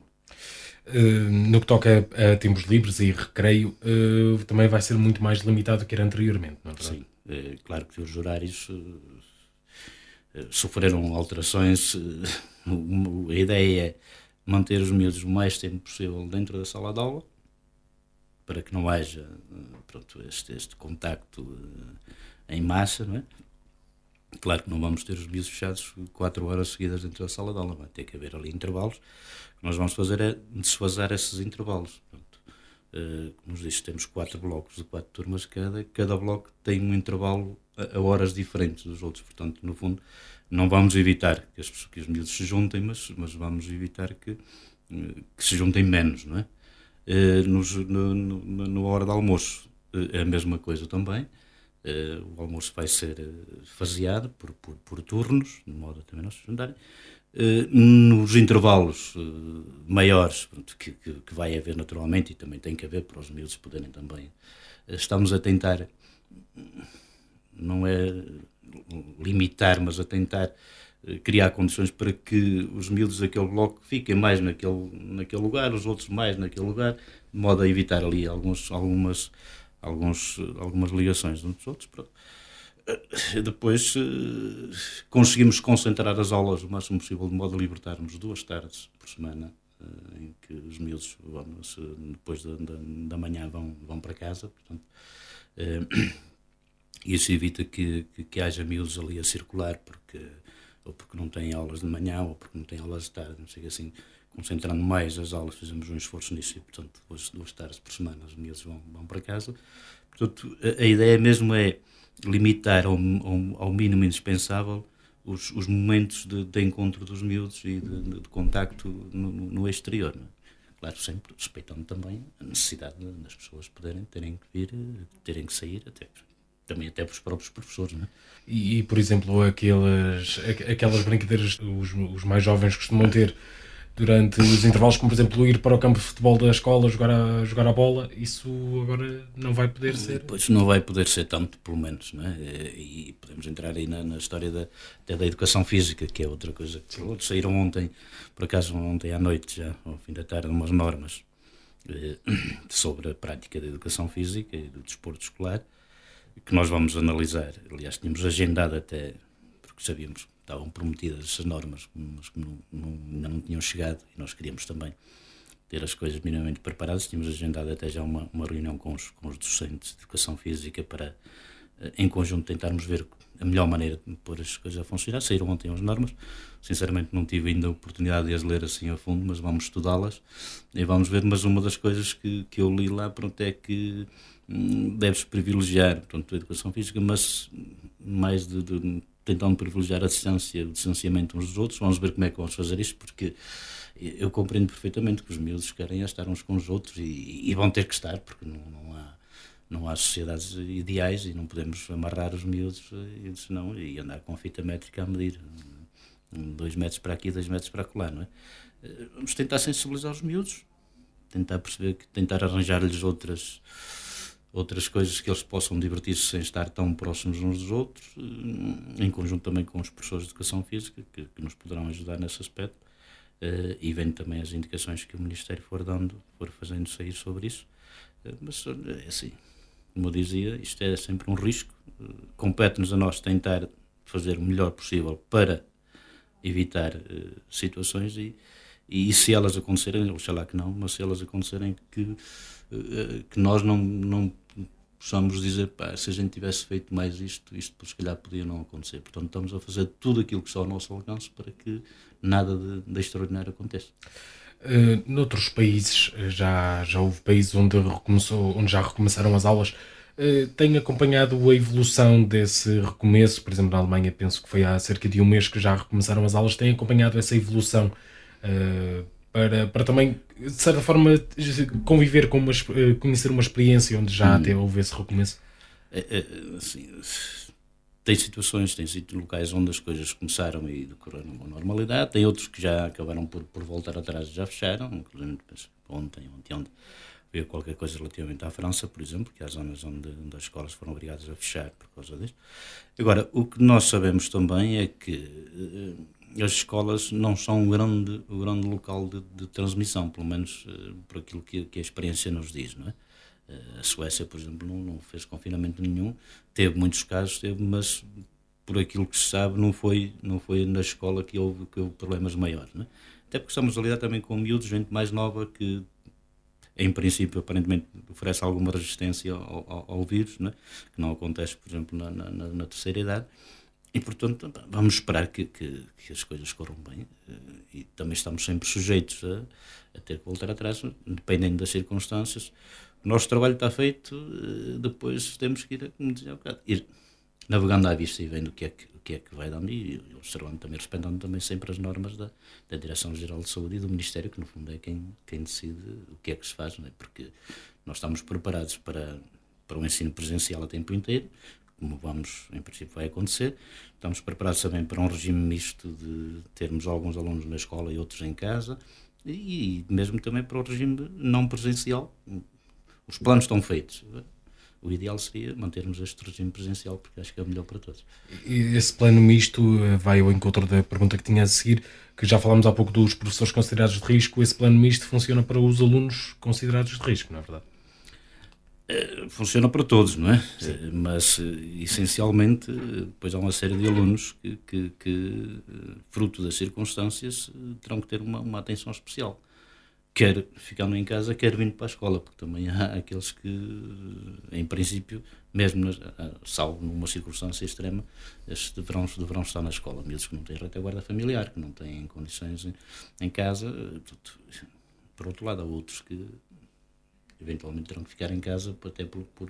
Uh, no que toca a, a, tempos livres e recreio, uh, também vai ser muito mais limitado do que era anteriormente, não é verdade? Sim, é, claro que os horários uh, sofreram alterações. a ideia é manter os miúdos o mais tempo possível dentro da sala de aula, para que não haja pronto, este, este contacto em massa, não é? Claro que não vamos ter os miúdos fechados quatro horas seguidas dentro da sala de aula, vai ter que haver ali intervalos. O que nós vamos fazer é desfazer esses intervalos. Como nos disse, temos quatro blocos de quatro turmas cada, cada bloco tem um intervalo a, horas diferentes dos outros, portanto, no fundo, não vamos evitar que, as, que os miúdos se juntem, mas, mas vamos evitar que, que se juntem menos, não é? Uh, nos, no, no, no, hora do almoço uh, é a mesma coisa também. O almoço vai ser faseado por, por, por, turnos, de modo a também não se juntarem. Nos intervalos maiores que, que, que, vai haver naturalmente, e também tem que haver para os miúdos poderem também, estamos a tentar, não é limitar, mas a tentar eh, criar condições para que os miúdos daquele bloco fiquem mais naquele, naquele lugar, os outros mais naquele lugar, de modo a evitar ali alguns, algumas, alguns, algumas ligações uns dos outros. Pronto. Eh, depois eh, conseguimos concentrar as aulas o máximo possível, de modo a libertarmos duas tardes por semana, em que os miúdos, depois da, da, da manhã, vão, vão para casa. Portanto, isso evita que, que, que haja miúdos ali a circular, porque ou porque não têm aulas de manhã, ou porque não têm aulas de tarde, não sei assim, concentrando mais as aulas, fizemos um esforço nisso e, portanto, duas, duas tardes por semana os miúdos vão, vão para casa. Portanto, a, a ideia mesmo é limitar ao, ao, ao mínimo indispensável os, os momentos de, de, encontro dos miúdos e de, de, de contacto no, no exterior. É? Claro, sempre respeitando também a necessidade das pessoas poderem terem que vir, terem que sair, até também até para os próprios professores. Não é? e, e, por exemplo, aquelas, aquelas brincadeiras que os, os mais jovens costumam ter durante os intervalos, como por exemplo ir para o campo de futebol da escola jogar a, jogar a bola, isso agora não vai poder ser? Pois não vai poder ser tanto, pelo menos, não é? E podemos entrar aí na, na história da, até da educação física, que é outra coisa que saíram ontem, por acaso ontem à noite já, ao fim da tarde, umas normas eh, sobre a prática da educação física e do desporto escolar, que nós vamos analisar. Aliás, tínhamos agendado até, porque sabíamos que estavam prometidas essas normas, mas que não, não, ainda não tinham chegado e nós queríamos também ter as coisas minimamente preparadas. Tínhamos agendado até já uma, uma reunião com os, com os docentes de educação física para, eh, em conjunto, tentarmos ver a melhor maneira de pôr as coisas a funcionar. Saíram ontem as normas. Sinceramente, não tive ainda a oportunidade de as ler assim a fundo, mas vamos estudá-las e vamos ver. Mas uma das coisas que, que eu li lá pronto, é que deve-se privilegiar portanto, a educação física, mas mais de, de, tentando privilegiar a distância, o distanciamento uns dos outros. Vamos ver como é que vamos fazer isto, porque eu compreendo perfeitamente que os miúdos querem estar uns com os outros e, e vão ter que estar, porque não, não, há, não há sociedades ideais e não podemos amarrar os miúdos e, senão, e andar com fita métrica a medir dois metros para aqui, dois metros para lá, não é? Vamos tentar sensibilizar os miúdos, tentar perceber que tentar arranjar-lhes outras outras coisas que eles possam divertir-se sem estar tão próximos uns dos outros, eh, em conjunto também com os professores de Educação Física, que, que nos poderão ajudar nesse aspecto, uh, e vendo também as indicações que o Ministério for dando, for fazendo sair sobre isso. Uh, mas é assim, como eu dizia, isto é sempre um risco, uh, compete-nos a nós tentar fazer o melhor possível para evitar situações e, e se elas acontecerem, oxalá que não, mas se elas acontecerem que que nós não, não possamos dizer, pá, se a gente tivesse feito mais isto, isto se calhar podia não acontecer. Portanto, estamos a fazer tudo aquilo que está ao nosso alcance para que nada de, de extraordinário aconteça. Uh, noutros países, eh, já, já houve países onde, recomeçou, onde já recomeçaram as aulas. Uh, tem acompanhado a evolução desse recomeço, por exemplo, na Alemanha, penso que foi há cerca de um mês que já recomeçaram as aulas. Tem acompanhado essa evolução uh, para, para também, de certa forma, conviver com uma, eh, conhecer uma experiência onde já hum. até houve esse recomeço? É, é, assim, tem situações, tem locais onde as coisas começaram e decoraram com normalidade, tem outros que já acabaram por, por voltar atrás e já fecharam, inclusive ontem, ontem, ontem veio qualquer coisa relativamente à França, por exemplo, que há zonas onde, onde, as escolas foram obrigadas a fechar por causa disso. Agora, o que nós sabemos também é que as escolas não são um grande, um grande local de, de transmissão, pelo menos uh, por aquilo que, que, a experiência nos diz, não é? Uh, a Suécia, por exemplo, não, não, fez confinamento nenhum, teve muitos casos, teve, mas por aquilo que se sabe, não foi, não foi na escola que houve, que houve problemas maiores, não é? Até porque estamos a lidar também com miúdos, gente mais nova que em princípio, aparentemente oferece alguma resistência ao, ao, ao vírus, é? que não acontece, por exemplo, na, na, na terceira idade. E, portanto, vamos esperar que, que, que, as coisas corram bem eh, e também estamos sempre sujeitos a, a, ter que voltar atrás, dependendo das circunstâncias. O nosso trabalho está feito, eh, depois temos que ir, como dizia há bocado, ir navegando à vista e vendo o que é que, o que, é que vai dando e observando também, respeitando também sempre as normas da, da Direção-Geral de Saúde e do Ministério, que no fundo é quem, quem decide o que é que se faz, não é? porque nós estamos preparados para, para o ensino presencial a tempo inteiro, como vamos, em princípio, vai acontecer. Estamos preparados também para um regime misto de termos alguns alunos na escola e outros em casa, e mesmo também para o regime não presencial. Os planos estão feitos. o ideal seria mantermos este regime presencial, porque acho que é o melhor para todos. Esse plano misto eh, vai ao encontro da pergunta que tinha a seguir, que já falámos há pouco dos professores considerados de risco. Esse plano misto funciona para os alunos considerados de risco, não é verdade? Eh, funciona para todos, não é? Sim. Eh, mas essencialmente, depois há uma série de alunos que, que, que fruto das circunstâncias, terão que ter uma, uma atenção especial quer ficando em casa, quer vindo para a escola, porque também há aqueles que, em princípio, mesmo nas, salvo numa circunstância extrema, estes deverão, deverão estar na escola. Mesmo que não têm retaguarda familiar, que não têm condições em, em casa. Por outro lado, há outros que eventualmente terão que ficar em casa, até por, por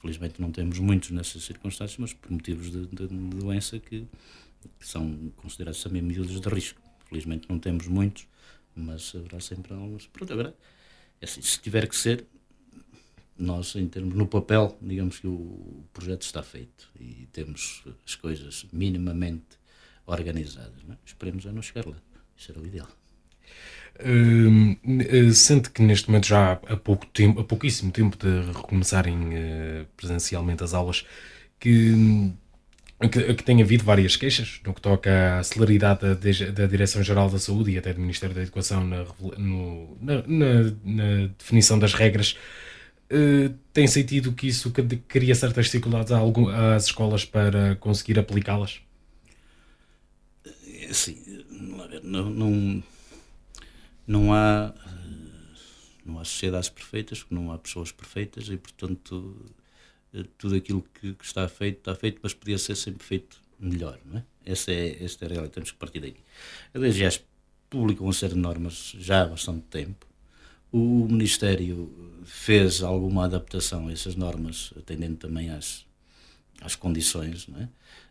felizmente não temos muitos nessas circunstâncias, mas por motivos de, de, de doença que, que, são considerados também medidas de risco. Felizmente não temos muitos, mas haverá sempre alguns. Pronto, agora, é assim, se tiver que ser, nós, em termos, no papel, digamos que o projeto está feito e temos as coisas minimamente organizadas. Não é? Esperemos a não chegar lá. Isso era o ideal. Uh, sente que neste momento já há pouco tempo, há pouquíssimo tempo de recomeçarem uh, presencialmente as aulas, que que, que tem havido várias queixas no que toca à celeridade da, da Direção-Geral da Saúde e até do Ministério da Educação na, no, na, na, definição das regras. Uh, tem sentido que isso cria certas dificuldades às escolas para conseguir aplicá-las? Sim, não, não, não há não há sociedades perfeitas, não há pessoas perfeitas e portanto eh, tudo aquilo que, que, está feito, está feito, mas podia ser sempre feito melhor, não é? Essa é, esta é a realidade, temos que partir daí. A DGS publicou uma série de normas já há bastante tempo. O Ministério fez alguma adaptação a essas normas, atendendo também às, às condições, não é?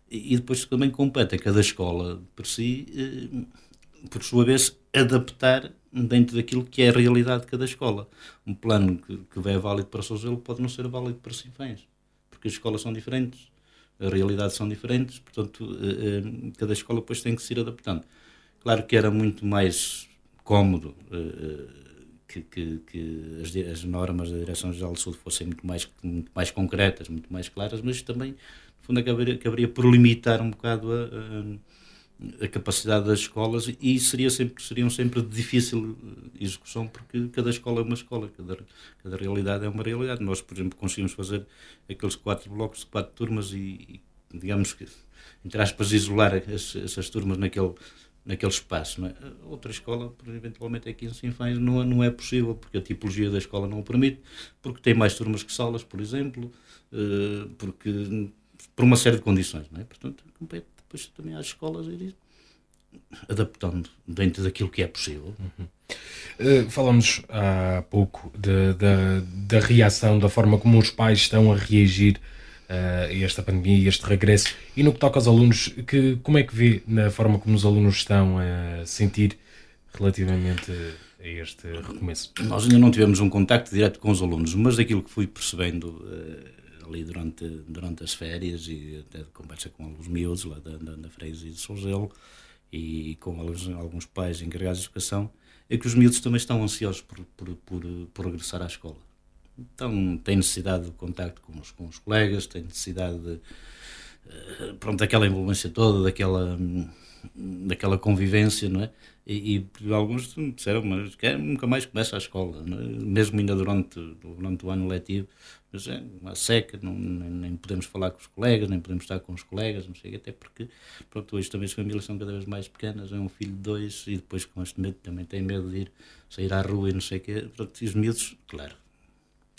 E, e depois também compete a cada escola, por si, eh, por sua vez, adaptar dentro daquilo que é a realidade de cada escola. Um plano que, que é válido para Souzelo pode não ser válido para Sinfãs porque as escolas são diferentes, as realidades são diferentes, portanto, eh, eh, cada escola depois tem que se ir adaptando. Claro que era muito mais cómodo eh, que, que, que as, as, normas da Direção-Geral de Saúde fossem muito mais, muito mais concretas, muito mais claras, mas também, no fundo, acabaria, acabaria por limitar um bocado a, a a capacidade das escolas e seria sempre, seriam sempre de difícil execução porque cada escola é uma escola, cada, cada realidade é uma realidade. Nós, por exemplo, conseguimos fazer aqueles quatro blocos de quatro turmas e, e digamos que, entre aspas, isolar essas, essas turmas naquele, naquele espaço. É? Outra escola, eventualmente aqui em Sinfãs, não, não é possível, porque a tipologia da escola não o permite, porque tem mais turmas que salas, por exemplo, eh, porque por uma série de condições. Não é? Portanto, compete depois também às escolas ir adaptando dentro daquilo que é possível. Uhum. Uh, falamos há pouco de, de, da reação, da forma como os pais estão a reagir uh, a esta pandemia e este regresso. E no que toca aos alunos, que, como é que vê na forma como os alunos estão a sentir relativamente a este recomeço? Nós ainda não tivemos um contacto direto com os alunos, mas daquilo que fui percebendo. Uh, ali durante, durante as férias e até conversa com alguns miúdos lá da, da, da Freguesia de São Gelo e com alguns, alguns pais encarregados de educação, é que os miúdos também estão ansiosos por, por, por, por regressar à escola. Então, têm necessidade de contacto com os, com os colegas, têm necessidade de, eh, pronto, daquela envolvência toda, daquela, daquela convivência, não é? E, e alguns disseram, mas quer, nunca mais começa a escola, é? mesmo ainda durante, durante o ano letivo, uma seca, não, nem, nem, podemos falar com os colegas, nem podemos estar com os colegas, não sei, até porque, pronto, hoje também as famílias são cada vez mais pequenas, é um filho de dois, e depois com este medo também tem medo de ir sair à rua e não sei o quê, pronto, e os miúdos, claro,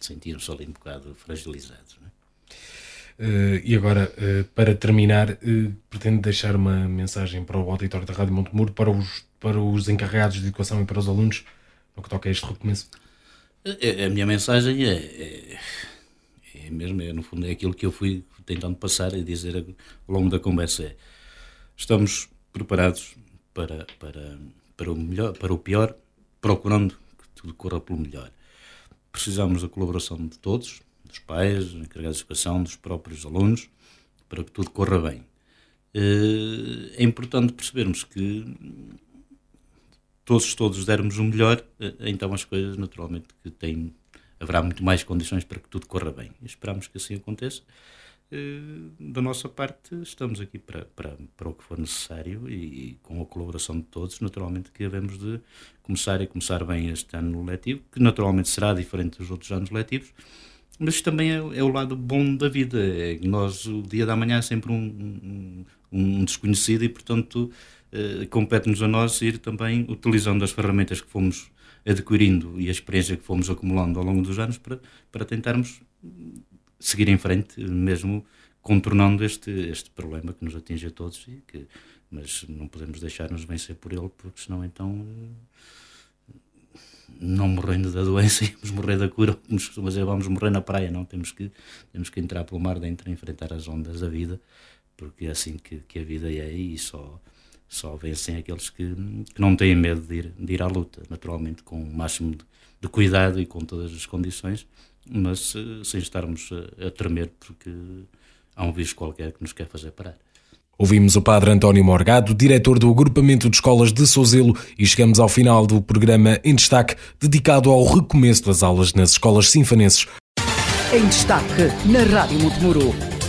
sentiam-se ali um bocado fragilizados, não é? Uh, e agora, uh, para terminar, uh, pretendo deixar uma mensagem para o auditório da Rádio Montemuro, para os, para os encarregados de educação e para os alunos, no que toca a este recomeço. A, a minha mensagem é, é é mesmo, é, no fundo, é aquilo que eu fui tentando passar e dizer ao longo da conversa. É, estamos preparados para, para, para, o melhor, para o pior, procurando que tudo corra pelo melhor. Precisamos da colaboração de todos, dos pais, dos encarregados de educação, dos próprios alunos, para que tudo corra bem. Eh, é importante percebermos que todos todos dermos o melhor, eh, então as coisas naturalmente que têm haverá muito mais condições para que tudo corra bem. Esperamos que assim aconteça. Uh, da nossa parte, estamos aqui para, para, para o que for necessário e, e, com a colaboração de todos, naturalmente que devemos de começar e começar bem este ano letivo, que naturalmente será diferente dos outros anos letivos, mas também é, é, o lado bom da vida. É nós, o dia da manhã é sempre um, um, um desconhecido e, portanto, uh, compete-nos a nós ir também utilizando as ferramentas que fomos adquirindo e a experiência que fomos acumulando ao longo dos anos para, para tentarmos seguir em frente, mesmo contornando este, este problema que nos atinge a todos, e que, mas não podemos deixar-nos vencer por ele, porque senão então não morrendo da doença, íamos morrer da cura, como dizer, vamos morrer na praia, não, temos que, temos que entrar pelo mar dentro e enfrentar as ondas da vida, porque é assim que, que a vida é e só, só vencem aqueles que, que não têm medo de ir, de ir à luta, naturalmente com o máximo de, de cuidado e com todas as condições, mas uh, sem estarmos a, a tremer porque há um vírus qualquer que nos quer fazer parar. Ouvimos o Padre António Morgado, diretor do Agrupamento de Escolas de Sozelo, e chegamos ao final do programa em destaque dedicado ao recomeço das aulas nas escolas sinfanenses. Em destaque na Rádio Montemuro